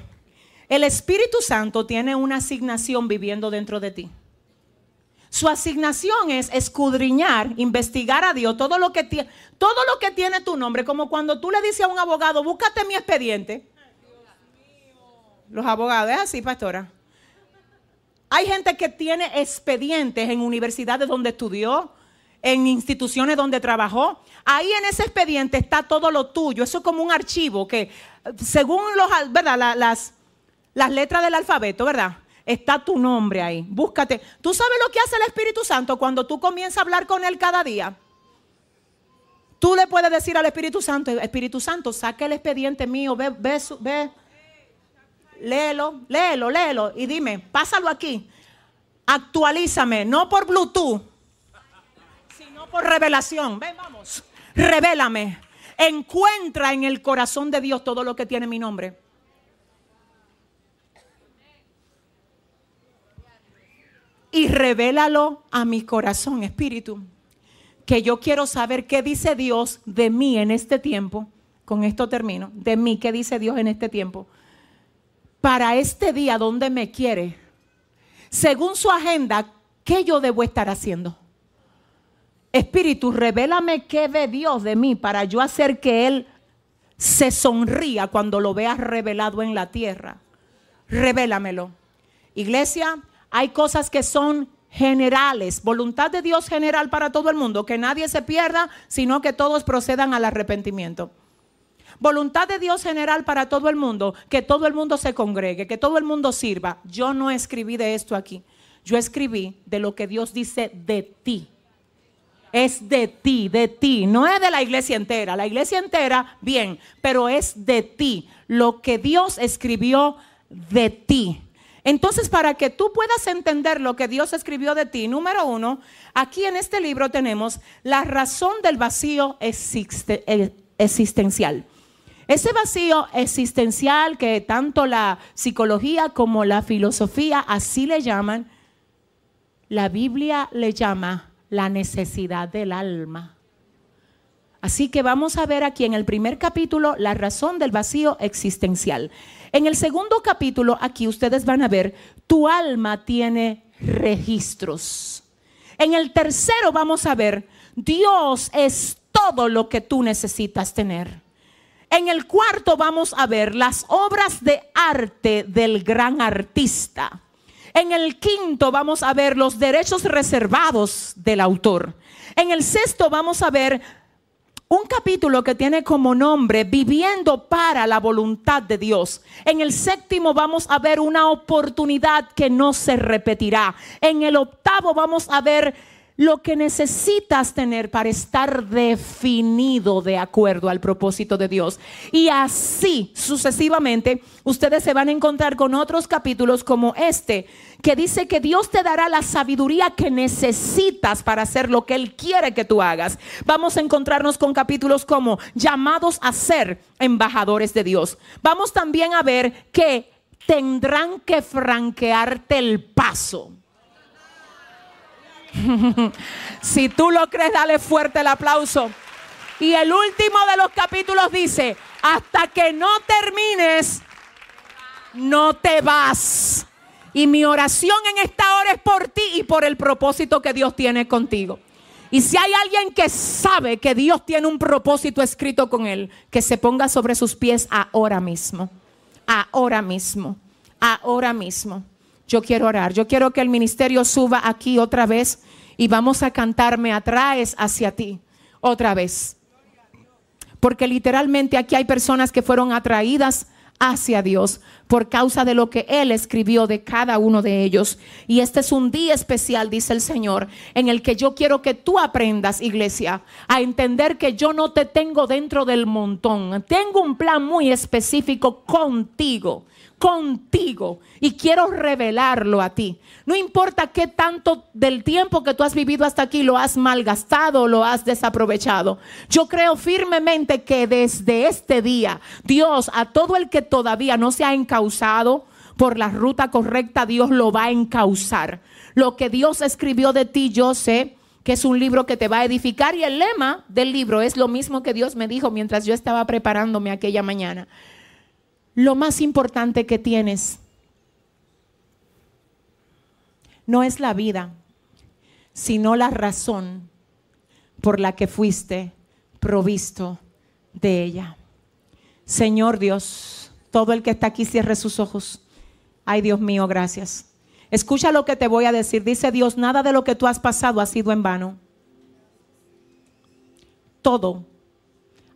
El Espíritu Santo tiene una asignación viviendo dentro de ti. Su asignación es escudriñar, investigar a Dios todo lo que tiene, todo lo que tiene tu nombre, como cuando tú le dices a un abogado, búscate mi expediente. Los abogados, es así, pastora. Hay gente que tiene expedientes en universidades donde estudió, en instituciones donde trabajó. Ahí en ese expediente está todo lo tuyo. Eso es como un archivo que, según los, ¿verdad? La- las, las letras del alfabeto, ¿verdad? Está tu nombre ahí. Búscate. ¿Tú sabes lo que hace el Espíritu Santo cuando tú comienzas a hablar con Él cada día? Tú le puedes decir al Espíritu Santo, Espíritu Santo, saca el expediente mío, ve, ve, ve, léelo, léelo, léelo y dime, pásalo aquí. Actualízame, no por Bluetooth, sino por revelación. Ven, vamos. Revélame. Encuentra en el corazón de Dios todo lo que tiene mi nombre. Y revélalo a mi corazón, Espíritu. Que yo quiero saber qué dice Dios de mí en este tiempo. Con esto termino. De mí, qué dice Dios en este tiempo. Para este día donde me quiere. Según su agenda, ¿qué yo debo estar haciendo? Espíritu, revélame qué ve Dios de mí para yo hacer que Él se sonría cuando lo vea revelado en la tierra. Revélamelo. Iglesia, hay cosas que son generales, voluntad de Dios general para todo el mundo, que nadie se pierda, sino que todos procedan al arrepentimiento. Voluntad de Dios general para todo el mundo, que todo el mundo se congregue, que todo el mundo sirva. Yo no escribí de esto aquí. Yo escribí de lo que Dios dice de ti. Es de ti, de ti. No es de la iglesia entera. La iglesia entera, bien, pero es de ti. Lo que Dios escribió de ti. Entonces, para que tú puedas entender lo que Dios escribió de ti, número uno, aquí en este libro tenemos la razón del vacío eh, existencial. Ese vacío existencial que tanto la psicología como la filosofía así le llaman, la Biblia le llama la necesidad del alma. Así que vamos a ver aquí en el primer capítulo la razón del vacío existencial. En el segundo capítulo, aquí ustedes van a ver, tu alma tiene registros. En el tercero vamos a ver, Dios es todo lo que tú necesitas tener. En el cuarto vamos a ver las obras de arte del gran artista. En el quinto vamos a ver los derechos reservados del autor. En el sexto vamos a ver un capítulo que tiene como nombre Viviendo para la voluntad de Dios. En el séptimo vamos a ver una oportunidad que no se repetirá. En el octavo vamos a ver lo que necesitas tener para estar definido de acuerdo al propósito de Dios. Y así sucesivamente, ustedes se van a encontrar con otros capítulos como este, que dice que Dios te dará la sabiduría que necesitas para hacer lo que Él quiere que tú hagas. Vamos a encontrarnos con capítulos como llamados a ser embajadores de Dios. Vamos también a ver que tendrán que franquearte el paso. *laughs* si tú lo crees, dale fuerte el aplauso. Y el último de los capítulos dice, hasta que no termines, no te vas. Y mi oración en esta hora es por ti y por el propósito que Dios tiene contigo. Y si hay alguien que sabe que Dios tiene un propósito escrito con él, que se ponga sobre sus pies ahora mismo. Ahora mismo. Ahora mismo. Yo quiero orar. Yo quiero que el ministerio suba aquí otra vez y vamos a cantar Me atraes hacia ti otra vez. Porque literalmente aquí hay personas que fueron atraídas hacia Dios por causa de lo que Él escribió de cada uno de ellos. Y este es un día especial, dice el Señor, en el que yo quiero que tú aprendas, iglesia, a entender que yo no te tengo dentro del montón. Tengo un plan muy específico contigo contigo y quiero revelarlo a ti. No importa qué tanto del tiempo que tú has vivido hasta aquí lo has malgastado lo has desaprovechado. Yo creo firmemente que desde este día Dios a todo el que todavía no se ha encausado por la ruta correcta, Dios lo va a encauzar. Lo que Dios escribió de ti, yo sé que es un libro que te va a edificar y el lema del libro es lo mismo que Dios me dijo mientras yo estaba preparándome aquella mañana lo más importante que tienes no es la vida, sino la razón por la que fuiste provisto de ella. Señor Dios, todo el que está aquí cierre sus ojos. Ay Dios mío, gracias. Escucha lo que te voy a decir. Dice Dios, nada de lo que tú has pasado ha sido en vano. todo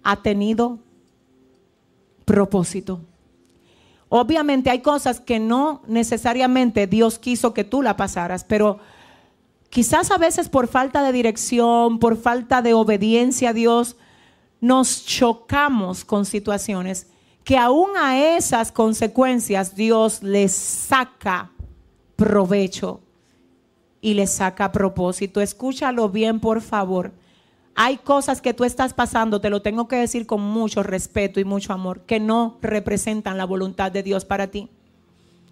ha tenido propósito. Obviamente hay cosas que no necesariamente Dios quiso que tú la pasaras, pero quizás a veces por falta de dirección, por falta de obediencia a Dios, nos chocamos con situaciones que aún a esas consecuencias Dios les saca provecho y les saca propósito. Escúchalo bien, por favor. Hay cosas que tú estás pasando, te lo tengo que decir con mucho respeto y mucho amor, que no representan la voluntad de Dios para ti.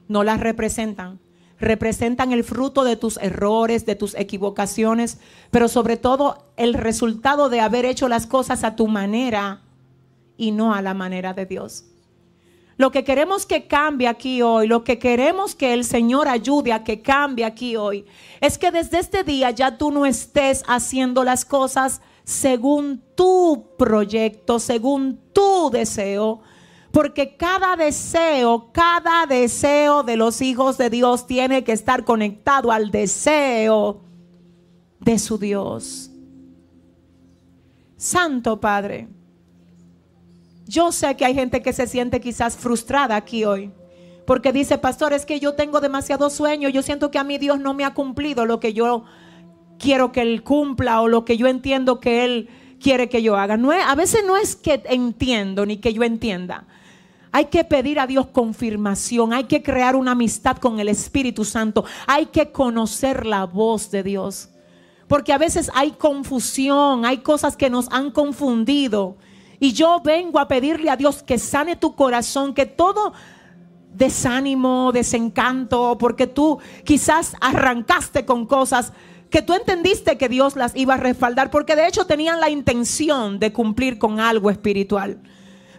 No las representan. Representan el fruto de tus errores, de tus equivocaciones, pero sobre todo el resultado de haber hecho las cosas a tu manera y no a la manera de Dios. Lo que queremos que cambie aquí hoy, lo que queremos que el Señor ayude a que cambie aquí hoy, es que desde este día ya tú no estés haciendo las cosas según tu proyecto, según tu deseo. Porque cada deseo, cada deseo de los hijos de Dios tiene que estar conectado al deseo de su Dios. Santo Padre, yo sé que hay gente que se siente quizás frustrada aquí hoy. Porque dice, pastor, es que yo tengo demasiado sueño, yo siento que a mí Dios no me ha cumplido lo que yo quiero que Él cumpla o lo que yo entiendo que Él quiere que yo haga. No a veces no es que entiendo ni que yo entienda. Hay que pedir a Dios confirmación, hay que crear una amistad con el Espíritu Santo, hay que conocer la voz de Dios. Porque a veces hay confusión, hay cosas que nos han confundido. Y yo vengo a pedirle a Dios que sane tu corazón, que todo desánimo, desencanto, porque tú quizás arrancaste con cosas que tú entendiste que Dios las iba a respaldar, porque de hecho tenían la intención de cumplir con algo espiritual.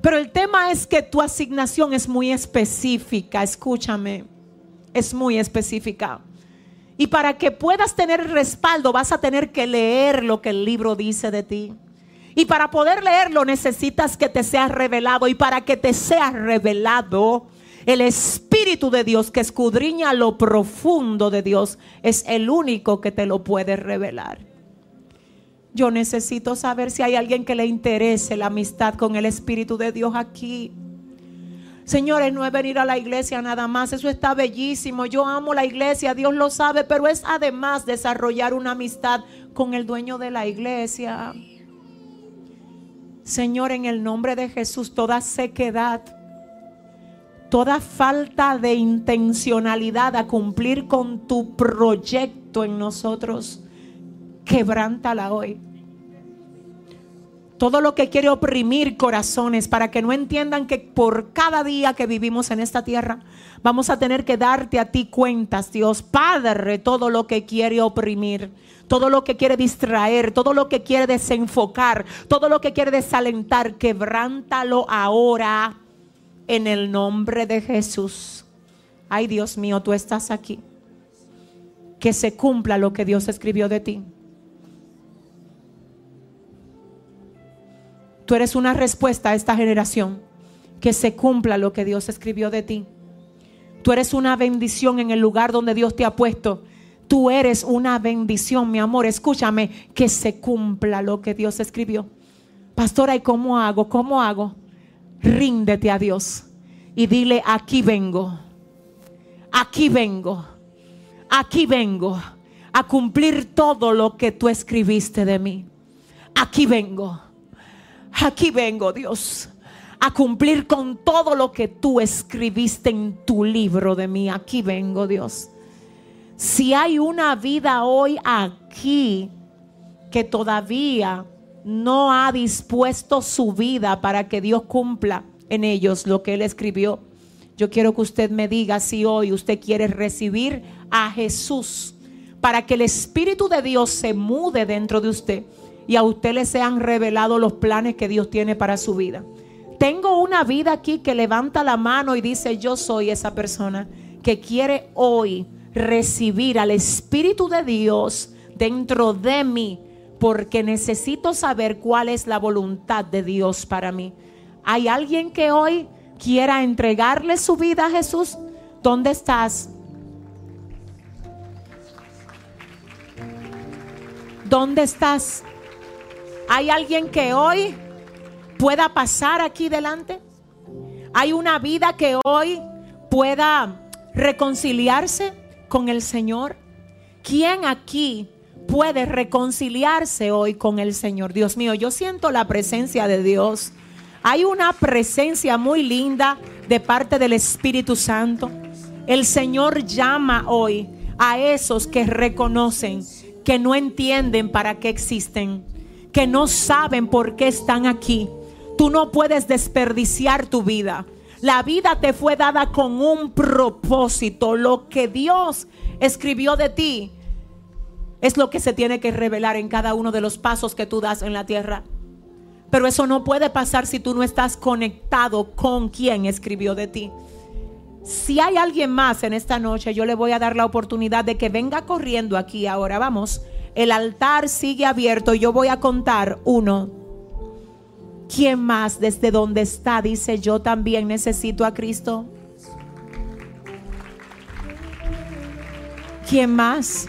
Pero el tema es que tu asignación es muy específica, escúchame, es muy específica. Y para que puedas tener respaldo vas a tener que leer lo que el libro dice de ti. Y para poder leerlo necesitas que te sea revelado. Y para que te sea revelado, el Espíritu de Dios que escudriña lo profundo de Dios es el único que te lo puede revelar. Yo necesito saber si hay alguien que le interese la amistad con el Espíritu de Dios aquí. Señores, no es venir a la iglesia nada más, eso está bellísimo. Yo amo la iglesia, Dios lo sabe, pero es además desarrollar una amistad con el dueño de la iglesia. Señor, en el nombre de Jesús, toda sequedad, toda falta de intencionalidad a cumplir con tu proyecto en nosotros, quebrántala hoy. Todo lo que quiere oprimir corazones para que no entiendan que por cada día que vivimos en esta tierra vamos a tener que darte a ti cuentas, Dios Padre, todo lo que quiere oprimir todo lo que quiere distraer, todo lo que quiere desenfocar, todo lo que quiere desalentar, quebrántalo ahora en el nombre de Jesús. Ay Dios mío, tú estás aquí. Que se cumpla lo que Dios escribió de ti. Tú eres una respuesta a esta generación. Que se cumpla lo que Dios escribió de ti. Tú eres una bendición en el lugar donde Dios te ha puesto. Tú eres una bendición, mi amor. Escúchame, que se cumpla lo que Dios escribió. Pastora, ¿y cómo hago? ¿Cómo hago? Ríndete a Dios y dile, aquí vengo. Aquí vengo. Aquí vengo a cumplir todo lo que tú escribiste de mí. Aquí vengo. Aquí vengo, Dios, a cumplir con todo lo que tú escribiste en tu libro de mí. Aquí vengo, Dios. Si hay una vida hoy aquí que todavía no ha dispuesto su vida para que Dios cumpla en ellos lo que Él escribió, yo quiero que usted me diga si hoy usted quiere recibir a Jesús para que el Espíritu de Dios se mude dentro de usted y a usted le sean revelados los planes que Dios tiene para su vida. Tengo una vida aquí que levanta la mano y dice, yo soy esa persona que quiere hoy recibir al Espíritu de Dios dentro de mí, porque necesito saber cuál es la voluntad de Dios para mí. ¿Hay alguien que hoy quiera entregarle su vida a Jesús? ¿Dónde estás? ¿Dónde estás? ¿Hay alguien que hoy pueda pasar aquí delante? ¿Hay una vida que hoy pueda reconciliarse con el Señor? ¿Quién aquí puede reconciliarse hoy con el Señor? Dios mío, yo siento la presencia de Dios. Hay una presencia muy linda de parte del Espíritu Santo. El Señor llama hoy a esos que reconocen, que no entienden para qué existen, que no saben por qué están aquí. Tú no puedes desperdiciar tu vida. La vida te fue dada con un propósito. Lo que Dios escribió de ti es lo que se tiene que revelar en cada uno de los pasos que tú das en la tierra. Pero eso no puede pasar si tú no estás conectado con quien escribió de ti. Si hay alguien más en esta noche, yo le voy a dar la oportunidad de que venga corriendo aquí ahora. Vamos, el altar sigue abierto. Yo voy a contar uno. ¿Quién más desde donde está dice yo también necesito a Cristo? ¿Quién más?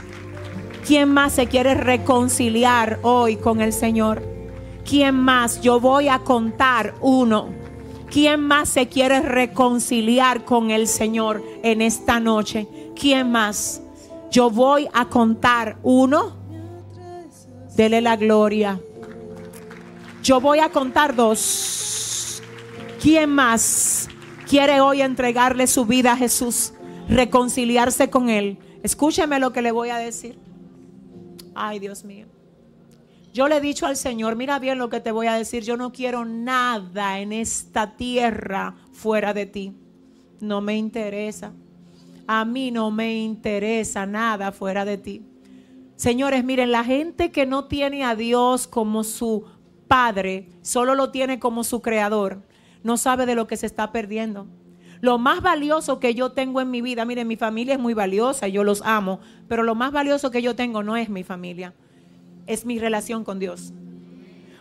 ¿Quién más se quiere reconciliar hoy con el Señor? ¿Quién más? Yo voy a contar uno. ¿Quién más se quiere reconciliar con el Señor en esta noche? ¿Quién más? Yo voy a contar uno. Dele la gloria. Yo voy a contar dos. ¿Quién más quiere hoy entregarle su vida a Jesús? Reconciliarse con Él. Escúcheme lo que le voy a decir. Ay, Dios mío. Yo le he dicho al Señor, mira bien lo que te voy a decir, yo no quiero nada en esta tierra fuera de ti. No me interesa. A mí no me interesa nada fuera de ti. Señores, miren, la gente que no tiene a Dios como su Padre, solo lo tiene como su creador, no sabe de lo que se está perdiendo. Lo más valioso que yo tengo en mi vida, miren, mi familia es muy valiosa, yo los amo, pero lo más valioso que yo tengo no es mi familia, es mi relación con Dios.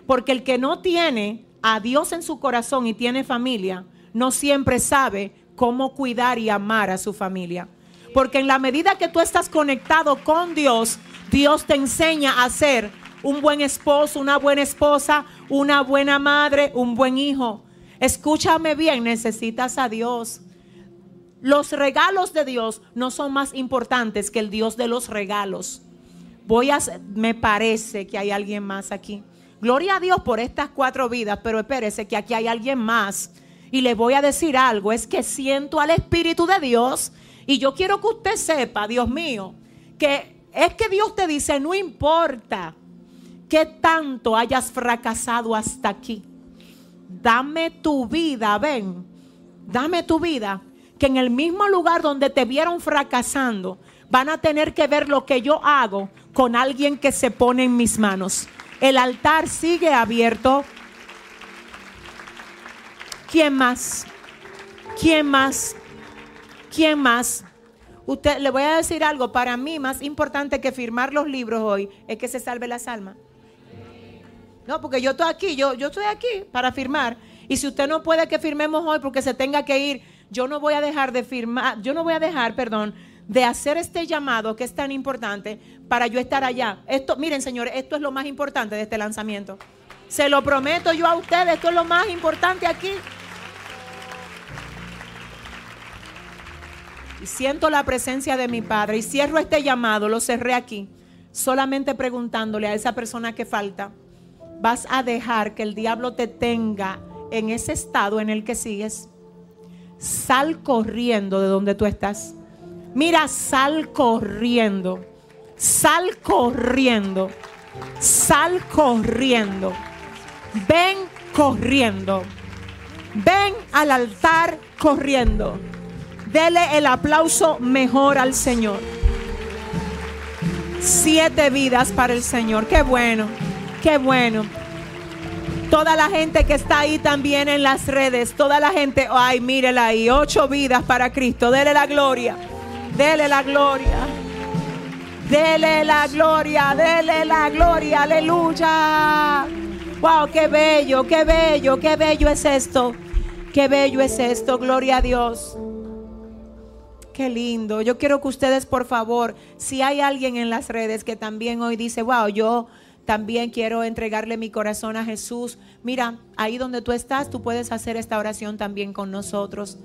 Porque el que no tiene a Dios en su corazón y tiene familia, no siempre sabe cómo cuidar y amar a su familia. Porque en la medida que tú estás conectado con Dios, Dios te enseña a ser un buen esposo, una buena esposa, una buena madre, un buen hijo. Escúchame bien, necesitas a Dios. Los regalos de Dios no son más importantes que el Dios de los regalos. Voy a, me parece que hay alguien más aquí. Gloria a Dios por estas cuatro vidas, pero espérese que aquí hay alguien más. Y le voy a decir algo, es que siento al Espíritu de Dios y yo quiero que usted sepa, Dios mío, que es que Dios te dice, no importa qué tanto hayas fracasado hasta aquí dame tu vida, ven, dame tu vida, que en el mismo lugar donde te vieron fracasando, van a tener que ver lo que yo hago con alguien que se pone en mis manos. El altar sigue abierto. ¿Quién más? ¿Quién más? ¿Quién más? Usted le voy a decir algo, para mí más importante que firmar los libros hoy es que se salve las almas. No, porque yo estoy aquí, yo, yo estoy aquí para firmar. Y si usted no puede que firmemos hoy porque se tenga que ir, yo no voy a dejar de firmar, yo no voy a dejar, perdón, de hacer este llamado que es tan importante para yo estar allá. Esto, miren, señores, esto es lo más importante de este lanzamiento. Se lo prometo yo a ustedes, esto es lo más importante aquí. Y siento la presencia de mi Padre y cierro este llamado, lo cerré aquí, solamente preguntándole a esa persona que falta vas a dejar que el diablo te tenga en ese estado en el que sigues, sal corriendo de donde tú estás. Mira, sal corriendo. Sal corriendo. Sal corriendo. Ven corriendo. Ven al altar corriendo. Dele el aplauso mejor al Señor. Siete vidas para el Señor. Qué bueno. Qué bueno. Toda la gente que está ahí también en las redes, toda la gente, ay, mírela ahí, ocho vidas para Cristo. Dele la gloria, dele la gloria, dele la gloria, dele la gloria, aleluya. Wow, qué bello, qué bello, qué bello es esto. Qué bello es esto, gloria a Dios. Qué lindo. Yo quiero que ustedes, por favor, si hay alguien en las redes que también hoy dice, wow, yo También quiero entregarle mi corazón a Jesús. Mira, ahí donde tú estás, tú puedes hacer esta oración también con nosotros.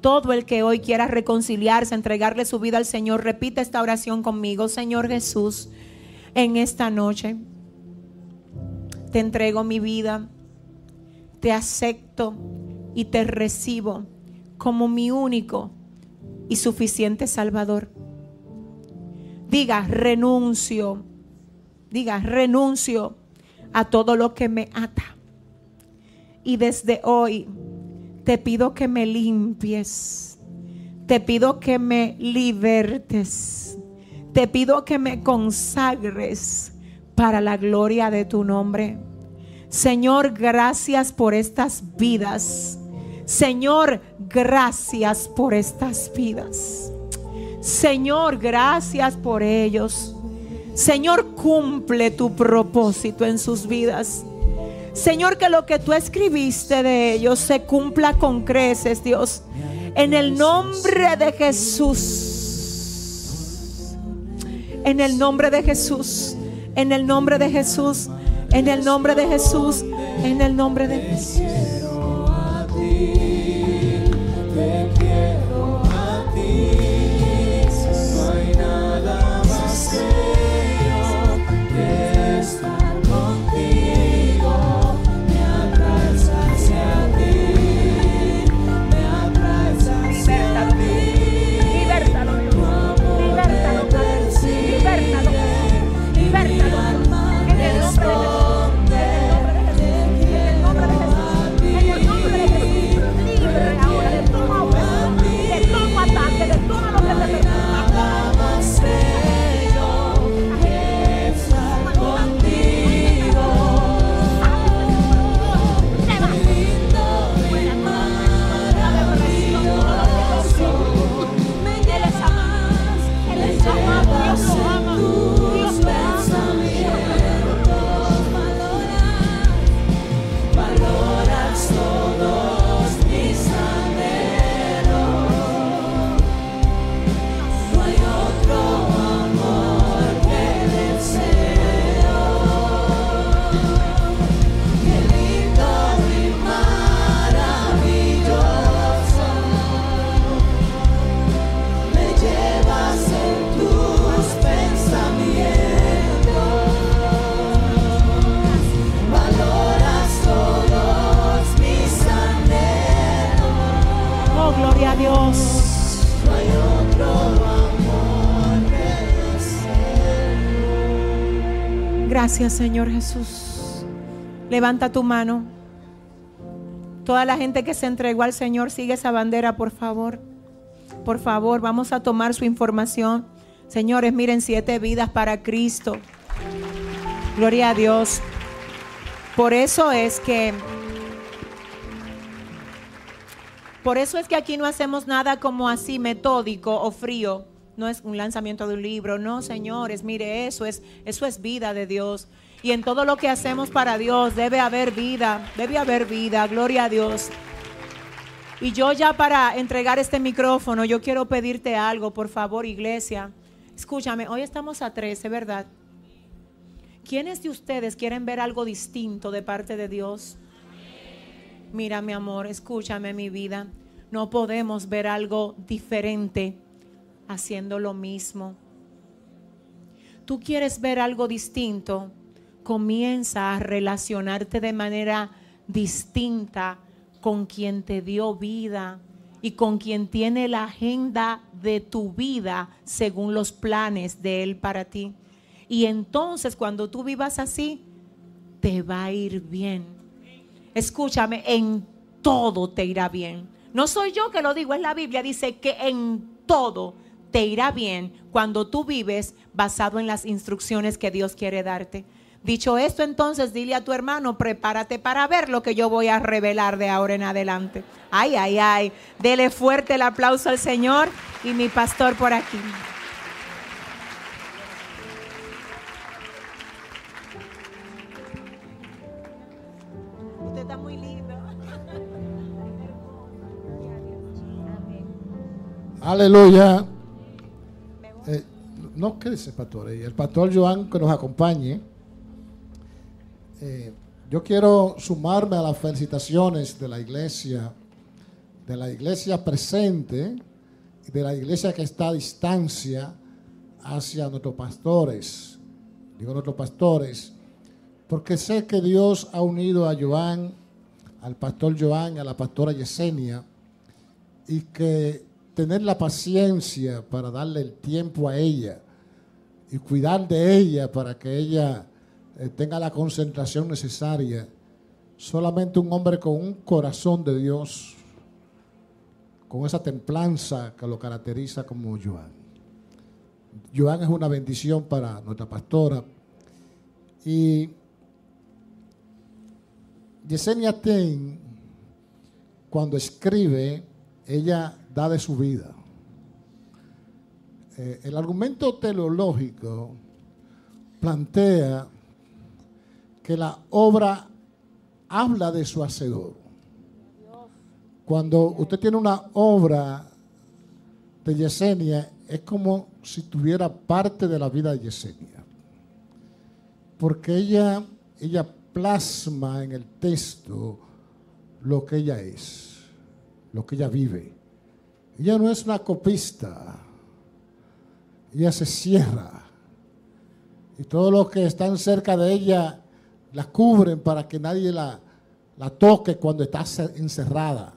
Todo el que hoy quiera reconciliarse, entregarle su vida al Señor, repite esta oración conmigo. Señor Jesús, en esta noche te entrego mi vida, te acepto y te recibo como mi único y suficiente Salvador. Diga, renuncio, diga, renuncio a todo lo que me ata. Y desde hoy te pido que me limpies. Te pido que me libertes. Te pido que me consagres para la gloria de tu nombre. Señor, gracias por estas vidas. Señor, gracias por estas vidas. Señor, gracias por ellos. Señor, cumple tu propósito en sus vidas. Señor, que lo que tú escribiste de ellos se cumpla con creces, Dios. En el nombre de Jesús. En el nombre de Jesús. En el nombre de Jesús. En el nombre de Jesús. En el nombre de Jesús. Gracias, Señor Jesús. Levanta tu mano. Toda la gente que se entregó al Señor, sigue esa bandera, por favor. Por favor, vamos a tomar su información. Señores, miren, siete vidas para Cristo. Gloria a Dios. Por eso es que por eso es que aquí no hacemos nada como así metódico o frío. No es un lanzamiento de un libro, no, señores, mire, eso es eso es vida de Dios. Y en todo lo que hacemos para Dios debe haber vida, debe haber vida, gloria a Dios. Y yo ya para entregar este micrófono, yo quiero pedirte algo, por favor, iglesia. Escúchame, hoy estamos a 13, ¿verdad? ¿Quiénes de ustedes quieren ver algo distinto de parte de Dios? Mira, mi amor, escúchame, mi vida. No podemos ver algo diferente haciendo lo mismo. Tú quieres ver algo distinto, comienza a relacionarte de manera distinta con quien te dio vida y con quien tiene la agenda de tu vida según los planes de Él para ti. Y entonces cuando tú vivas así, te va a ir bien. Escúchame, en todo te irá bien. No soy yo que lo digo, es la Biblia. Dice que en todo te irá bien cuando tú vives basado en las instrucciones que Dios quiere darte. Dicho esto, entonces dile a tu hermano, prepárate para ver lo que yo voy a revelar de ahora en adelante. Ay, ay, ay. Dele fuerte el aplauso al Señor y mi pastor por aquí. Usted está muy lindo. Aleluya. No, ¿qué dice el pastor? ahí? El pastor Joan que nos acompañe Eh, yo quiero sumarme a las felicitaciones de la iglesia, de la iglesia presente y de la iglesia que está a distancia hacia nuestros pastores. Digo nuestros pastores, porque sé que Dios ha unido a Joan, al pastor Joan, y a la pastora Yesenia, y que tener la paciencia para darle el tiempo a ella y cuidar de ella para que ella eh, tenga la concentración necesaria. Solamente un hombre con un corazón de Dios, con esa templanza que lo caracteriza como Joan. Joan es una bendición para nuestra pastora. Y Yesenia Ten, cuando escribe, ella da de su vida. Eh, el argumento teleológico plantea que la obra habla de su hacedor. Cuando usted tiene una obra de Yesenia, es como si tuviera parte de la vida de Yesenia. Porque ella, ella plasma en el texto lo que ella es, lo que ella vive. Ella no es una copista, ella se cierra. Y todos los que están cerca de ella la cubren para que nadie la, la toque cuando está encerrada.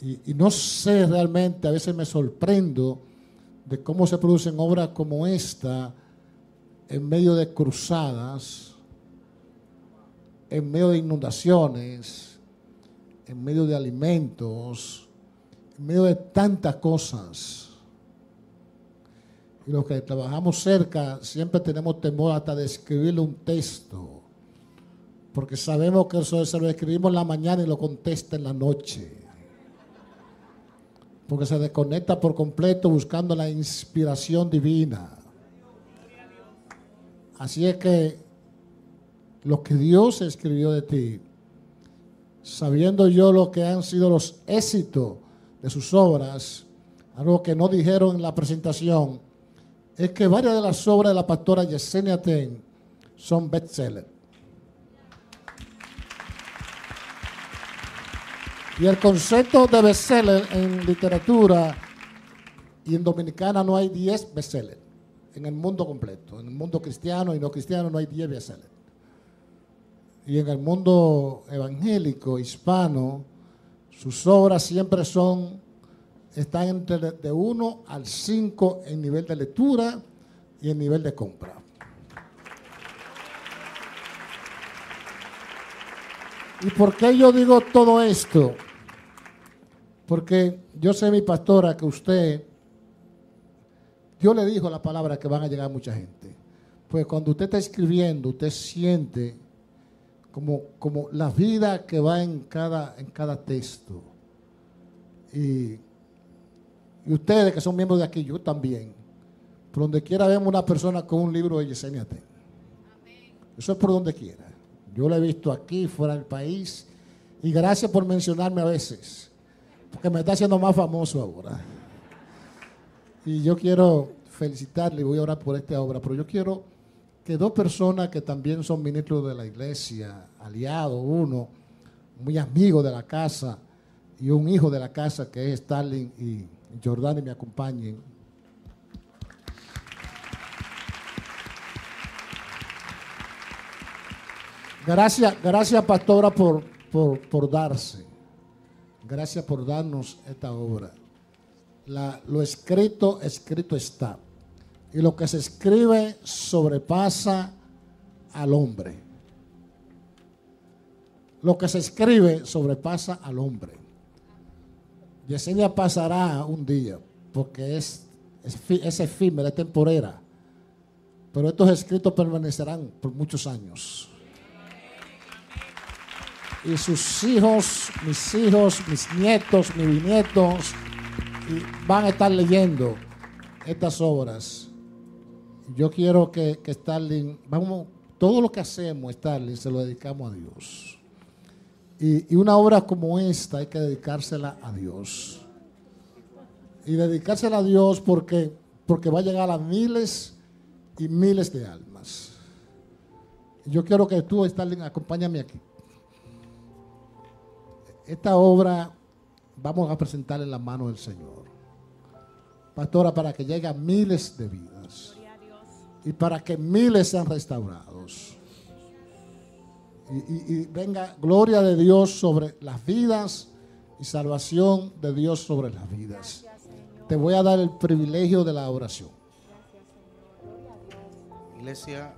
Y, y, no sé realmente, a veces me sorprendo de cómo se producen obras como esta en medio de cruzadas, en medio de inundaciones, en medio de alimentos, en medio de tantas cosas. Y los que trabajamos cerca siempre tenemos temor hasta de escribirle un texto, porque sabemos que eso se lo escribimos en la mañana y lo contesta en la noche. Porque se desconecta por completo buscando la inspiración divina. Así es que lo que Dios escribió de ti, sabiendo yo lo que han sido los éxitos de sus obras, algo que no dijeron en la presentación, es que varias de las obras de la pastora Yesenia Ten son bestsellers. Y el concepto de bestseller en literatura y en dominicana no hay 10 bestsellers en el mundo completo. En el mundo cristiano y no cristiano no hay 10 bestsellers. Y en el mundo evangélico, hispano, sus obras siempre son, están entre de 1 al 5 en nivel de lectura y en nivel de compra. ¿Y por qué yo digo todo esto? Porque yo sé, mi pastora, que usted, Dios le dijo la palabra que van a llegar mucha gente. Pues cuando usted está escribiendo, usted siente como, como la vida que va en cada, en cada texto. Y, y ustedes que son miembros de aquí, yo también. Por donde quiera vemos una persona con un libro de Yesenia Ten. Eso es por donde quiera. Yo lo he visto aquí, fuera del país. Y gracias por mencionarme a veces. Porque me está haciendo más famoso ahora. Y yo quiero felicitarle y voy a orar por esta obra. Pero yo quiero que dos personas que también son ministros de la iglesia, aliados, uno muy amigo de la casa y un hijo de la casa que es Stalin y Jordani me acompañen. Gracias, gracias pastora por, por, darse. Gracias por darnos esta obra. Lo escrito, escrito está. Y lo que se escribe sobrepasa al hombre. Lo que se escribe sobrepasa al hombre. Yesenia pasará un día, porque es, es, es efímera, es temporera. Pero estos escritos permanecerán por muchos años. Y sus hijos, mis hijos, mis nietos, mis bisnietos, van a estar leyendo estas obras. Yo quiero que, que vamos, todo lo que hacemos, Starling, se lo dedicamos a Dios. Y, y, una obra como esta hay que dedicársela a Dios. Y dedicársela a Dios porque, porque va a llegar a miles y miles de almas. Yo quiero que tú, Stalin, acompáñame aquí. Esta obra vamos a presentar en la mano del Señor. Pastora, para que llegue a miles de vidas. Y para que miles sean restaurados. Y, venga gloria de Dios sobre las vidas y salvación de Dios sobre las vidas. Te voy a dar el privilegio de la oración. Iglesia,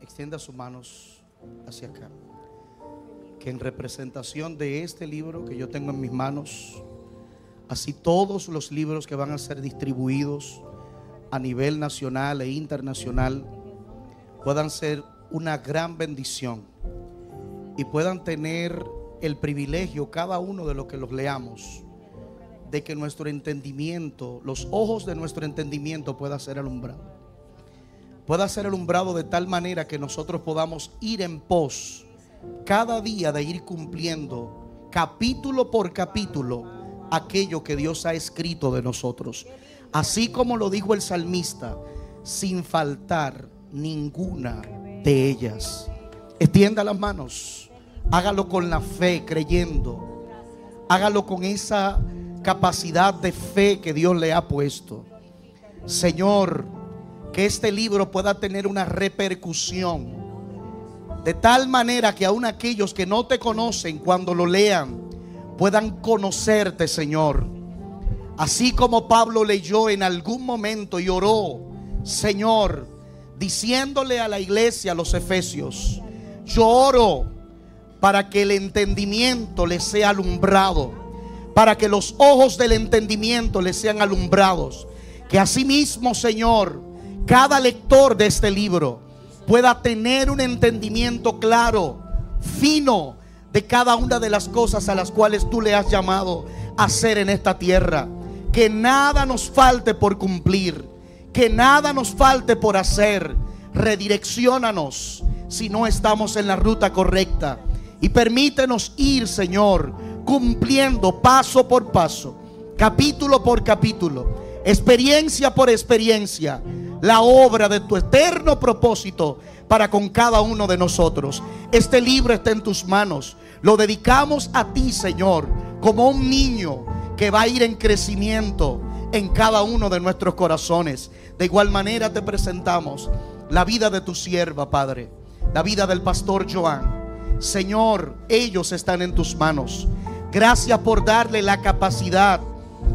extienda sus manos hacia acá. Que en representación de este libro que yo tengo en mis manos, así todos los libros que van a ser distribuidos a nivel nacional e internacional puedan ser una gran bendición y puedan tener el privilegio, cada uno de los que los leamos, de que nuestro entendimiento, los ojos de nuestro entendimiento pueda ser alumbrado pueda ser alumbrado de tal manera que nosotros podamos ir en pos cada día de ir cumpliendo capítulo por capítulo aquello que Dios ha escrito de nosotros. Así como lo dijo el salmista, sin faltar ninguna de ellas. Extienda las manos, hágalo con la fe, creyendo. Hágalo con esa capacidad de fe que Dios le ha puesto. Señor, que este libro pueda tener una repercusión. De tal manera que aun aquellos que no te conocen cuando lo lean puedan conocerte, Señor. Así como Pablo leyó en algún momento y oró, Señor, diciéndole a la iglesia, a los efesios, yo oro para que el entendimiento les sea alumbrado, para que los ojos del entendimiento les sean alumbrados. Que asimismo, Señor, cada lector de este libro pueda tener un entendimiento claro, fino, de cada una de las cosas a las cuales tú le has llamado a hacer en esta tierra. Que nada nos falte por cumplir, que nada nos falte por hacer. Redirecciónanos si no estamos en la ruta correcta. Y permítenos ir, Señor, cumpliendo paso por paso, capítulo por capítulo, experiencia por experiencia, la obra de tu eterno propósito para con cada uno de nosotros. Este libro está en tus manos. Lo dedicamos a ti, Señor, como un niño que va a ir en crecimiento en cada uno de nuestros corazones. De igual manera te presentamos la vida de tu sierva, Padre, la vida del pastor Joan. Señor, ellos están en tus manos. Gracias por darle la capacidad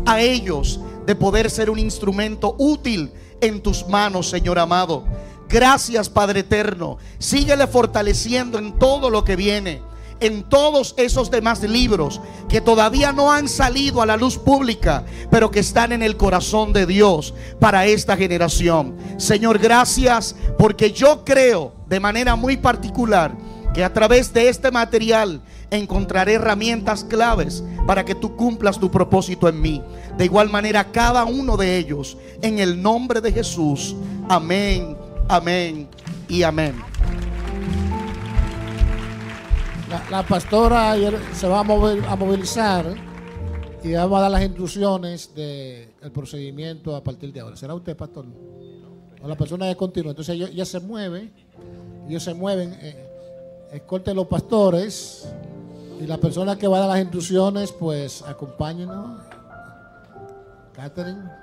a ellos de poder ser un instrumento útil en tus manos, Señor amado. Gracias, Padre eterno. Síguele fortaleciendo en todo lo que viene. En todos esos demás libros que todavía no han salido a la luz pública, pero que están en el corazón de Dios para esta generación. Señor, gracias porque yo creo de manera muy particular que a través de este material encontraré herramientas claves para que tú cumplas tu propósito en mí. De igual manera, cada uno de ellos, en el nombre de Jesús. Amén, amén y amén. La, la pastora se va a, mover- a movilizar y vamos a dar las instrucciones del procedimiento a partir de ahora. ¿Será usted, pastor? O la persona que continúa. Entonces ellos, ya se mueve, ellos se mueven, eh, escolten los pastores y la persona que va a las instrucciones, pues acompáñenos. Catherine.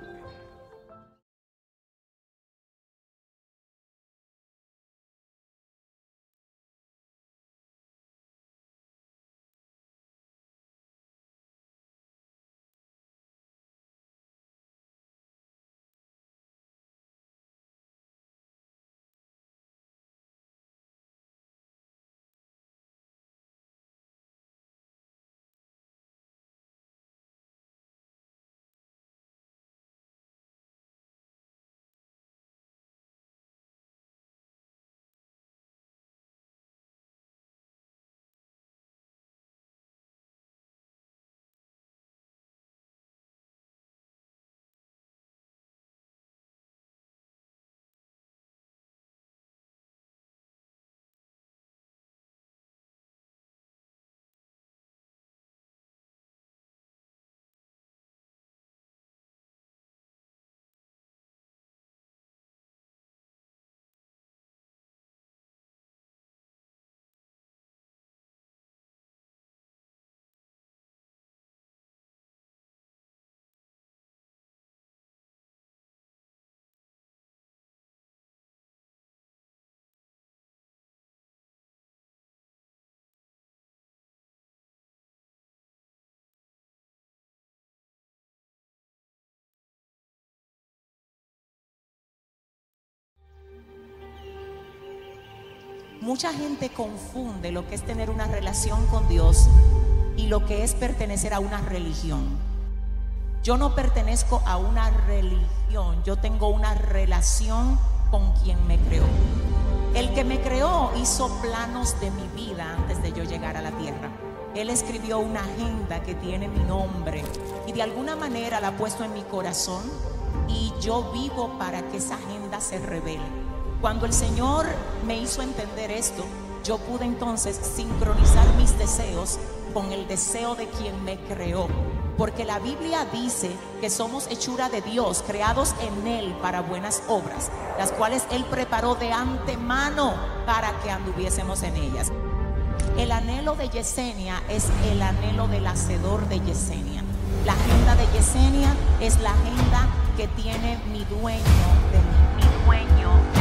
Mucha gente confunde lo que es tener una relación con Dios y lo que es pertenecer a una religión. Yo no pertenezco a una religión, yo tengo una relación con quien me creó. El que me creó hizo planos de mi vida antes de yo llegar a la tierra. Él escribió una agenda que tiene mi nombre y de alguna manera la ha puesto en mi corazón y yo vivo para que esa agenda se revele. Cuando el Señor me hizo entender esto, yo pude entonces sincronizar mis deseos con el deseo de quien me creó. Porque la Biblia dice que somos hechura de Dios, creados en Él para buenas obras, las cuales Él preparó de antemano para que anduviésemos en ellas. El anhelo de Yesenia es el anhelo del hacedor de Yesenia. La agenda de Yesenia es la agenda que tiene mi dueño de mí, mi dueño